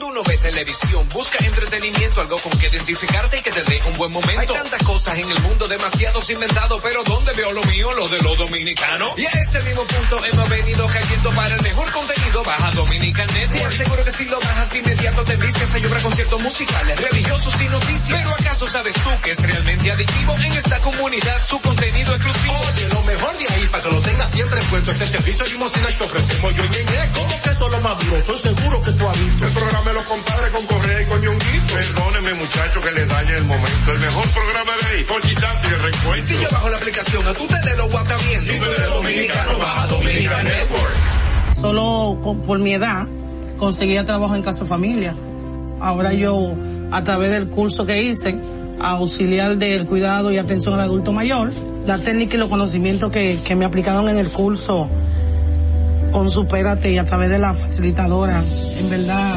Speaker 33: Cuando
Speaker 34: uno ve televisión, busca entretenimiento, algo con que identificarte y que te dé un buen momento. Hay tantas cosas en el mundo, demasiados inventados, pero ¿dónde veo lo mío? Lo de los dominicanos. Y a ese mismo punto hemos venido cayendo para el mejor contenido. Baja Dominican Network. Seguro que si lo bajas inmediato te vistes hay obra conciertos musicales, religiosos y noticias. Pero ¿acaso sabes tú que es realmente adictivo en esta comunidad su contenido exclusivo?
Speaker 35: Oye, lo mejor de ahí para que lo tengas siempre puesto este servicio limosina que ofrecemos yo y ¿Cómo que eso lo más duro? Estoy seguro que tú has visto. El programa de los compadres con Correa y con Ñonguito. Perdóneme muchacho que le dañe el momento. El mejor programa de ahí, Pochi Santo y el reencuentro.
Speaker 34: Si yo bajo la aplicación, a tú te lo guata bien. Si tú eres dominicano, baja Dominican Network.
Speaker 29: Solo con- por mi edad conseguía trabajo en casa familia. Ahora yo, a través del curso que hice, auxiliar del cuidado y atención al adulto mayor, la técnica y los conocimientos que, que me aplicaron en el curso con Supérate y a través de la facilitadora, en verdad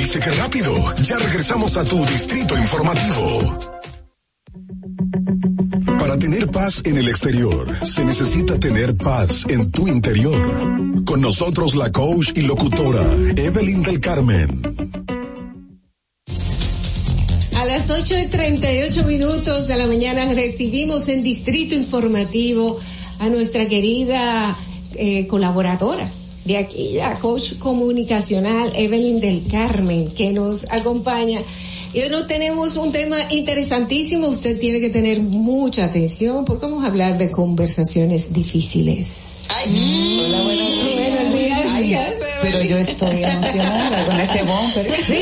Speaker 10: ¿Viste qué rápido? Ya regresamos a tu distrito informativo. Para tener paz en el exterior, se necesita tener paz en tu interior. Con nosotros la coach y locutora Evelyn del Carmen.
Speaker 11: A las 8 y 38 minutos de la mañana recibimos en Distrito Informativo a nuestra querida eh, colaboradora de aquí, la coach comunicacional Evelyn del Carmen, que nos acompaña. Y hoy nos tenemos un tema interesantísimo. Usted tiene que tener mucha atención porque vamos a hablar de conversaciones difíciles.
Speaker 36: Hola, buenos días.
Speaker 11: Buenos días.
Speaker 36: Ay, pero yo estoy emocionada con ese bumper. ¿Viste?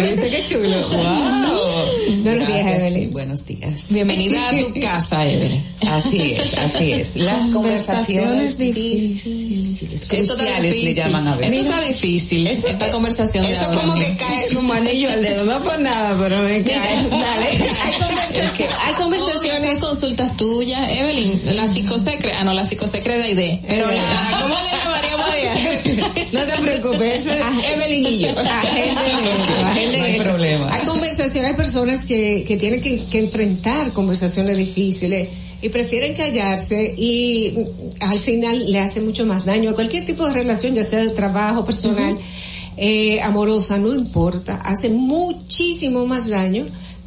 Speaker 36: ¿Viste qué chulo? Wow.
Speaker 11: Buenos días. Evelyn.
Speaker 36: Buenos días.
Speaker 12: Bienvenida a tu casa, Evelyn.
Speaker 36: Así es, así es. Las conversaciones difíciles,
Speaker 12: Esto está
Speaker 36: cruciales le
Speaker 12: difícil.
Speaker 36: llaman a veces.
Speaker 12: Esto está difícil, esta conversación
Speaker 36: eso como que cae como anillo al dedo, no por nada, pero me cae. Dale.
Speaker 11: Hay conversaciones.
Speaker 12: Esas consultas tuyas, Evelyn, la psicosecre, ah no, la psicosecre de ID. Pero la, ¿cómo le llamaríamos a ella?
Speaker 36: No te preocupes, Evelyn y yo. No hay
Speaker 11: eso.
Speaker 36: problema.
Speaker 11: Hay conversaciones, hay personas que, que tienen que, que enfrentar conversaciones difíciles y prefieren callarse y mm, al final le hace mucho más daño a cualquier tipo de relación, ya sea de trabajo, personal, eh, amorosa, no importa, hace muchísimo más daño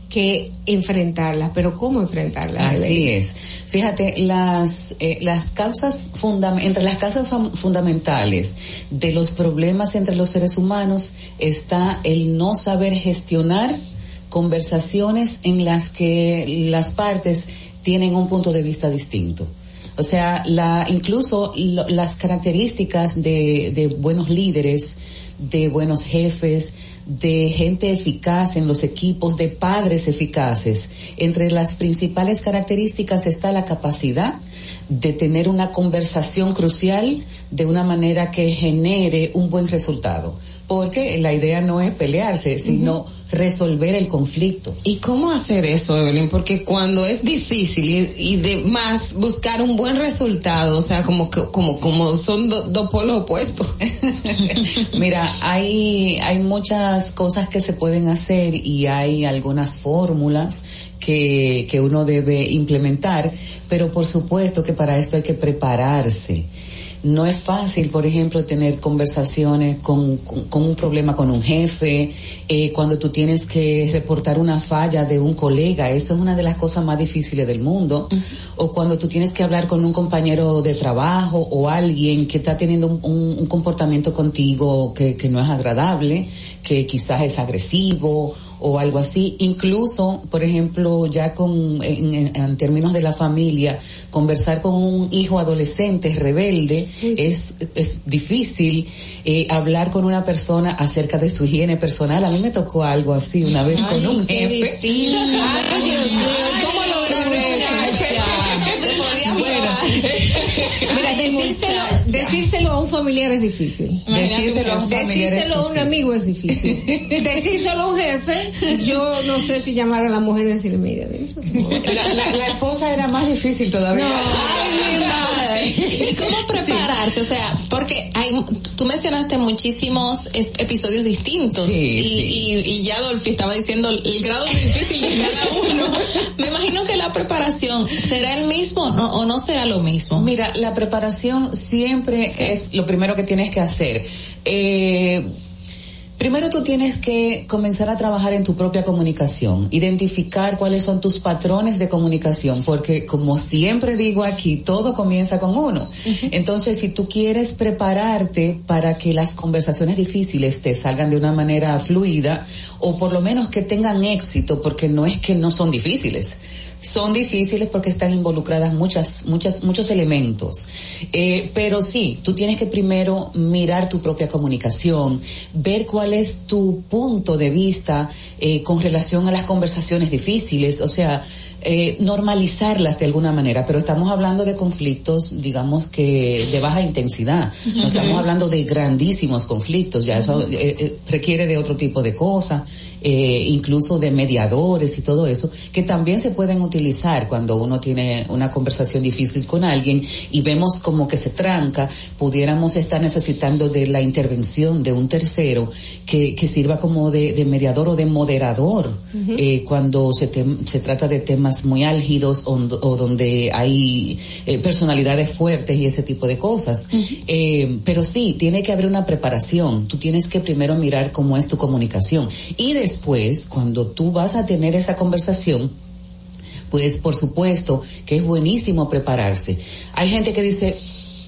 Speaker 11: que enfrentarla, pero ¿cómo enfrentarla?
Speaker 36: Así es. Fíjate, las, eh, las causas entre las causas fundamentales de los problemas entre los seres humanos está el no saber gestionar conversaciones en las que las partes tienen un punto de vista distinto. O sea, la, incluso lo- las características de, de buenos líderes, de buenos jefes, de gente eficaz en los equipos, de padres eficaces. Entre las principales características está la capacidad de tener una conversación crucial de una manera que genere un buen resultado. Porque la idea no es pelearse, sino resolver el conflicto.
Speaker 14: ¿Y cómo hacer eso, Evelyn? Porque cuando es difícil y, y de más buscar un buen resultado, o sea, como como, como son do- dos polos opuestos.
Speaker 36: Mira, hay, hay muchas cosas que se pueden hacer y hay algunas fórmulas que, que uno debe implementar, pero por supuesto que para esto hay que prepararse. No es fácil, por ejemplo, tener conversaciones con, con, con un problema con un jefe, eh, cuando tú tienes que reportar una falla de un colega, eso es una de las cosas más difíciles del mundo, o cuando tú tienes que hablar con un compañero de trabajo o alguien que está teniendo un, un- un comportamiento contigo que, que no es agradable, que quizás es agresivo o algo así. Incluso, por ejemplo, ya con, en, en- en términos de la familia, conversar con un hijo adolescente rebelde es, es difícil. eh, hablar con una persona acerca de su higiene personal. A mí me tocó algo así una vez con un jefe.
Speaker 11: difícil. Ay, Dios mío, ¿cómo lograron eso? Mira, decírselo, decírselo a un familiar es difícil.
Speaker 36: Decírselo a un
Speaker 11: Decírselo a amigo es difícil. Decírselo a un jefe, yo no sé si llamar a la mujer y decirle, mira,
Speaker 36: La, la- la esposa era más difícil todavía.
Speaker 12: ¿Y cómo prepararse? O sea, porque hay, tú mencionaste muchísimos episodios distintos
Speaker 36: Sí,
Speaker 12: y,
Speaker 36: sí.
Speaker 12: y, y ya Dolphy estaba diciendo el grado difícil de cada uno. Me imagino que la preparación será el mismo ¿no? O no será lo mismo.
Speaker 36: Mira, la preparación siempre es lo primero que tienes que hacer. Eh, Primero tú tienes que comenzar a trabajar en tu propia comunicación, identificar cuáles son tus patrones de comunicación, porque como siempre digo aquí, todo comienza con uno. Entonces, si tú quieres prepararte para que las conversaciones difíciles te salgan de una manera fluida, o por lo menos que tengan éxito, porque no es que no son difíciles, son difíciles porque están involucradas muchas, muchas, muchos elementos. Eh, pero sí, tú tienes que primero mirar tu propia comunicación, ver cuál es tu punto de vista eh, con relación a las conversaciones difíciles, o sea, eh, normalizarlas de alguna manera, pero estamos hablando de conflictos, digamos que de baja intensidad, no estamos hablando de grandísimos conflictos, ya eso eh, eh, requiere de otro tipo de cosas, eh, incluso de mediadores y todo eso, que también se pueden utilizar cuando uno tiene una conversación difícil con alguien y vemos como que se tranca, pudiéramos estar necesitando de la intervención de un tercero que, que sirva como de, de mediador o de moderador eh, cuando se, tem- se trata de temas muy álgidos o, o donde hay eh, personalidades fuertes y ese tipo de cosas. Eh, pero sí, tiene que haber una preparación. Tú tienes que primero mirar cómo es tu comunicación. Y después, cuando tú vas a tener esa conversación, pues por supuesto que es buenísimo prepararse. Hay gente que dice,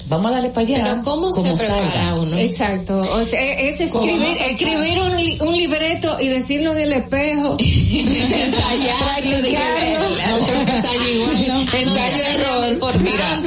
Speaker 36: vamos a darle para allá.
Speaker 11: Pero ¿cómo se
Speaker 36: como
Speaker 11: prepara
Speaker 36: salga.
Speaker 11: uno? Exacto. O sea, es
Speaker 36: ¿Cómo
Speaker 11: escribir, escribir un, li- un libreto y decirlo en el espejo.
Speaker 36: Mira,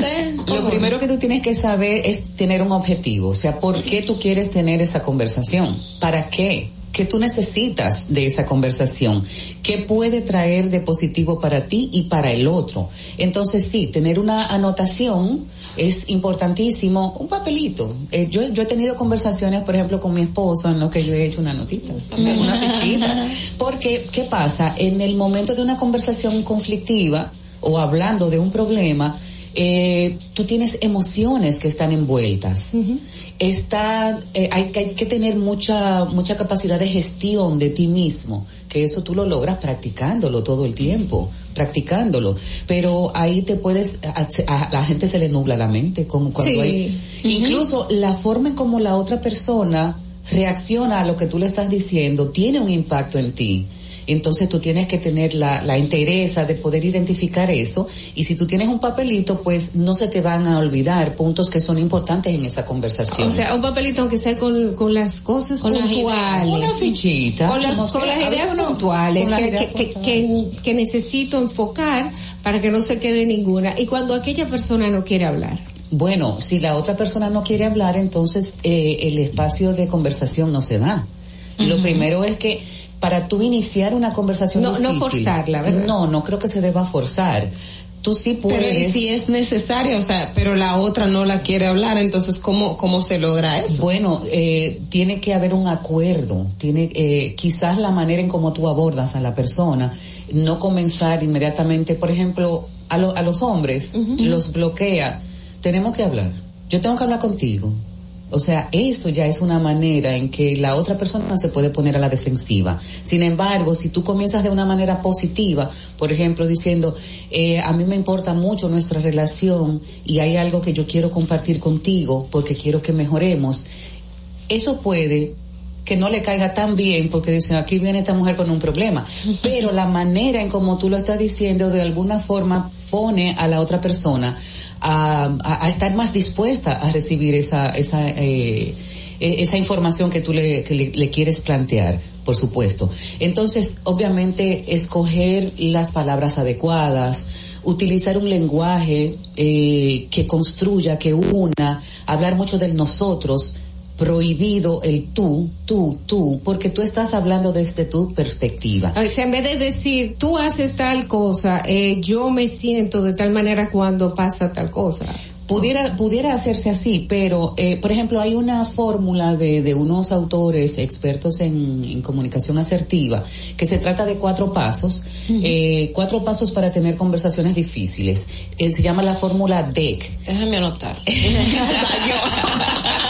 Speaker 36: lo primero que tú tienes que saber es tener un objetivo, o sea, ¿por qué tú quieres tener esa conversación? ¿Para qué? ¿Qué tú necesitas de esa conversación? ¿Qué puede traer de positivo para ti y para el otro? Entonces sí, tener una anotación es importantísimo. Un papelito. Eh, yo, yo he tenido conversaciones, por ejemplo, con mi esposo en lo que yo he hecho una notita, una fichita. Porque, ¿qué pasa? En el momento de una conversación conflictiva o hablando de un problema, eh, tú tienes emociones que están envueltas. Está, eh, hay, que- hay que tener mucha, mucha capacidad de gestión de ti mismo, que eso tú lo logras practicándolo todo el tiempo, practicándolo. Pero ahí te puedes, a, a la gente se le nubla la mente, como cuando
Speaker 11: Sí.
Speaker 36: hay, incluso la forma en como la otra persona reacciona a lo que tú le estás diciendo tiene un impacto en ti. Entonces tú tienes que tener la, la entereza de poder identificar eso y si tú tienes un papelito, pues no se te van a olvidar puntos que son importantes en esa conversación.
Speaker 11: O sea, un papelito aunque sea con, con las cosas
Speaker 36: Con las
Speaker 11: puntuales.
Speaker 36: Una fichita,
Speaker 11: Con, la- con
Speaker 36: sea,
Speaker 11: las ideas puntuales
Speaker 36: con las
Speaker 11: que,
Speaker 36: ideas
Speaker 11: que, que, que- que necesito enfocar para que no se quede ninguna. Y cuando aquella persona no quiere hablar.
Speaker 36: Bueno, si la otra persona no quiere hablar, entonces eh, el espacio de conversación no se da. Lo primero es que para tú iniciar una conversación
Speaker 11: No- no forzarla, ¿verdad?
Speaker 36: No, no creo que se deba forzar. Tú sí
Speaker 14: Pero
Speaker 36: puedes.
Speaker 14: si es necesario, o sea, pero la otra no la quiere hablar, entonces ¿cómo, cómo se logra eso?
Speaker 36: Bueno, eh, tiene que haber un acuerdo, tiene eh, quizás la manera en cómo tú abordas a la persona, no comenzar inmediatamente, por ejemplo, a, lo- a los hombres, los bloquea, tenemos que hablar, yo tengo que hablar contigo. O sea, eso ya es una manera en que la otra persona se puede poner a la defensiva. Sin embargo, si tú comienzas de una manera positiva, por ejemplo, diciendo, eh, a mí me importa mucho nuestra relación y hay algo que yo quiero compartir contigo porque quiero que mejoremos, eso puede que no le caiga tan bien porque dicen aquí viene esta mujer con un problema. Pero la manera en como tú lo estás diciendo de alguna forma pone a la otra persona a, a- a estar más dispuesta a recibir esa esa eh, eh, esa información que tú le, que le, le quieres plantear por supuesto. Entonces obviamente escoger las palabras adecuadas utilizar un lenguaje eh, que construya, que una, hablar mucho del nosotros, prohibido el tú, tú, tú, porque tú estás hablando desde tu perspectiva.
Speaker 11: O sea, en vez de decir, tú haces tal cosa, eh, yo me siento de tal manera cuando pasa tal cosa.
Speaker 36: Pudiera, pudiera hacerse así, pero, eh, por ejemplo, hay una fórmula de, de unos autores expertos en, en comunicación asertiva que se trata de cuatro pasos, eh, cuatro pasos para tener conversaciones difíciles. Eh, se llama la fórmula DEC.
Speaker 37: Déjame anotar.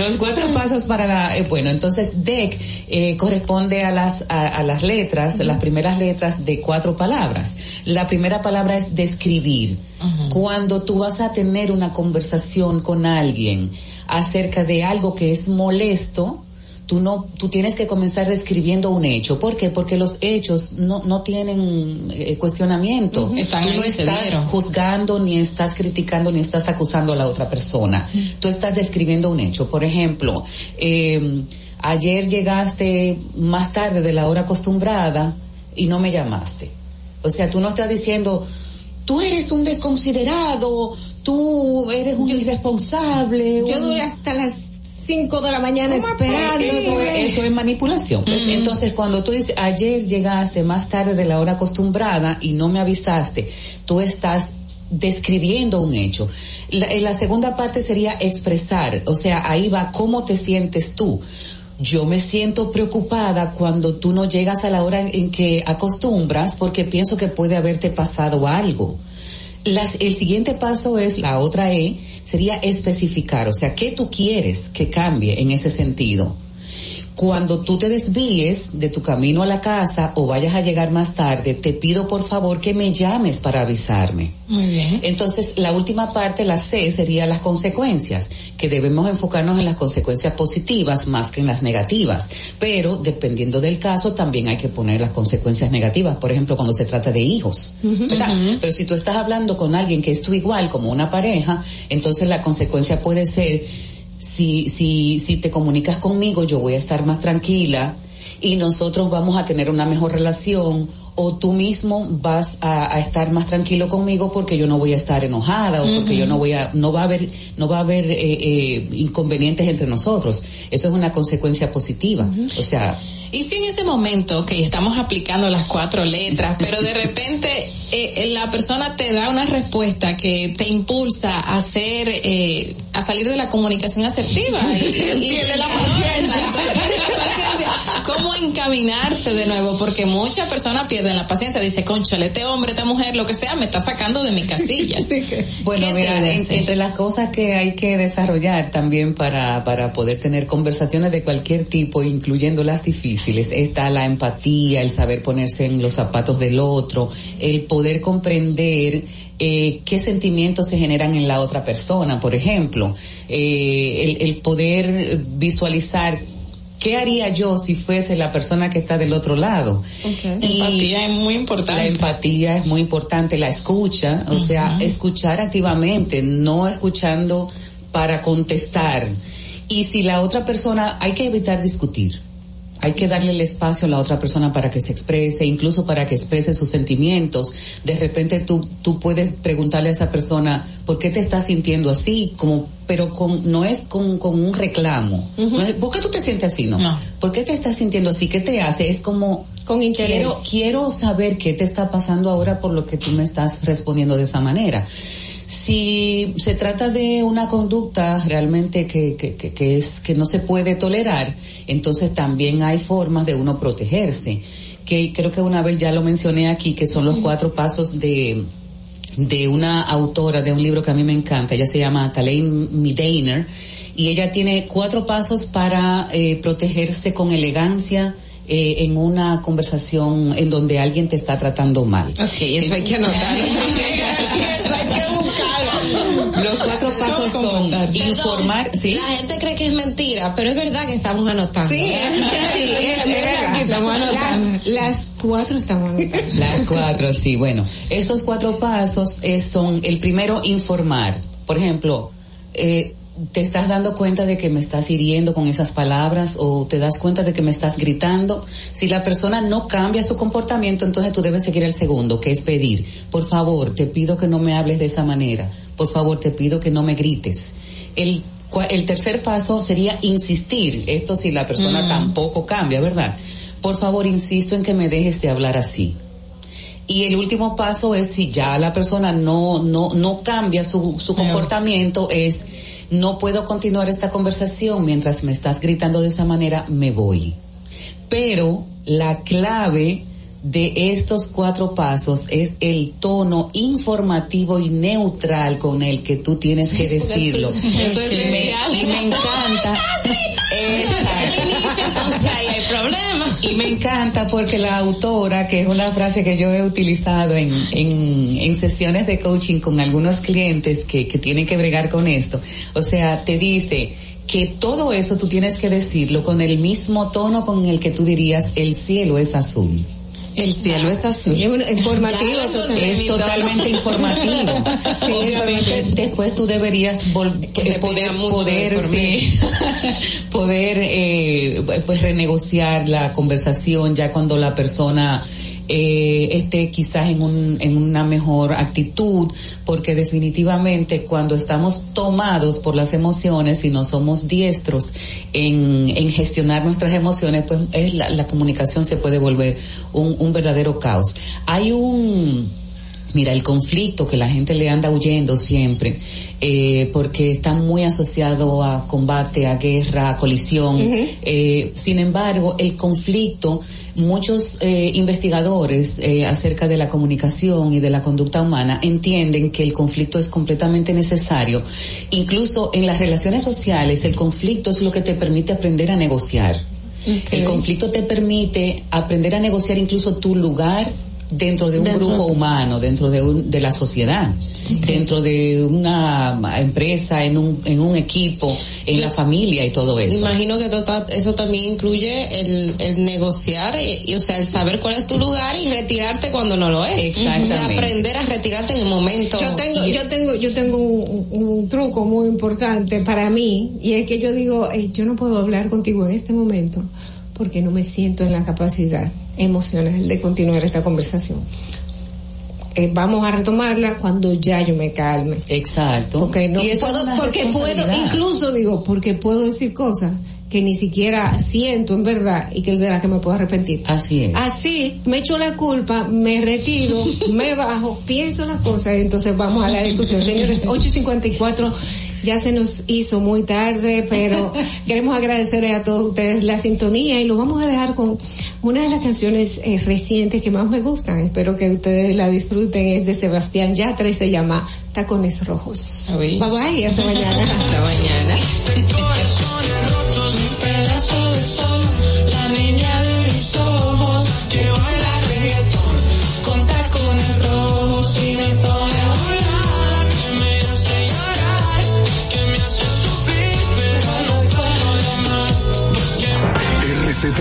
Speaker 36: Los cuatro pasos para la, eh, bueno, entonces DEC eh, corresponde a las, a, a las letras, las primeras letras de cuatro palabras. La primera palabra es describir. Cuando tú vas a tener una conversación con alguien acerca de algo que es molesto, tú no, tú tienes que comenzar describiendo un hecho. ¿Por qué? Porque los hechos no, no tienen eh, cuestionamiento.
Speaker 37: Están
Speaker 36: tú no estás
Speaker 37: dieron.
Speaker 36: juzgando, ni estás criticando, ni estás acusando a la otra persona. Tú estás describiendo un hecho. Por ejemplo, eh, ayer llegaste más tarde de la hora acostumbrada y no me llamaste. O sea, tú no estás diciendo, tú eres un desconsiderado, tú eres un irresponsable.
Speaker 11: Yo
Speaker 36: un-
Speaker 11: duré hasta las 5 de la mañana esperando.
Speaker 36: eso, es, eso es manipulación. pues. Entonces, cuando tú dices, ayer llegaste más tarde de la hora acostumbrada y no me avisaste, tú estás describiendo un hecho. La, en la segunda parte sería expresar, o sea, ahí va cómo te sientes tú. Yo me siento preocupada cuando tú no llegas a la hora en, en que acostumbras porque pienso que puede haberte pasado algo. Las- el siguiente paso es, la otra E, sería especificar, o sea, ¿qué tú quieres que cambie en ese sentido? Cuando tú te desvíes de tu camino a la casa o vayas a llegar más tarde, te pido por favor que me llames para avisarme.
Speaker 37: Muy bien.
Speaker 36: Entonces, la última parte, la C, sería las consecuencias, que debemos enfocarnos en las consecuencias positivas más que en las negativas. Pero, dependiendo del caso, también hay que poner las consecuencias negativas. Por ejemplo, cuando se trata de hijos. ¿verdad? Pero si tú estás hablando con alguien que es tu igual, como una pareja, entonces la consecuencia puede ser, si, si, si te comunicas conmigo, yo voy a estar más tranquila y nosotros vamos a tener una mejor relación o tú mismo vas a, a estar más tranquilo conmigo porque yo no voy a estar enojada o porque yo no voy a no va a haber no va a haber eh, eh, inconvenientes entre nosotros. Eso es una consecuencia positiva. O sea
Speaker 37: Y si en ese momento que estamos aplicando las cuatro letras, pero de repente eh, la persona te da una respuesta que te impulsa a hacer, eh, a salir de la comunicación asertiva y, y-
Speaker 11: paciencia.
Speaker 37: Pierde la paciencia. ¿Cómo encaminarse de nuevo? Porque muchas personas pierden la paciencia. Dice, conchale, este hombre, esta mujer, lo que sea, me está sacando de mi casilla.
Speaker 36: Bueno,
Speaker 37: ¿Qué
Speaker 36: mira,
Speaker 37: debe de
Speaker 36: en-
Speaker 37: hacer?
Speaker 36: entre las cosas que hay que desarrollar también para, para poder tener conversaciones de cualquier tipo, incluyendo las difíciles, está la empatía, el saber ponerse en los zapatos del otro, el poder comprender eh, qué sentimientos se generan en la otra persona, por ejemplo, eh, el, el poder visualizar ¿Qué haría yo si fuese la persona que está del otro lado? Y
Speaker 37: Empatía es muy importante.
Speaker 36: La empatía es muy importante, la escucha, o sea, escuchar activamente, no escuchando para contestar. Y si la otra persona, hay que evitar discutir. Hay que darle el espacio a la otra persona para que se exprese, incluso para que exprese sus sentimientos. De repente tú, tú puedes preguntarle a esa persona, ¿por qué te estás sintiendo así? Como, pero con, no es con, con un reclamo. No es, ¿Por qué tú te sientes así? No. ¿Por qué te estás sintiendo así? ¿Qué te hace? Es como,
Speaker 11: con interés.
Speaker 36: Quiero, quiero saber qué te está pasando ahora por lo que tú me estás respondiendo de esa manera. Si se trata de una conducta realmente que, que, que, que es que no se puede tolerar, entonces también hay formas de uno protegerse. Que creo que una vez ya lo mencioné aquí, que son los cuatro pasos de de una autora de un libro que a mí me encanta. Ella se llama Talaine Midainer y ella tiene cuatro pasos para eh, protegerse con elegancia. eh, en una conversación en donde alguien te está tratando mal.
Speaker 11: Ok, eso hay que anotarlo.
Speaker 36: Los cuatro pasos son informar, ¿sí?
Speaker 22: La gente cree que es mentira, pero es verdad que estamos anotando.
Speaker 11: Sí, es, sí, es, es verdad.
Speaker 22: que estamos anotando.
Speaker 11: La- las cuatro estamos anotando.
Speaker 36: Las cuatro, sí, bueno. Estos cuatro pasos eh, son el primero, informar. Por ejemplo, eh, te estás dando cuenta de que me estás hiriendo con esas palabras o te das cuenta de que me estás gritando. Si la persona no cambia su comportamiento, entonces tú debes seguir el segundo, que es pedir. Por favor, te pido que no me hables de esa manera. Por favor, te pido que no me grites. El El tercer paso sería insistir. Esto si la persona
Speaker 12: Mm.
Speaker 36: tampoco cambia, ¿verdad? Por favor, insisto en que me dejes de hablar así. Y el último paso es si ya la persona no, no, no cambia su, su comportamiento es no puedo continuar esta conversación mientras me estás gritando de esa manera, me voy. Pero la clave de estos cuatro pasos es el tono informativo y neutral con el que tú tienes que decirlo.
Speaker 12: Eso es
Speaker 36: y, me, y me encanta.
Speaker 12: Entonces ahí hay problema.
Speaker 36: Y me encanta porque la autora, que es una frase que yo he utilizado en, en, en sesiones de coaching con algunos clientes que, que tienen que bregar con esto, o sea, te dice que todo eso tú tienes que decirlo con el mismo tono con el que tú dirías el cielo es azul.
Speaker 12: El cielo es azul.
Speaker 11: Informativo
Speaker 12: Ya lo encontré,
Speaker 36: Es totalmente informativo.
Speaker 11: Sí,
Speaker 36: Obviamente después tú deberías eh, poder poder sí, poder eh, pues renegociar la conversación ya cuando la persona eh, esté quizás en un en una mejor actitud porque definitivamente cuando estamos tomados por las emociones y no somos diestros en, en gestionar nuestras emociones pues es la, la comunicación se puede volver un, un verdadero caos. Hay un Mira, el conflicto que la gente le anda huyendo siempre, eh, porque está muy asociado a combate, a guerra, a colisión. Eh, sin embargo, el conflicto, muchos eh, investigadores eh, acerca de la comunicación y de la conducta humana entienden que el conflicto es completamente necesario. Incluso en las relaciones sociales, el conflicto es lo que te permite aprender a negociar. El conflicto te permite aprender a negociar incluso tu lugar dentro de un
Speaker 12: Dentro.
Speaker 36: grupo humano, dentro de, un- de la sociedad, dentro de una empresa, en un, en un equipo, en la familia y todo eso.
Speaker 37: Imagino que tota- eso también incluye el, el negociar y, y, o sea, el saber cuál es tu lugar y retirarte cuando no lo es.
Speaker 36: Exactamente.
Speaker 37: O sea, aprender a retirarte en el momento.
Speaker 11: Yo tengo, yo tengo, yo tengo un, un truco muy importante para mí y es que yo digo, "Ey, yo no puedo hablar contigo en este momento porque no me siento en la capacidad emocional de continuar esta conversación. Eh, vamos a retomarla cuando ya yo me calme.
Speaker 36: Exacto.
Speaker 11: Porque no
Speaker 36: Y eso es
Speaker 11: puedo, porque puedo, incluso digo, porque puedo decir cosas que ni siquiera siento en verdad y que de las que me puedo arrepentir.
Speaker 36: Así es.
Speaker 11: Así me echo la culpa, me retiro, me bajo, pienso las cosas y entonces vamos a la discusión. Señores, 8.54 ya se nos hizo muy tarde, pero queremos agradecerles a todos ustedes la sintonía y lo vamos a dejar con una de las canciones eh, recientes que más me gustan. Espero que ustedes la disfruten. Es de Sebastián Yatra y se llama Tacones Rojos. Bye bye, hasta mañana.
Speaker 12: Hasta mañana.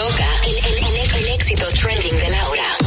Speaker 4: El- el éxito trending de Laura.